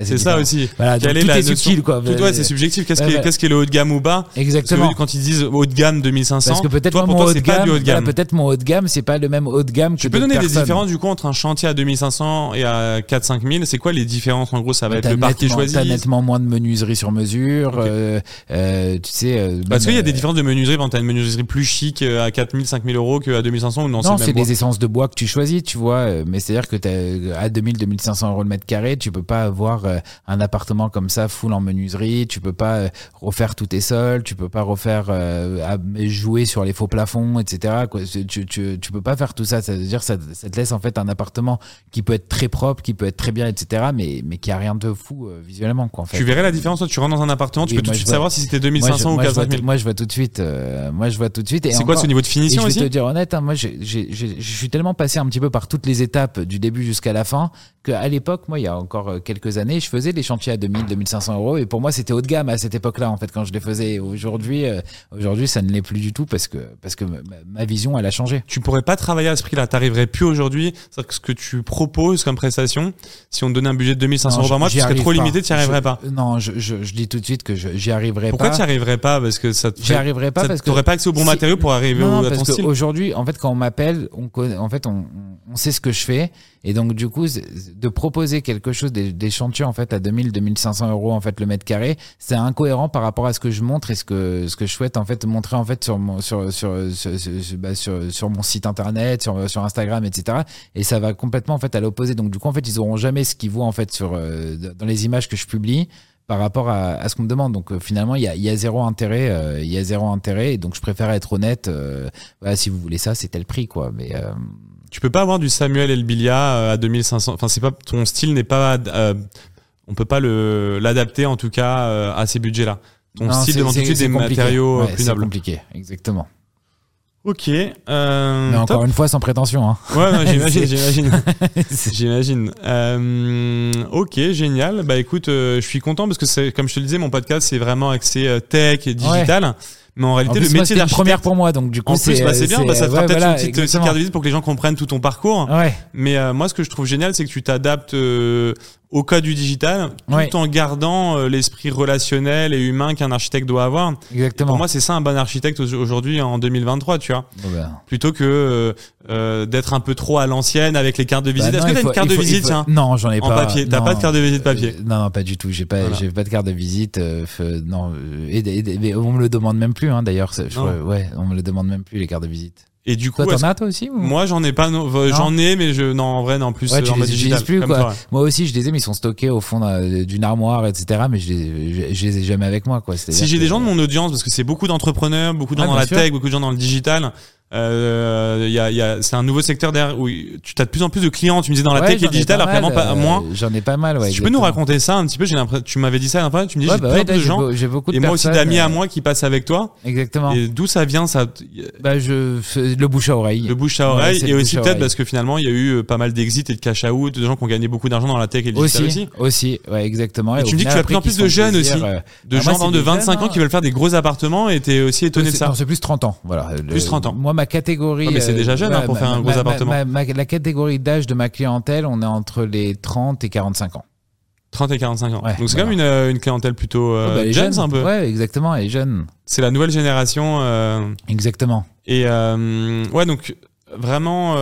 C'est ça aussi. Voilà, Quelle est tout la est subtil quoi. Tout ouais, c'est subjectif. Qu'est-ce qui, est- qui est le haut de gamme ou bas Exactement. que quand ils disent haut de gamme 2500, Parce que peut-être moi, mon haut de gamme, voilà, peut-être mon haut de gamme, c'est pas le même haut de gamme Tu que peux d'autres donner des différences du coup entre un chantier à 2500 et à 4-5 000 C'est quoi les différences En gros, ça va être le parquet choisi. T'as nettement moins de menuiserie sur mesure. Euh, euh, tu sais. euh, Parce qu'il y a des euh, différences de menuiserie. Quand t'as une menuiserie plus chic à 4000, 5000 euros qu'à 2500 ou non, Non, c'est des essences de bois que tu choisis, tu vois. Mais c'est-à-dire que à 2000, 2500 euros le mètre carré, tu peux pas avoir avoir euh, un appartement comme ça full en menuiserie, tu peux pas euh, refaire tous tes sols, tu peux pas refaire euh, jouer sur les faux plafonds, etc. Quoi. Tu, tu, tu, peux pas faire tout ça. Ça veut dire ça, ça te laisse en fait un appartement qui peut être très propre, qui peut être très bien, etc. Mais, mais qui a rien de fou visuellement. Quoi, en fait. Tu verrais la différence Tu rentres dans un appartement, tu peux tout de suite savoir si c'était 2500 ou 4000. Moi, moi, je vois tout de suite. moi, je vois tout de suite. C'est quoi ce niveau de finition aussi Je vais te dire honnête, hein, moi, je suis tellement passé un petit peu par toutes les étapes du début jusqu'à la fin qu'à l'époque, moi, il y a encore euh, quelques années, je faisais des chantiers à 2000, 2500 euros et pour moi, c'était haut de gamme à cette époque-là, en fait, quand je les faisais. Aujourd'hui, euh, aujourd'hui, ça ne l'est plus du tout parce que, parce que ma vision, elle a changé. Tu pourrais pas travailler à ce prix-là. T'arriverais plus aujourd'hui. C'est que ce que tu proposes comme prestation, si on te donnait un budget de 2500 euros par mois, tu serais trop limité, tu n'y arriverais pas. Non, je, je, je, dis tout de suite que j'y arriverai pas. Pourquoi tu n'y arriverais pas? Parce que ça J'y arriverais pas parce que. T'aurais pas accès aux bons matériaux pour arriver non, au, à parce ton style. Aujourd'hui, en fait, quand on m'appelle, on connaît, en fait, on, on sait ce que je fais. Et donc, du coup, de proposer quelque chose, des, des chantiers, en fait, à 2000, 2500 euros, en fait, le mètre carré, c'est incohérent par rapport à ce que je montre et ce que, ce que je souhaite, en fait, montrer, en fait, sur mon, sur, sur, sur, bah, sur, sur, mon site internet, sur, sur Instagram, etc. Et ça va complètement, en fait, à l'opposé. Donc, du coup, en fait, ils auront jamais ce qu'ils voient, en fait, sur, euh, dans les images que je publie par rapport à, à ce qu'on me demande. Donc euh, finalement, il y a, y a, zéro intérêt. Euh, il y a zéro intérêt. Et donc je préfère être honnête. voilà, si vous voulez ça, c'est tel prix, quoi. Mais tu peux pas avoir du Samuel Elbilia euh, à 2500. Enfin, c'est pas ton style n'est pas. Euh, on peut pas le l'adapter en tout cas euh, à ces budgets-là. Ton style demande tout de suite des matériaux plus nobles. C'est compliqué, exactement. Ok. Euh, Mais encore une fois, sans prétention. Hein. Ouais, j'imagine, (laughs) j'imagine. (laughs) j'imagine. Euh, ok, génial. Bah écoute, je suis content parce que c'est, comme je te le disais, mon podcast c'est vraiment axé tech et digital. Mais en réalité, le métier d'architecte. première pour moi, donc du coup, c'est bah, bien. Bah, ça fera peut-être une petite, petite, carte de visite pour que les gens comprennent tout ton parcours. Ouais. Mais euh, moi, ce que je trouve génial, c'est que tu t'adaptes euh, au cas du digital, tout en gardant euh, l'esprit relationnel et humain qu'un architecte doit avoir. Exactement. pour moi, c'est ça un bon architecte aujourd'hui en 2023, tu vois. Ben. Plutôt que euh, euh, d'être un peu trop à l'ancienne avec les cartes de visite. Bah Est-ce que t'as une carte de visite tiens Non, j'en ai en pas. En papier. T'as pas de carte de visite papier Non, non, pas du tout. J'ai pas, j'ai pas de carte de visite. non, et, on me le demande même plus. Hein, D'ailleurs, ouais, on me le demande même plus les cartes de visite. Et du coup, toi, t'en as toi aussi Moi, j'en ai pas. J'en ai, mais je non en vrai, non en plus. Ouais, tu les plus quoi. Moi aussi, je les ai, mais ils sont stockés au fond d'une armoire, etc. Mais je les, je, les ai jamais avec moi quoi. Si j'ai des gens de mon audience, parce que c'est beaucoup d'entrepreneurs, beaucoup de gens dans la tech, beaucoup de gens dans le digital. Euh, y a, y a, c'est un nouveau secteur derrière où tu as de plus en plus de clients. Tu me disais dans la tech et digital, alors vraiment pas moins. J'en ai pas mal. Ouais, tu peux nous raconter ça un petit peu J'ai l'impression. Tu m'avais dit ça Tu me dis j'ai bah plein de gens. J'ai beaucoup de et moi aussi d'amis à moi qui passent avec toi. Exactement. Et d'où ça vient ça Bah je le bouche à oreille. Le bouche à oreille et aussi peut-être parce que finalement il y a eu euh, pas mal d'exits et de cash out, de gens qui ont gagné beaucoup d'argent dans la tech et le digital aussi. Aussi, ouais exactement. Et tu me dis que tu as plus en plus de jeunes aussi, euh, de bah, gens de 25 ans qui veulent faire des gros appartements et t'es aussi étonné de ça. C'est plus 30 ans, voilà. Plus 30 ans. Ma catégorie c'est déjà jeune hein, pour faire un gros appartement. la catégorie d'âge de ma clientèle, on est entre les 30 et 45 ans. 30 et 45 ans. donc c'est quand même une, euh, une, clientèle plutôt euh, bah, jeune, un peu. Ouais, exactement, et jeune. C'est la nouvelle génération. Euh... Exactement. Et euh, ouais, donc vraiment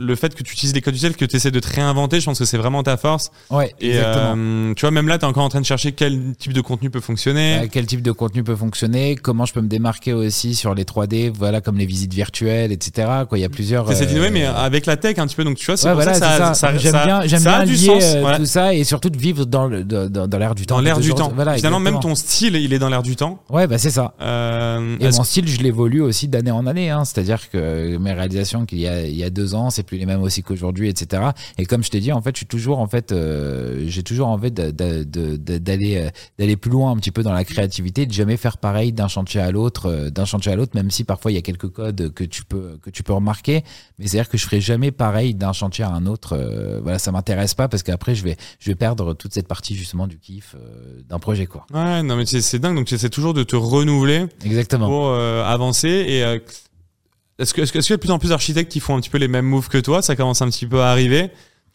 le fait que tu utilises des codes utils, que tu essaies de te réinventer, je pense que c'est vraiment ta force. Ouais, et euh, tu vois, même là, tu es encore en train de chercher quel type de contenu peut fonctionner. Euh, quel type de contenu peut fonctionner, comment je peux me démarquer aussi sur les 3D, voilà, comme les visites virtuelles, etc. Quoi, il y a plusieurs. C'est cette mais euh, avec la tech un petit peu, donc tu vois, c'est voilà, ça, ça, j'aime bien, j'aime bien lier sens, tout ça et surtout de vivre dans le, dans, dans l'air du temps. Dans l'air du temps. Voilà, Finalement, même ton style, il est dans l'air du temps. Ouais, bah c'est ça. et mon style, je l'évolue aussi d'année en année, hein, c'est-à-dire que mes réalisations qu'il y a, il y a deux ans, c'est plus les mêmes aussi qu'aujourd'hui etc. Et comme je t'ai dit, en fait, je suis toujours, en fait, euh, j'ai toujours envie d'aller euh, d'aller plus loin un petit peu dans la créativité, de jamais faire pareil d'un chantier à l'autre, euh, d'un chantier à l'autre, même si parfois il y a quelques codes que tu peux que tu peux remarquer. Mais c'est à dire que je ferai jamais pareil d'un chantier à un autre. voilà, ça m'intéresse pas parce qu'après je vais je vais perdre toute cette partie justement du kiff d'un projet quoi. Ouais, non mais c'est dingue. Donc tu essaies toujours de te renouveler. Exactement. Pour avancer et est-ce qu'il est y a de plus en plus d'architectes qui font un petit peu les mêmes moves que toi? Ça commence un petit peu à arriver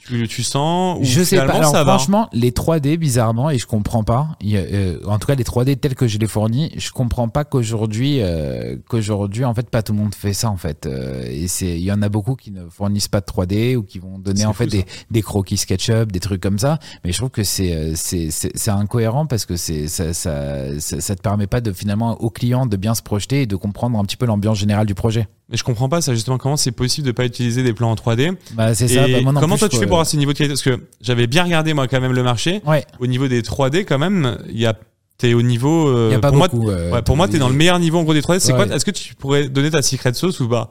tu, tu sens ou Je sais pas. Alors, franchement, les 3D, bizarrement, et je comprends pas. Euh, en tout cas, les 3D tels que je les fournis, je comprends pas qu'aujourd'hui, euh, qu'aujourd'hui, en fait, pas tout le monde fait ça, en fait. Euh, et c'est, il y en a beaucoup qui ne fournissent pas de 3D ou qui vont donner en fait des, des, croquis SketchUp, des trucs comme ça. Mais je trouve que c'est, c'est, c'est, incohérent parce que c'est, ça, ça, ça, ça te permet pas de finalement au client de bien se projeter et de comprendre un petit peu l'ambiance générale du projet. Mais je comprends pas ça justement comment c'est possible de pas utiliser des plans en 3D. Bah, c'est ça. Bah, moi non comment plus, toi tu fais pour avoir ce niveau de qualité Parce que j'avais bien regardé moi quand même le marché. Ouais. Au niveau des 3D quand même, il y a t'es au niveau. euh, y a pas pour moi, beaucoup. euh, ouais, pour moi t'es dans le meilleur niveau en gros des 3D. C'est Ouais. quoi Est-ce que tu pourrais donner ta secret sauce ou pas?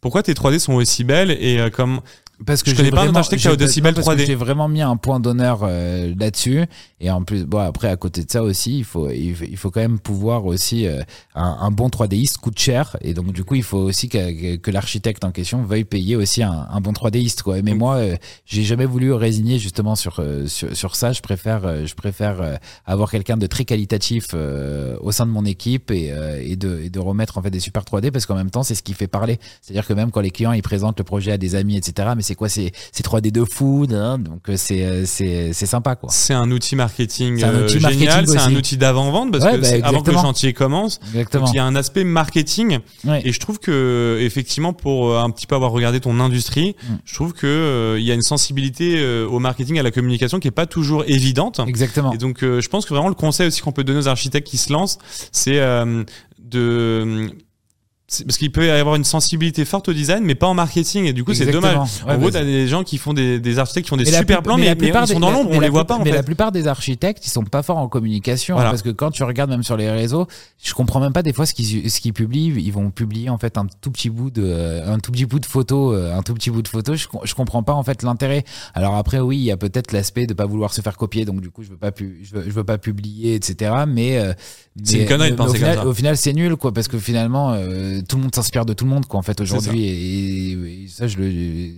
Pourquoi tes 3D sont aussi belles et euh, comme Parce que Je connais pas un vraiment- architecte qui a j'ai- aussi non, belle parce que 3D. J'ai vraiment mis un point d'honneur euh, là-dessus. Et en plus, bon, après, à côté de ça aussi, il faut, il faut, quand même pouvoir aussi. euh, un, un bon 3Diste coûte cher. Et donc, du coup, il faut aussi que, que l'architecte en question veuille payer aussi un, un bon 3Diste. Quoi. Mais moi, euh, j'ai jamais voulu résigner justement sur, euh, sur, sur ça. Je préfère, euh, je préfère euh, avoir quelqu'un de très qualitatif euh, au sein de mon équipe et, euh, et, de, et de remettre en fait des super 3D parce qu'en même temps, c'est ce qui fait parler. C'est-à-dire que même quand les clients ils présentent le projet à des amis, etc. Mais c'est quoi C'est c'est 3D de fou, hein, donc euh, c'est euh, c'est sympa quoi. c'est un outil marketing un euh, outil génial, c'est un outil d'avant-vente parce Ouais, que bah, avant que le chantier commence. Exactement. Donc il y a un aspect marketing Ouais. et je trouve que effectivement pour un petit peu avoir regardé ton industrie, Mm. je trouve que euh, il y a une sensibilité euh, au marketing à la communication qui est pas toujours évidente. Exactement. Et donc euh, je pense que vraiment le conseil aussi qu'on peut donner aux architectes qui se lancent, c'est de parce qu'il peut y avoir une sensibilité forte au design, mais pas en marketing, et du coup c'est dommage. Ouais, en gros, t'as des gens qui font des, des architectes qui font des Mais super plans, mais mais, la mais plupart ils sont dans mais- l'ombre, mais on les voit pas en Mais fait. la plupart des architectes, ils sont pas forts en communication Voilà. parce que quand tu regardes même sur les réseaux, je comprends même pas des fois ce qu'ils ce qu'ils publient. Ils vont publier en fait un tout petit bout de un tout petit bout de photo, euh, un tout petit bout de photo. Je, je comprends pas en fait l'intérêt. Alors après oui, il y a peut-être l'aspect de pas vouloir se faire copier, donc du coup je veux pas pu- je veux, je veux pas publier, etc. Mais euh, C'est mais- une connerie de mais au penser comme final, ça. Au final, c'est nul quoi parce que finalement euh, tout le monde s'inspire de tout le monde quoi en fait aujourd'hui. et, et ça je le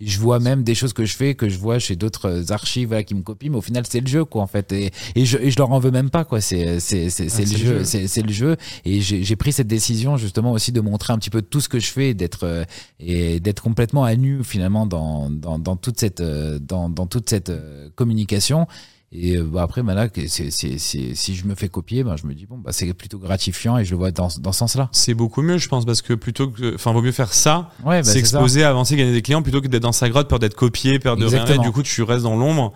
je vois même des choses que je fais que je vois chez d'autres archives voilà, qui me copient mais au final c'est le jeu quoi en fait. Et, et, je, et je leur en veux même pas quoi. C'est c'est c'est c'est Ah, le jeu jeu. c'est c'est le jeu. Et j'ai pris cette décision justement aussi de montrer un petit peu tout ce que je fais et d'être euh, et d'être complètement à nu finalement dans dans dans toute cette euh, dans dans toute cette euh, communication et euh, bah, après, bah, là, c'est- c'est- si je me fais copier, bah, je me dis, bon, bah, c'est plutôt gratifiant et je le vois dans, dans ce sens-là. C'est beaucoup mieux, je pense, parce que plutôt que, enfin, vaut mieux faire ça, Ouais, bah, s'exposer, avancer, gagner des clients, plutôt que d'être dans sa grotte, peur d'être copié, peur de rien. Et du coup, tu restes dans l'ombre.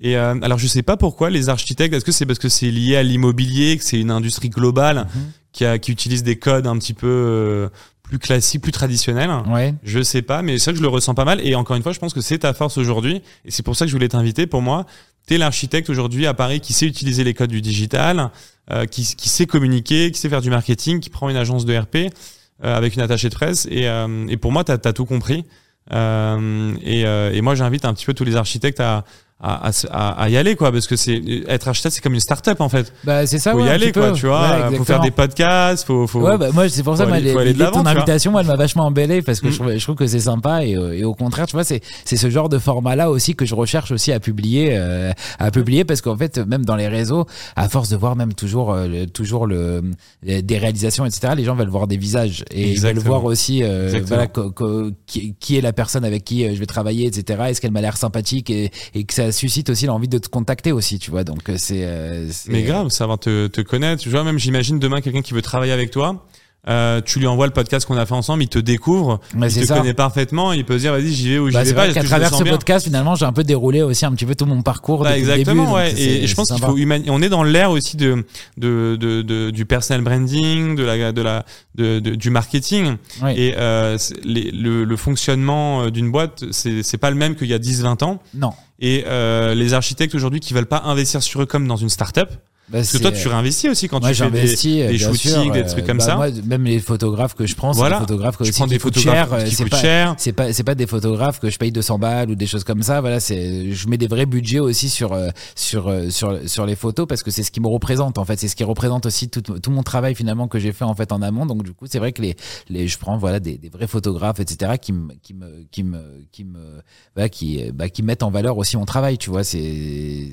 Et euh, alors, je sais pas pourquoi les architectes. Est-ce que c'est parce que c'est lié à l'immobilier, que c'est une industrie globale Mhm. qui, a, qui utilise des codes un petit peu euh, plus classiques, plus traditionnels? Ouais. Je sais pas, mais c'est vrai que je le ressens pas mal. Et encore une fois, je pense que c'est ta force aujourd'hui. Et c'est pour ça que je voulais t'inviter. Pour moi, t'es l'architecte aujourd'hui à Paris qui sait utiliser les codes du digital, euh, qui, qui sait communiquer, qui sait faire du marketing, qui prend une agence de RP euh, avec une attachée de presse. Et, euh, et pour moi, t'as as tout compris. Euh, et, euh, et moi, j'invite un petit peu tous les architectes à, à, à, à- y aller, quoi, parce que c'est être architecte, c'est comme une start-up en fait. Bah, c'est ça, Faut ouais, y aller, quoi, peu. tu vois. Ouais, faut faire exactement. des podcasts, faut, faut. Ouais, bah, moi, c'est pour ça, moi, aller- de l'avant, ton invitation, moi, elle m'a vachement embellé parce que Mm. je, trouve, je trouve que c'est sympa et, euh, et au contraire, tu vois, c'est, c'est ce genre de format-là aussi que je recherche aussi à publier, euh, à publier parce qu'en fait, même dans les réseaux, à force de voir même toujours, euh, toujours le, les- des réalisations, etc., les gens veulent voir des visages et ils veulent Exactement. voir aussi, euh, Exactement. voilà, qui, qui est la personne avec qui euh, je vais travailler, etc., est-ce qu'elle m'a l'air sympathique et, et que ça suscite aussi l'envie de te contacter aussi, tu vois, donc euh, c'est, euh, c'est- Mais grave, savoir te, te connaître. Tu vois, même j'imagine demain quelqu'un qui veut travailler avec toi. Euh, tu lui envoies le podcast qu'on a fait ensemble, il te découvre, il te ça. connaît parfaitement, il peut se dire vas-y j'y vais ou j'y Bah, vais pas. vrai le travers ce bien podcast, finalement, j'ai un peu déroulé aussi un petit peu tout mon parcours Bah, exactement, début, ouais. Et, je pense qu'il faut On est dans l'ère aussi de, de, de, de- du personal branding, de la, de la, de, du marketing. Et euh, les- le, le fonctionnement euh, d'une boîte, c'est pas le même qu'il y a 10-20 ans. Non. Et euh, les architectes aujourd'hui qui veulent pas investir sur eux comme dans une start-up. Bah, Parce que toi, tu réinvestis aussi quand moi, tu fais des, des shootings, sûr, des euh, trucs comme bah, ça. Moi, même les photographes que je prends, c'est Voilà. des photographes que aussi prends des photographes euh, qui C'est coûtent pas, cher. c'est pas, c'est pas des photographes que je paye 200 balles ou des choses comme ça. Voilà, c'est, je mets des vrais budgets aussi sur, euh, sur, euh, sur, sur les photos parce que c'est ce qui me représente en fait. C'est ce qui représente aussi tout, tout mon travail finalement que j'ai fait en fait en amont. Donc du coup, c'est vrai que les, les, je prends voilà des, des vrais photographes, etc. qui me, qui me, qui me, qui me, qui, euh, bah, qui mettent en valeur aussi mon travail. Tu vois, c'est, euh,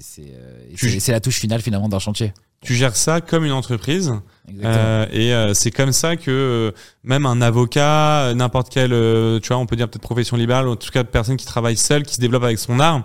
c'est, c'est la touche finale finalement d'un chantier. Tu gères ça comme une entreprise. Euh, et euh, c'est comme ça que euh, même un avocat, euh, n'importe quelle, euh, tu vois, on peut dire peut-être profession libérale, ou en tout cas personne qui travaille seule, qui se développe avec son art,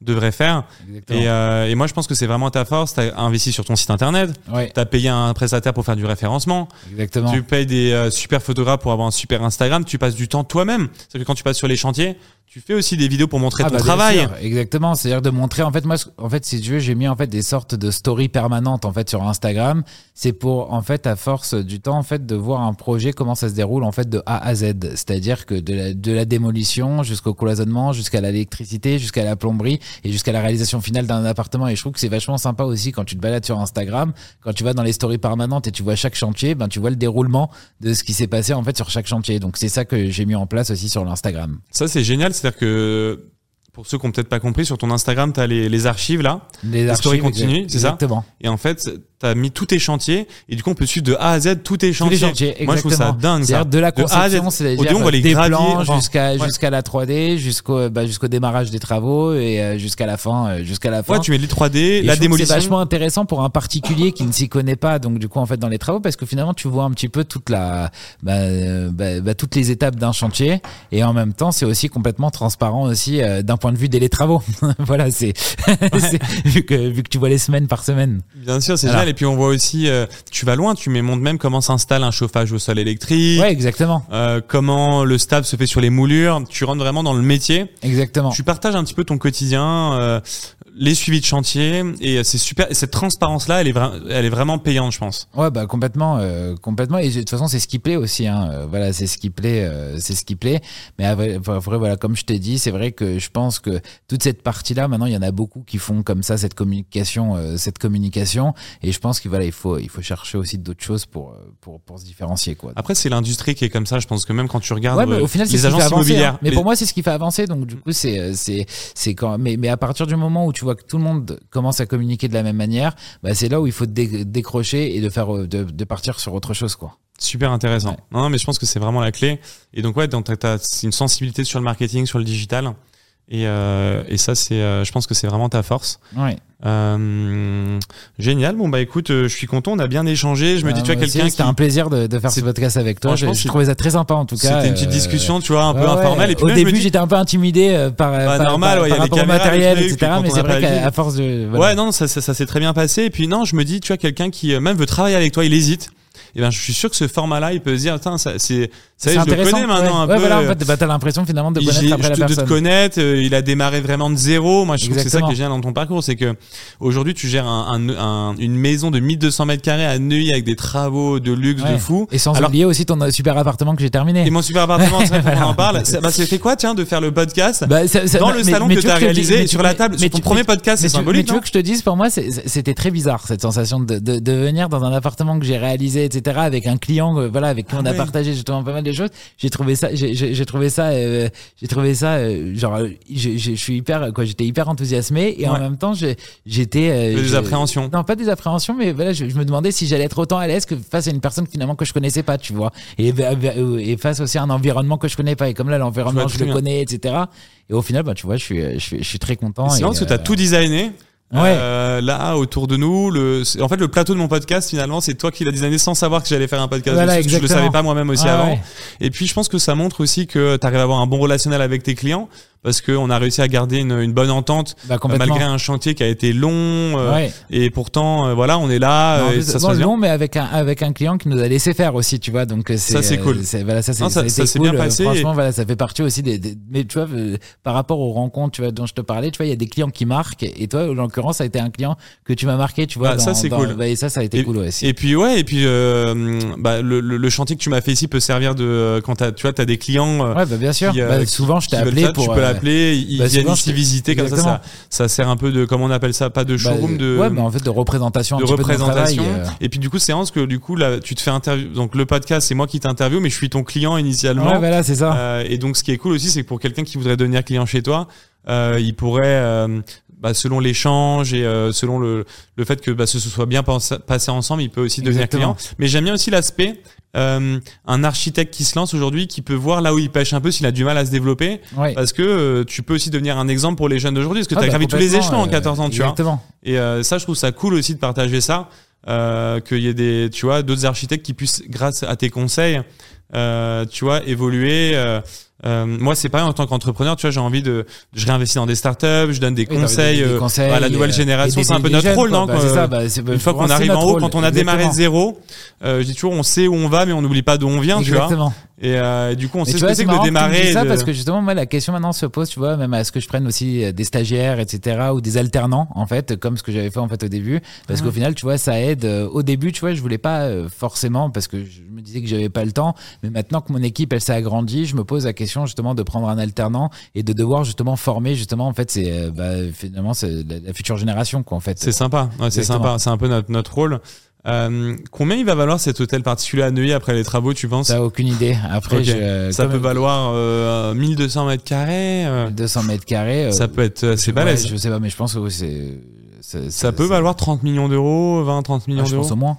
devrait faire. Et, euh, et moi, je pense que c'est vraiment ta force. Tu as investi sur ton site internet, ouais, tu as payé un prestataire pour faire du référencement, exactement. tu payes des euh, super photographes pour avoir un super Instagram, tu passes du temps toi-même. C'est que quand tu passes sur les chantiers, tu fais aussi des vidéos pour montrer Ah, ton bah, travail. sûr, exactement, c'est-à-dire de montrer en fait moi en fait si tu veux, j'ai mis en fait des sortes de stories permanentes en fait sur Instagram, c'est pour en fait à force du temps en fait de voir un projet comment ça se déroule en fait de A à Z, c'est-à-dire que de la, de la démolition jusqu'au cloisonnement, jusqu'à l'électricité, jusqu'à la plomberie et jusqu'à la réalisation finale d'un appartement et je trouve que c'est vachement sympa aussi quand tu te balades sur Instagram, quand tu vas dans les stories permanentes et tu vois chaque chantier, ben tu vois le déroulement de ce qui s'est passé en fait sur chaque chantier. Donc c'est ça que j'ai mis en place aussi sur l'Instagram. Ça, c'est génial. C'est-à-dire que pour ceux qui n'ont peut-être pas compris, sur ton Instagram, tu as les, les archives là. Les, archives, continues, c'est ça Exactement. Et en fait, tu as mis tous tes chantiers. Et du coup, on peut suivre de A à Z tous tes Tous chantiers. les chantiers, Moi, je trouve ça dingue, ça. De la conception, c'est-à-dire on voit les des plans enfin, jusqu'à ouais. jusqu'à la 3D, jusqu'au bah, jusqu'au démarrage des travaux et euh, jusqu'à la fin, euh, jusqu'à la fin. Ouais, tu mets les 3D, Et la démolition. C'est vachement intéressant pour un particulier qui ne s'y connaît pas, donc du coup en fait dans les travaux, parce que finalement tu vois un petit peu toute la, bah, euh, bah, bah, toutes les étapes d'un chantier, et en même temps c'est aussi complètement transparent aussi euh, d'un point de vue des les travaux. (laughs) voilà, c'est (laughs) vu que vu que tu vois les semaines par semaine. Bien sûr, c'est génial. Et puis on voit aussi, euh, tu vas loin, tu mets montres même comment s'installe un chauffage au sol électrique, Ouais, exactement, euh, comment le stab se fait sur les moulures. Tu rentres vraiment dans le métier. exactement. Tu partages un petit peu ton quotidien, euh, les suivis de chantier, et c'est super. Et cette transparence-là, elle est, elle est vraiment payante, je pense. Ouais, bah complètement, euh, complètement. Et de toute façon, c'est ce qui plaît aussi. Hein. Euh, Voilà, c'est ce qui plaît, euh, c'est ce qui plaît. Mais vrai, voilà, comme je t'ai dit, c'est vrai que je pense que toute cette partie-là, maintenant, il y en a beaucoup qui font comme ça cette communication, euh, cette communication. Et je pense qu'il voilà, il faut, il faut chercher aussi d'autres choses pour, euh, pour, pour se différencier, quoi. Après, c'est l'industrie qui est comme ça. Je pense que même quand tu regardes Ouais, mais euh, au final, c'est les agences avancer. immobilières, hein. Mais les- pour moi, c'est ce qui fait avancer. Donc, du coup, c'est, c'est, c'est quand. Mais, mais à partir du moment où tu vois que tout le monde commence à communiquer de la même manière, bah, c'est là où il faut dé- décrocher et de faire, de, de partir sur autre chose, quoi. Super intéressant. Ouais. Non, mais je pense que c'est vraiment la clé. Et donc ouais, t'as- c'est une sensibilité sur le marketing, sur le digital. Et, euh, et ça, c'est, euh, je pense que c'est vraiment ta force. Ouais. Euh, génial. Bon bah écoute, euh, je suis content. On a bien échangé. Je me dis, tu as quelqu'un qui. C'était un plaisir de, de faire ce podcast avec toi. Je, je c'est- trouvais ça très sympa en tout cas. C'était une petite euh, discussion, tu vois, un peu ouais, informelle. Et puis Au je début, dis- j'étais un peu intimidé euh, par, Bah, par, normal, par- ouais, il y a par rapport au matériel, etc. puis Mais c'est vrai qu'à force de. voilà. Ouais, non, ça, ça, ça s'est très bien passé. Et puis non, je me dis, tu vois, quelqu'un qui même veut travailler avec toi, il hésite. Et ben, je suis sûr que ce format-là, il peut se dire, tiens, ça, c'est, ça je le connais maintenant ouais. un Ouais, peu. voilà, en euh, fait, bah, t'as l'impression finalement de connaître après la de, de te personne. connaître, euh, il a démarré vraiment de zéro. Moi, je trouve que c'est ça qui est génial dans ton parcours, c'est que aujourd'hui, tu gères un, un- un- une maison de 1200 mètres carrés à Neuilly avec des travaux de luxe de fou. Et sans Alors- oublier aussi ton euh, super appartement que j'ai terminé. Et mon super (laughs) appartement, c'est vrai qu'on en parle. Ça- Bah, c'était quoi, tiens, de faire le podcast Bah, ça- ça- dans mais- le salon mais que tu tu as veux que je te dise- réalisé sur la table, mais sur ton premier podcast, c'est tu, mais symbolique, tu veux que je te dise, pour moi, c'était très bizarre cette sensation de venir dans un appartement que j'ai réalisé, etc., avec un client, euh, voilà, avec qui Ah on a ouais. partagé justement pas mal de choses. J'ai trouvé ça, j'ai- trouvé ça, euh, j'ai trouvé ça, euh, genre, euh, j'ai- je suis hyper, quoi, j'étais hyper enthousiasmé et en même temps, j'étais Des appréhensions. Non, pas des appréhensions, mais voilà, je, je me demandais si j'allais être autant à l'aise que face à une personne finalement que je connaissais pas, tu vois, et, et face aussi à un environnement que je connais pas. Et comme là, l'environnement, Je je, le bien. connais, etc. Et au final, bah, tu vois, je suis, je suis, je suis très content. C'est parce que tu as euh, tout designé. Ouais. Euh, là, autour de nous, le, en fait, le plateau de mon podcast, finalement, c'est toi qui l'as designé sans savoir que j'allais faire un podcast. Voilà, dessus, je le savais pas moi-même aussi Ah avant. ouais. Et puis, je pense que ça montre aussi que tu arrives à avoir un bon relationnel avec tes clients parce qu'on a réussi à garder une, une bonne entente Bah, malgré un chantier qui a été long. euh, Ouais. Et pourtant, euh, voilà, on est là Non, et ça se bien. long, mais avec un, avec un client qui nous a laissé faire aussi, tu vois. Donc, euh, c'est, Ça, c'est cool. c'est- voilà, ça, c'est, Non, ça- ça cool. bien passé Franchement, voilà, ça fait partie aussi des, des- mais tu vois, par rapport aux rencontres, tu vois, dont je te parlais, tu vois, il y a des clients qui marquent. Et toi, en l'occurrence, ça a été un client que tu m'as marqué, tu vois. Bah, ça, dans- c'est dans- cool. bah, et ça, ça a été Et- cool aussi. Et puis ouais, et puis euh, bah, le, le, le chantier que tu m'as fait ici peut servir de quand tu vois, t'as des clients. ouais, bah, bien sûr. qui, Bah, souvent, je t'ai appelé ça, pour. L'appeler, ils bah, viennent ici visiter comme ça, ça, ça sert un peu de comment on appelle ça, pas de bah, showroom, de Ouais, mais en fait, de représentation de représentation. travail, euh. Et puis du coup, séance que du coup là, tu te fais interview. Donc le podcast, c'est moi qui t'interview, mais je suis ton client initialement. Ouais, voilà, c'est ça. Euh, et donc ce qui est cool aussi, c'est que pour quelqu'un qui voudrait devenir client chez toi, euh, il pourrait, euh, bah, selon l'échange et euh, selon le, le fait que bah, ce soit bien passé ensemble, il peut aussi devenir Exactement. client. Mais j'aime bien aussi l'aspect. Euh, un architecte qui se lance aujourd'hui, qui peut voir là où il pêche un peu, s'il a du mal à se développer, Ouais. parce que euh, tu peux aussi devenir un exemple pour les jeunes d'aujourd'hui, parce que Ah, tu as bah, gravi tous les échelons en euh, 14 ans, tu vois. Et euh, ça, je trouve ça cool aussi de partager ça. Euh, qu'il y ait des, tu vois, d'autres architectes qui puissent, grâce à tes conseils, euh, tu vois, évoluer. Euh, euh, moi, c'est pareil en tant qu'entrepreneur, tu vois, j'ai envie de, je réinvestis dans des startups, je donne des Oui, conseils, des euh, conseils, à la nouvelle euh, génération. C'est un peu notre jeunes, rôle, non Bah, ça, bah, Une fois qu'on arrive en haut, rôle. quand on a démarré de Exactement. zéro, euh, je dis toujours, on sait où on va, mais on n'oublie pas d'où on vient, tu vois. Exactement. Et, euh, et du coup, on Mais sait ce que c'est que de que démarrer. ça de- parce que justement, moi, la question maintenant se pose, tu vois, même à ce que je prenne aussi euh, des stagiaires, etc., ou des alternants, en fait, comme ce que j'avais fait en fait au début, parce qu'au final, tu vois, ça aide. euh, Au début, tu vois, je voulais pas euh, forcément parce que je me disais que j'avais pas le temps, mais maintenant que mon équipe elle s'est agrandie, je me pose la question justement de prendre un alternant et de devoir justement former justement en fait c'est euh, bah, finalement c'est la, la future génération quoi en fait. C'est sympa, ouais, c'est sympa, c'est un peu notre, notre rôle. Euh, combien il va valoir cet hôtel particulier à Neuilly après les travaux, tu penses? T'as aucune idée. Après, Ok. je, Ça peut valoir euh, 1200 mètres carrés. euh, 200 mètres carrés. euh, ça peut être assez ouais, balèze. je sais pas, mais je pense que c'est. c'est- Ça peut valoir 30 millions d'euros, 20, 30 Ah, millions je pense d'euros. au moins.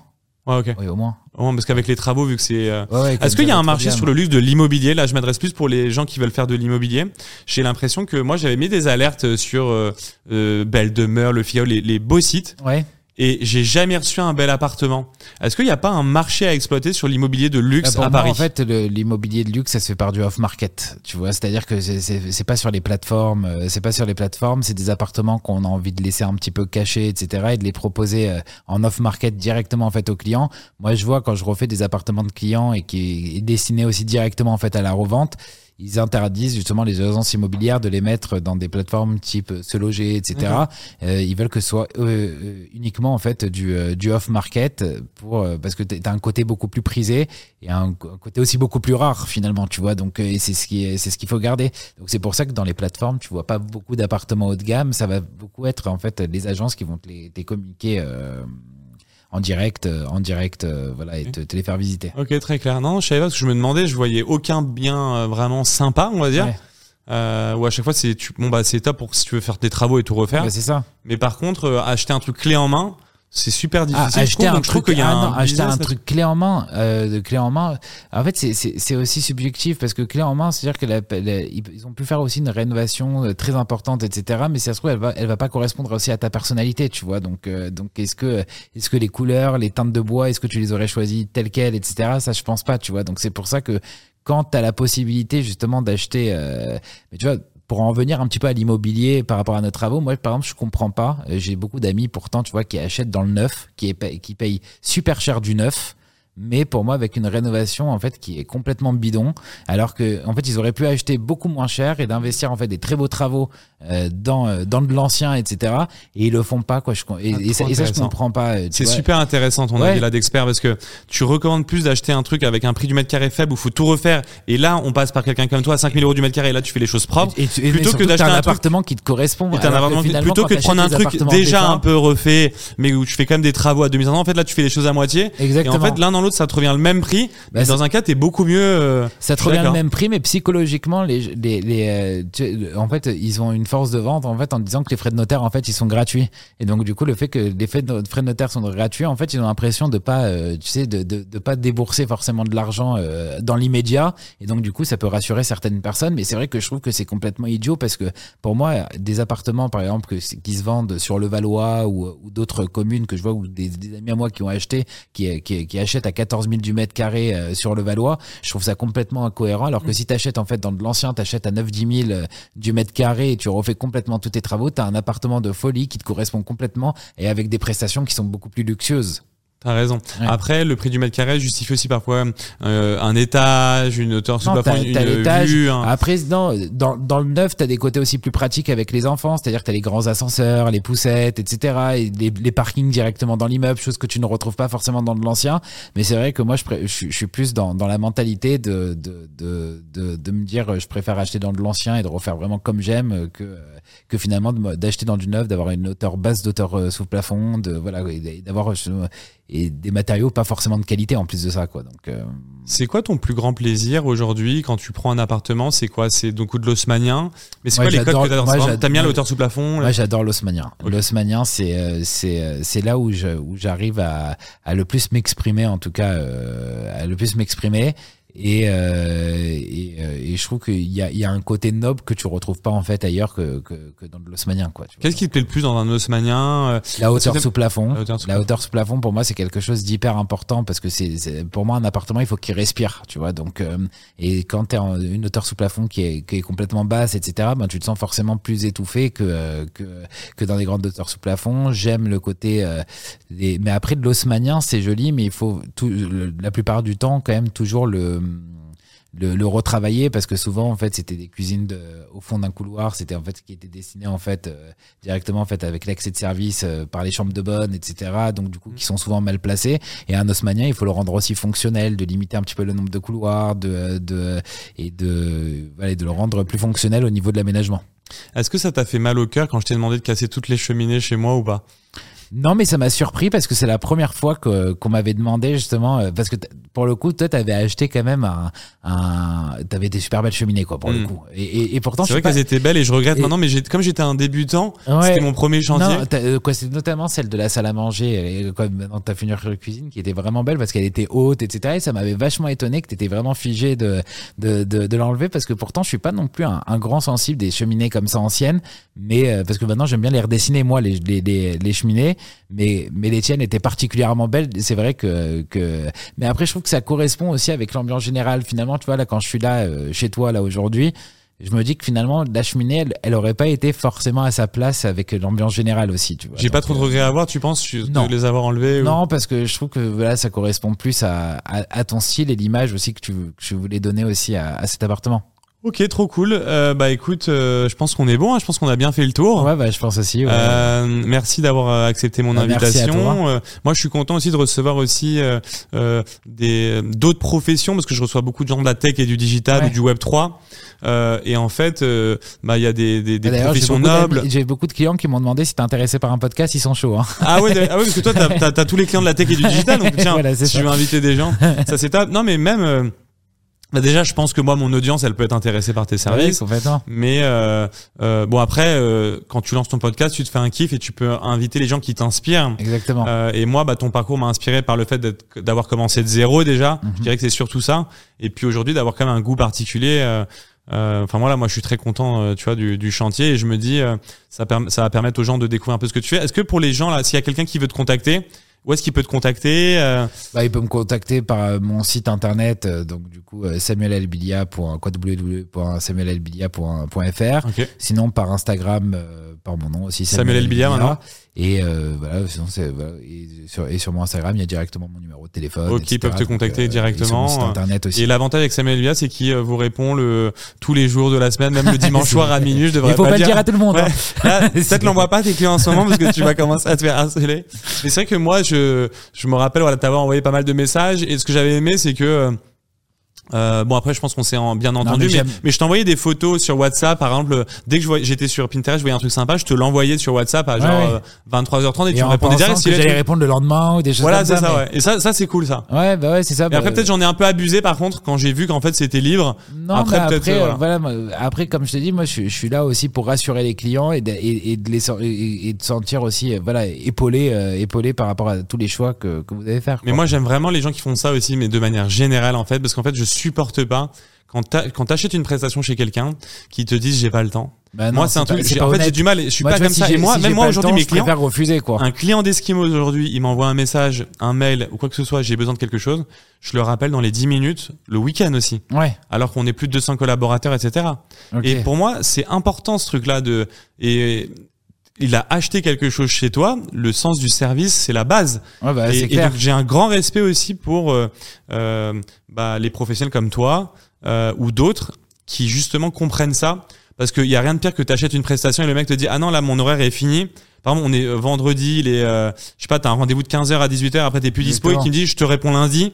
Ouais, ok. Oui, au moins. Ouais, parce qu'avec les travaux, vu que c'est. euh, Ouais, ouais, comme Est-ce qu'il y a un marché sur le luxe de l'immobilier? Là, je m'adresse plus pour les gens qui veulent faire de l'immobilier. J'ai l'impression que moi, j'avais mis des alertes sur euh, euh, Belle Demeure, le Figaro, les, les beaux sites, Ouais. Et j'ai jamais reçu un bel appartement. Est-ce qu'il n'y a pas un marché à exploiter sur l'immobilier de luxe Bah, pour à moi, Paris en fait, l'immobilier de luxe, ça se fait par du off-market. Tu vois, c'est-à-dire que c'est pas sur les plateformes, euh, c'est pas sur les plateformes, c'est des appartements qu'on a envie de laisser un petit peu cachés, etc., et de les proposer euh, en off-market directement en fait aux clients. Moi, je vois quand je refais des appartements de clients et qui est destiné aussi directement en fait à la revente. Ils interdisent justement les agences immobilières de les mettre dans des plateformes type se loger, etc. Euh, ils veulent que ce soit euh, euh, uniquement en fait du, euh, du off market pour euh, parce que tu as un côté beaucoup plus prisé et un, côté aussi beaucoup plus rare finalement tu vois. Donc euh, et c'est ce qui est- c'est ce qu'il faut garder. Donc c'est pour ça que dans les plateformes tu vois pas beaucoup d'appartements haut de gamme. Ça va beaucoup être en fait les agences qui vont te les, te les communiquer euh, en direct euh, en direct euh, voilà et te, te les faire visiter Ok, très clair. Non, je savais pas parce que je me demandais, je voyais aucun bien euh, vraiment sympa, on va dire. Ouais. Euh, où à chaque fois c'est tu, bon bah c'est top pour si tu veux faire des travaux et tout refaire. Ouais, c'est ça Mais par contre, euh, acheter un truc clé en main, c'est super difficile. Ah, acheter un truc, qu'il y a ah un acheter un truc clé en main, euh, clé en main. En fait, c'est- aussi subjectif parce que clé en main, c'est-à-dire que la- la- ils ont pu faire aussi une rénovation euh, très importante, etc. Mais si ça se trouve, elle va, elle va pas correspondre aussi à ta personnalité, tu vois. Donc, euh, donc est-ce que, est-ce que les couleurs, les teintes de bois, est-ce que tu les aurais choisies telles quelles, etc. Ça, je pense pas, tu vois. Donc c'est pour ça que quand tu as la possibilité justement d'acheter, euh, mais tu vois, pour en venir un petit peu à l'immobilier par rapport à nos travaux, moi par exemple, je comprends pas. Euh, J'ai beaucoup d'amis pourtant, tu vois, qui achètent dans le neuf, qui, qui payent super cher du neuf. Mais pour moi, avec une rénovation en fait qui est complètement bidon, alors que en fait ils auraient pu acheter beaucoup moins cher et d'investir en fait des très beaux travaux euh, dans euh, dans de l'ancien, etc. Et ils le font pas quoi. Je, et, Ah, et ça, et ça, je comprends pas. C'est super intéressant ton Ouais. avis là d'expert parce que tu recommandes plus d'acheter un truc avec un prix du mètre carré faible où faut tout refaire et là on passe par quelqu'un comme toi à 5000 euros du mètre carré et là tu fais les choses propres. Et, tu- et plutôt que d'acheter un truc- appartement qui te correspond. Un appartement qui- finalement, plutôt que de prendre un truc déjà un peu refait mais où tu fais quand même des travaux à 2500 en fait là tu fais les choses à moitié Exactement. et en fait l'un dans l'autre ça te revient le même prix Bah, mais dans un cas t'es beaucoup mieux euh, Ça te revient le même prix, mais psychologiquement, les, les, les, euh, tu- en fait, ils ont une force de vente en fait en disant que les frais de notaire en fait ils sont gratuits. Et donc du coup, le fait que les frais de, frais de notaire sont gratuits, en fait, ils ont l'impression de pas, euh, tu sais, de, de, de pas débourser forcément de l'argent euh, dans l'immédiat. Et donc du coup, ça peut rassurer certaines personnes. Mais c'est vrai que je trouve que c'est complètement idiot parce que pour moi, des appartements par exemple que, qui se vendent sur le Valois ou, ou d'autres communes que je vois ou des, des amis à moi qui ont acheté, qui, qui, qui achètent à 14 000 du mètre carré euh, sur le Valois, je trouve ça complètement incohérent. Alors que si tu achètes en fait dans de l'ancien, tu achètes à 9-10 000 euh, du mètre carré et tu refais complètement tous tes travaux, tu as un appartement de folie qui te correspond complètement et avec des prestations qui sont beaucoup plus luxueuses. T'as raison. Ouais. Après, le prix du mètre carré justifie aussi parfois euh, un étage, une hauteur sous plafond, t'as- une, t'as une vue. un- Après, non, dans, dans le neuf, tu as des côtés aussi plus pratiques avec les enfants, c'est-à-dire que tu as les grands ascenseurs, les poussettes, etc. Et les, les parkings directement dans l'immeuble, chose que tu ne retrouves pas forcément dans de l'ancien. Mais c'est vrai que moi, je, suis- je suis plus dans, dans la mentalité de, de, de, de, de me dire, je préfère acheter dans de l'ancien et de refaire vraiment comme j'aime que, que finalement d'acheter dans du neuf, d'avoir une hauteur basse d'auteur euh, sous plafond, de, voilà, d'avoir et des matériaux pas forcément de qualité en plus de ça, quoi. Donc, euh, C'est quoi ton plus grand plaisir aujourd'hui quand tu prends un appartement? C'est quoi? C'est donc de l'osmanien Mais c'est quoi les codes que j'adore- T'aimes bien la moi, hauteur sous plafond Moi, j'adore l'osmanien. L'osmanien, c'est euh, c'est euh, c'est là où je où j'arrive à, à le plus m'exprimer, en tout cas, euh, à le plus m'exprimer. Et, euh, et, euh, et je trouve qu'il y a, il y a un côté noble que tu retrouves pas en fait ailleurs que, que, que dans l'osmanien. quoi. tu vois. Qu'est-ce qui te plaît le plus dans un haussmanien euh, La hauteur sous plafond. La hauteur sous La hauteur sous plafond, pour moi, c'est quelque chose d'hyper important parce que c'est, c'est- pour moi, un appartement, il faut qu'il respire, tu vois. Donc, euh, et quand tu en une hauteur sous plafond qui est, qui est complètement basse, etc., ben, tu te sens forcément plus étouffé que, que, que dans des grandes hauteurs sous plafond. J'aime le côté, euh, des- mais après, de l'osmanien, c'est joli, mais il faut tout, le- la plupart du temps, quand même, toujours le, le, le retravailler parce que souvent en fait c'était des cuisines au fond d'un couloir. C'était en fait qui était destiné en fait euh, directement en fait avec l'accès de service euh, par les chambres de bonne etc donc du coup qui sont souvent mal placés et un osmanien il faut le rendre aussi fonctionnel de limiter un petit peu le nombre de couloirs de, de et de de le rendre plus fonctionnel au niveau de l'aménagement. Est-ce que ça t'a fait mal au cœur quand je t'ai demandé de casser toutes les cheminées chez moi ou pas? Non, mais ça m'a surpris parce que c'est la première fois que qu'on m'avait demandé justement euh, parce que pour le coup, toi, t'avais acheté quand même un, un t'avais des super belles cheminées quoi pour le Mm. coup. Et, et, et pourtant, C'est vrai pas- qu'elles étaient belles et je regrette Et- maintenant, mais j'ai- comme j'étais un débutant, Ouais. c'était mon premier chantier. Non, euh, quoi, c'est notamment celle de la salle à manger, comme dans ta fenêtre de cuisine, qui était vraiment belle parce qu'elle était haute, etc. Et ça m'avait vachement étonné que t'étais vraiment figé de, de, de, de l'enlever parce que pourtant, je suis pas non plus un, un grand sensible des cheminées comme ça anciennes, mais euh, parce que maintenant, j'aime bien les redessiner, moi, les, les, les, les cheminées, mais, mais les tiennes étaient particulièrement belles. C'est vrai que, que, mais après, je trouve que ça correspond aussi avec l'ambiance générale. Finalement, tu vois, là, quand je suis là, euh, chez toi, là, aujourd'hui, je me dis que finalement, la cheminée, elle, elle aurait pas été forcément à sa place avec l'ambiance générale aussi, tu vois. J'ai pas trop de euh, regrets à avoir, tu penses, de non. les avoir enlevés ou- Non, parce que je trouve que voilà, ça correspond plus à, à, à ton style et l'image aussi que tu, que tu voulais donner aussi à, à cet appartement. Ok, trop cool. Euh, bah écoute, euh, je pense qu'on est bon, hein, je pense qu'on a bien fait le tour. Ouais, bah, je pense aussi. ouais. Euh, merci d'avoir euh, accepté mon Bah, invitation. Euh, moi, je suis content aussi de recevoir aussi euh, des d'autres professions parce que je reçois beaucoup de gens de la tech et du digital Ouais. ou du Web 3. Euh, et en fait, bah il y a des, des, des j'ai professions nobles. J'ai beaucoup de clients qui m'ont demandé si t'es intéressé par un podcast, ils sont chauds. Hein. Ah ouais, ah ouais, parce que toi, t'as as, as tous les clients de la tech et du digital. Donc (laughs) tiens, Voilà, si ça. je veux inviter des gens, ça c'est top. Non, mais même. Bah déjà, je pense que moi, mon audience, elle peut être intéressée par tes services. Mais euh, euh, bon après, euh, quand tu lances ton podcast, tu te fais un kiff et tu peux inviter les gens qui t'inspirent. Exactement. Euh, et moi, bah, ton parcours m'a inspiré par le fait d'avoir commencé de zéro déjà. Mhm. Je dirais que c'est surtout ça. Et puis aujourd'hui, d'avoir quand même un goût particulier. euh, Enfin voilà, moi je suis très content, tu vois, du, du chantier et je me dis, euh, ça, ça va permettre aux gens de découvrir un peu ce que tu fais. Est-ce que pour les gens là, s'il y a quelqu'un qui veut te contacter, où est-ce qu'il peut te contacter euh, Bah, il peut me contacter par euh, mon site internet, euh, donc du coup euh, samuelelbilia.www.samuelelbilia.fr. Ok. Sinon par Instagram, euh, par mon nom aussi. Samuel Elbilia, maintenant. Et euh, voilà, sinon c'est voilà, et sur, et sur mon Instagram, il y a directement mon numéro de téléphone. Ok, ils peuvent te contacter sur directement, site euh, internet aussi. Et l'avantage avec Samuel Via, c'est qu'il euh, vous répond le tous les jours de la semaine, même le (laughs) dimanche soir à minuit. Je devrais Il faut pas, le dire à tout le monde. Ouais. hein. (laughs) Peut-être l'envoie pas tes clients en ce moment parce que tu vas commencer à te faire harceler. Mais c'est vrai que moi, je, je me rappelle, voilà, t'avoir envoyé pas mal de messages et ce que j'avais aimé, c'est que, euh, euh, bon après je pense qu'on s'est en- bien entendu mais mais, je t'envoyais des photos sur WhatsApp par exemple dès que j'étais sur Pinterest je voyais un truc sympa je te l'envoyais sur WhatsApp à genre ouais. euh, 23h30 et, Et tu me répondais direct si j'allais répondre le lendemain ou des choses voilà c'est ça. ça mais- ouais et ça ça c'est cool ça Ouais, bah ouais, c'est ça. et après bah, peut-être j'en ai un peu abusé par contre quand j'ai vu qu'en fait c'était libre Non, Après, peut-être, après, euh, euh, voilà. après, comme je te dis, moi, je, je suis là aussi pour rassurer les clients et de, et, et de les et, de sentir aussi, euh, voilà, épaulé, euh, épaulé par rapport à tous les choix que, que vous devez faire. Mais moi, j'aime vraiment les gens qui font ça aussi, mais de manière générale, en fait, parce qu'en fait, je supporte pas quand t'a- quand t'achètes une prestation chez quelqu'un qui te disent j'ai pas le temps. Bah non, moi, c'est un pas- truc, en fait, j'ai du mal, je suis Moi, pas comme si ça. Et moi, si même moi aujourd'hui, mes clients, refuser, quoi. un client d'Eskimo aujourd'hui, il m'envoie un message, un mail ou quoi que ce soit, j'ai besoin de quelque chose, je le rappelle dans les 10 minutes, le week-end aussi, Ouais. alors qu'on est plus de 200 collaborateurs, etc. Et pour moi, c'est important ce truc-là de et il a acheté quelque chose chez toi, le sens du service, c'est la base. Ouais, bah, et, et donc j'ai un grand respect aussi pour euh, euh, bah, les professionnels comme toi euh, ou d'autres qui justement comprennent ça. Parce qu'il y a rien de pire que tu achètes une prestation et le mec te dit ah non là mon horaire est fini. Par exemple on est euh, vendredi, il est euh, je sais pas t'as un rendez-vous de 15h à 18h après t'es plus dispo et qui me dit je te réponds lundi.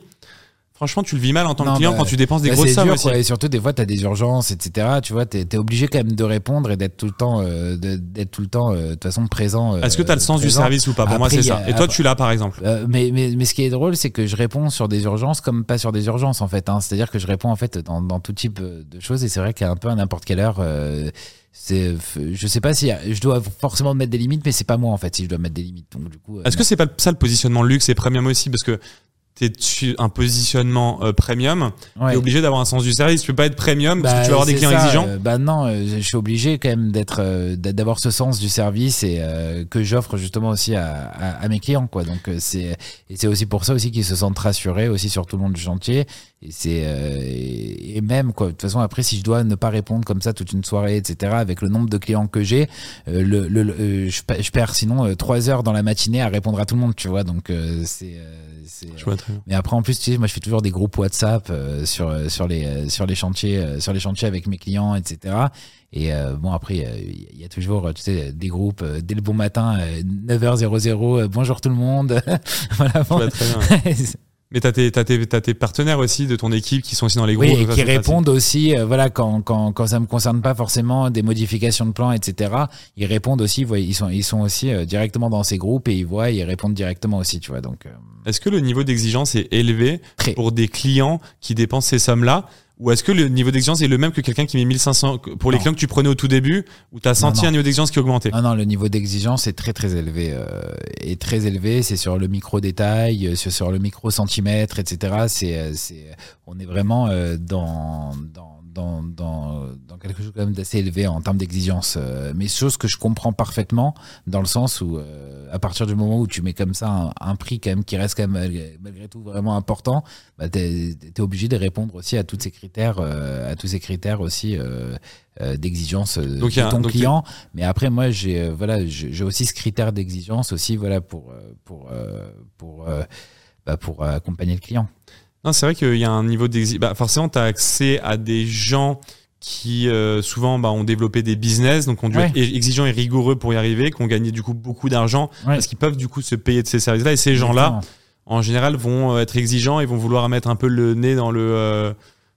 Franchement tu le vis mal en tant que client bah, quand tu dépenses des Bah, grosses sommes dur, aussi. quoi. Et surtout, des fois, t'as des urgences, etc. Tu vois, t'es es obligé quand même de répondre et d'être tout le temps, euh, d'être tout le temps, euh, de toute façon, présent. euh, Est-ce que tu as le sens du service ou pas? Pour moi c'est ça. Et toi tu l'as par exemple. Euh, mais, mais, mais ce qui est drôle, c'est que je réponds sur des urgences comme pas sur des urgences, en fait. Hein. C'est-à-dire que je réponds, en fait, dans, dans tout type de choses. Et c'est vrai qu'à un peu à n'importe quelle heure, euh, c'est, je sais pas si je dois forcément mettre des limites, mais c'est pas moi, en fait, si je dois mettre des limites. Donc, du coup, euh, Est-ce que c'est pas ça le positionnement luxe et premium aussi? Parce que tu un positionnement euh, premium, tu Ouais. es obligé d'avoir un sens du service. Tu peux pas être premium parce Bah, que tu vas avoir des clients ça, exigeants. euh, bah non, euh, je suis obligé quand même d'être, euh, d'a- d'avoir ce sens du service et euh, que j'offre justement aussi à, à, à mes clients, quoi. Donc c'est c'est aussi pour ça aussi qu'ils se sentent rassurés aussi sur tout le monde du chantier. Et c'est euh, et, même quoi. De toute façon après, si je dois ne pas répondre comme ça toute une soirée, etc. Avec le nombre de clients que j'ai, euh, le, le, le- euh, je, je perds sinon euh, trois heures dans la matinée à répondre à tout le monde, tu vois. Donc euh, c'est euh, c'est Je vois très bien. mais après, en plus, tu sais, moi, je fais toujours des groupes WhatsApp euh, sur sur les euh, sur les chantiers euh, sur les chantiers avec mes clients, etc. Et euh, bon, après, il y a- il y, a toujours, tu sais, des groupes euh, dès le bon matin, euh, 9h00, euh, bonjour tout le monde. (laughs) voilà. Très bien. (laughs) Mais t'as tes, t'as tes, t'as tes partenaires aussi de ton équipe qui sont aussi dans les groupes. Oui, et qui répondent aussi, euh, voilà, quand, quand, quand ça me concerne pas forcément des modifications de plans, etc. Ils répondent aussi, voient- ils sont, ils sont aussi euh, directement dans ces groupes et ils voient, ils répondent directement aussi, tu vois. Donc, euh, Est-ce que le niveau d'exigence est élevé très. pour des clients qui dépensent ces sommes-là? Ou est-ce que le niveau d'exigence est le même que quelqu'un qui met 1500 pour les Non. clients que tu prenais au tout début où tu as senti non. un niveau d'exigence qui augmentait Non, non, le niveau d'exigence est très très élevé. Euh, est très élevé. C'est sur le micro détail, euh, sur, sur le micro centimètre, etc. C'est, euh, c'est, on est vraiment euh, dans, dans, dans, dans, dans quelque chose quand même d'assez élevé en termes d'exigence. Euh, mais chose que je comprends parfaitement dans le sens où, euh, à partir du moment où tu mets comme ça un, un prix quand même qui reste quand même malgré, tout vraiment important, bah, t'es, t'es obligé de répondre aussi à tous ces critères, euh, à tous ces critères aussi. Euh, euh, d'exigence de ton donc, client mais après, moi, j'ai voilà, j'ai aussi ce critère d'exigence aussi, voilà, pour pour pour euh, bah, pour accompagner le client. Non, c'est vrai qu'il y a un niveau d'exigence. Bah, forcément, tu as accès à des gens qui euh, souvent bah, ont développé des business, donc ont dû Ouais. être exigeants et rigoureux pour y arriver, qui ont gagné du coup beaucoup d'argent Ouais. parce qu'ils peuvent du coup se payer de ces services-là. Et ces gens-là, en général, vont euh, être exigeants et vont vouloir mettre un peu le nez dans le euh,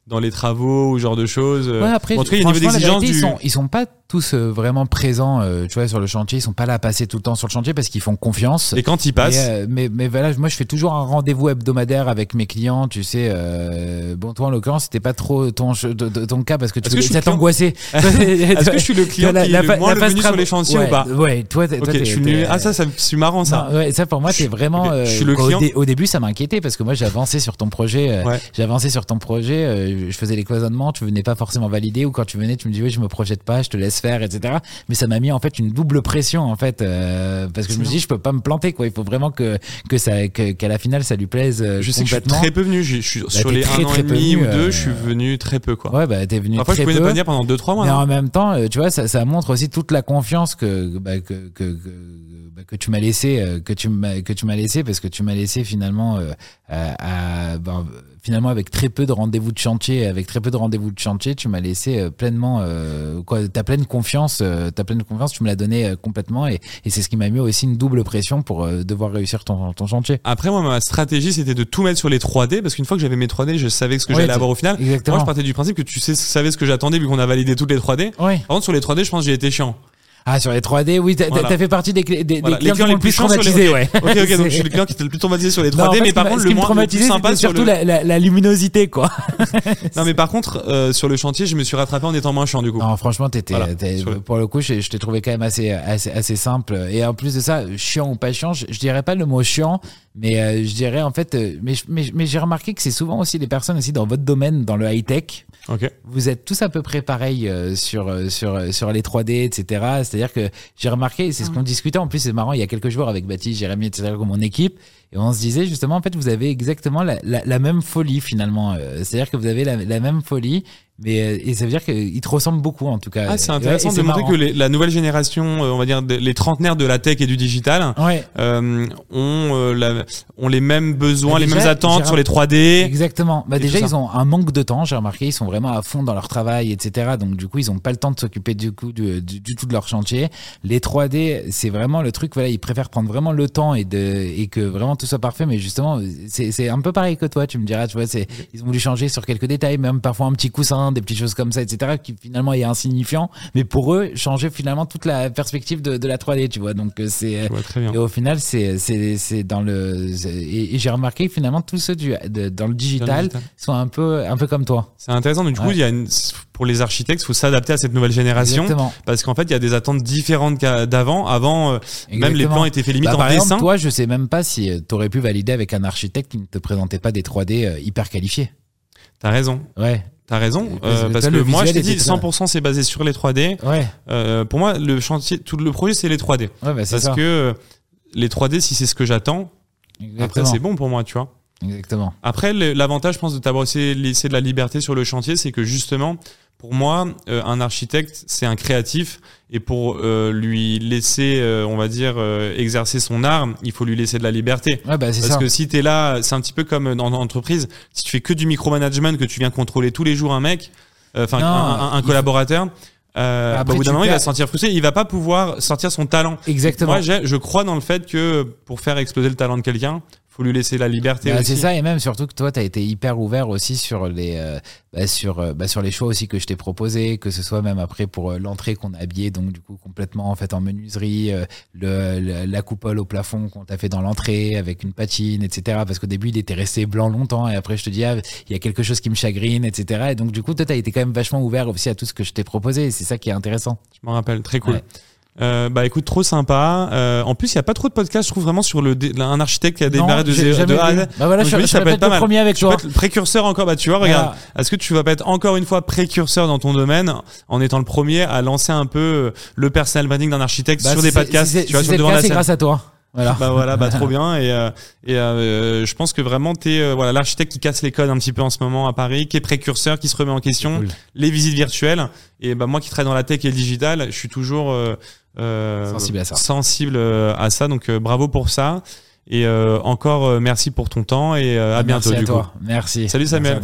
dans les travaux ou ce genre de choses. Ouais, après, Bon, en tout cas, il y a un niveau franchement, la d'exigence vérité, du- ils sont ils sont pas tous euh, vraiment présents, euh, tu vois, sur le chantier. Ils sont pas là à passer tout le temps sur le chantier parce qu'ils font confiance. Et quand ils Mais, passent, euh, mais, mais voilà, moi je fais toujours un rendez-vous hebdomadaire avec mes clients, tu sais. Euh, bon, toi en l'occurrence, c'était pas trop ton, ton, cas parce que tu ça client t'angoissait. (laughs) (laughs) est-ce que je suis le client La- qui la est le moins la le venu sur les chantiers ouais, ou pas Ouais, toi, t'es- Ok, toi, je suis. Ah ça, ça c'est marrant ça. Non, ouais, ça pour moi c'est vraiment. Ok, je euh, suis le au, client. dé- au début ça m'inquiétait parce que moi j'ai avancé sur ton projet, euh, Ouais. j'ai avancé sur ton projet, euh, je faisais les cloisonnements, tu venais pas forcément valider ou quand tu venais tu me dis oui je me projette pas, je te laisse faire, etc. Mais ça m'a mis en fait une double pression en fait euh, parce que je me suis dit je peux pas me planter quoi, il faut vraiment que que ça que- qu'à la finale ça lui plaise euh, Je sais que je suis très peu venu. Je je suis sur t'es les très, un an très et demi ou deux, euh, je suis venu très peu quoi. Ouais bah t'es venu Parfois, je pouvais peu. pas venir pendant 2-3 mois. Mais non en même temps, euh, tu vois, ça, ça montre aussi toute la confiance que bah, que, que, que, bah, que tu m'as laissé, euh, que tu m'as que tu m'as laissé, parce que tu m'as laissé finalement euh, à, à- ben, finalement avec très peu de rendez-vous de chantier, avec très peu de rendez-vous de chantier, tu m'as laissé euh, pleinement euh, quoi, ta pleine confiance, euh, ta pleine confiance, tu me l'as donné euh, complètement, et, et c'est ce qui m'a mis aussi une double pression pour euh, devoir réussir ton, ton chantier. Après, moi, ma stratégie, c'était de tout mettre sur les 3D parce qu'une fois que j'avais mes 3D, je savais ce que j'allais avoir au final. Exactement. Moi, je partais du principe que tu sais, savais ce que j'attendais vu qu'on a validé toutes les 3D. Ouais. Par contre, sur les 3D, je pense que j'ai été chiant. Ah sur les 3D, oui, t'as Voilà. fait partie des, des, des Voilà, clients qui m'ont le plus sur les- traumatisé, ouais. Ok, ok, donc je suis le (laughs) client qui était le plus traumatisé sur les 3D, Non, en fait, mais par contre, le moins le plus sympa c'était sur surtout le. la, la, la luminosité, quoi. (laughs) Non, mais par contre, euh, sur le chantier, je me suis rattrapé en étant moins chiant du coup. Non, franchement, t'étais, Voilà, le- pour le coup, je, je t'ai trouvé quand même assez, assez, assez simple. Et en plus de ça, chiant ou pas chiant, je, je dirais pas le mot chiant, mais euh, je dirais en fait, euh, mais, mais, mais j'ai remarqué que c'est souvent aussi les personnes aussi dans votre domaine, dans le high tech. Ok. Vous êtes tous à peu près pareil euh, sur, euh, sur, euh, sur les 3D, etc. C'est-à-dire que j'ai remarqué, c'est ce qu'on discutait en plus, c'est marrant, il y a quelques jours avec Baptiste, Jérémy, etc., comme mon équipe, et on se disait justement, en fait, vous avez exactement la, la, la même folie finalement. Euh, C'est-à-dire que vous avez la, la même folie, mais euh, et ça veut dire qu'ils te ressemblent beaucoup en tout cas. Ah, c'est Ouais, intéressant et de c'est montrer marrant. que les- la nouvelle génération, euh, on va dire les trentenaires de la tech et du digital, Ouais, euh, ont, euh, la- ont les mêmes besoins, Mais les mêmes attentes sur les 3D. exactement. Bah déjà, ils ont un manque de temps, j'ai remarqué, ils sont vraiment à fond dans leur travail, etc. Donc du coup, ils ont pas le temps de s'occuper du coup du, du, du tout de leur chantier. Les 3D, c'est vraiment le truc, voilà, ils préfèrent prendre vraiment le temps et de et que vraiment tout soit parfait. Mais justement, c'est c'est un peu pareil que toi, tu me diras, tu vois, c'est ils ont voulu changer sur quelques détails, même parfois un petit coussin des petites choses comme ça, etc., qui finalement est insignifiant, mais pour eux, changer finalement toute la perspective de, de la 3D, tu vois. Donc, euh, c'est. Bien. Et au final, c'est dans le et, et j'ai remarqué finalement tous ceux du de- dans le digital sont un peu un peu comme toi. C'est intéressant. Donc, du coup, il y a une... pour les architectes, il faut s'adapter à cette nouvelle génération. Exactement. Parce qu'en fait, il y a des attentes différentes d'avant. Avant, euh, même les plans étaient faits limite Bah, en par dessin. exemple, toi, je sais même pas si tu aurais pu valider avec un architecte qui ne te présentait pas des 3D euh, hyper qualifiés. T'as raison. Ouais. T'as raison. Parce euh, que parce que moi, je t'ai dit, était là. 100% c'est basé sur les 3D. Ouais. Euh, pour moi, le chantier, tout le projet, c'est les 3D. Ouais, bah, c'est Parce ça. que euh, les 3D, si c'est ce que j'attends, après, c'est bon pour moi, tu vois. Exactement. Après, l'avantage, je pense, de t'avoir laissé de la liberté sur le chantier, c'est que justement, pour moi, euh, un architecte, c'est un créatif. Et pour euh, lui laisser, euh, on va dire, euh, exercer son art, il faut lui laisser de la liberté. Ouais, bah, c'est Parce ça. que si t'es là, c'est un petit peu comme dans l'entreprise, si tu fais que du micromanagement, que tu viens contrôler tous les jours un mec, euh, enfin un, un- collaborateur, euh, Après, au bout d'un tu moment, il va se sentir frustré, il va pas pouvoir sortir son talent. Exactement. Moi, je crois dans le fait que pour faire exploser le talent de quelqu'un, faut lui laisser la liberté Bah, c'est ça et même surtout que toi tu as été hyper ouvert aussi sur les euh, bah, sur euh, bah, sur les choix aussi que je t'ai proposé que ce soit même après pour euh, l'entrée qu'on a habillé donc du coup complètement en fait en menuiserie le, le- la coupole au plafond qu'on t'a fait dans l'entrée avec une patine etc parce qu'au début il était resté blanc longtemps et après je te dis ah, il y a quelque chose qui me chagrine etc et donc du coup toi t'as été quand même vachement ouvert aussi à tout ce que je t'ai proposé et c'est ça qui est intéressant Je m'en rappelle, très cool. Ouais. Euh, bah écoute, trop sympa. Euh, en plus, il y a pas trop de podcasts, je trouve vraiment sur le un architecte qui a démarré de, zéro- de A à vu. Z. bah voilà je, je je ça peut être pas le mal. premier avec peux toi être précurseur encore. Bah tu vois, regarde. Est-ce que tu vas pas être encore une fois précurseur dans ton domaine en étant le premier à lancer un peu euh, le personal branding d'un architecte Bah, sur des podcasts, tu vois, sur devant de cas, la scène. grâce à toi voilà Bah voilà, bah trop (laughs) bien et euh, et euh, je pense que vraiment t'es euh, voilà l'architecte qui casse les codes un petit peu en ce moment à Paris, qui est précurseur, qui se remet en question, Cool. les visites virtuelles et bah moi qui travaille dans la tech et le digital, je suis toujours euh, Sensible à ça. sensible euh, à ça donc euh, bravo pour ça et euh, encore euh, merci pour ton temps et euh, à bientôt à du coup. toi merci Salut, Samuel.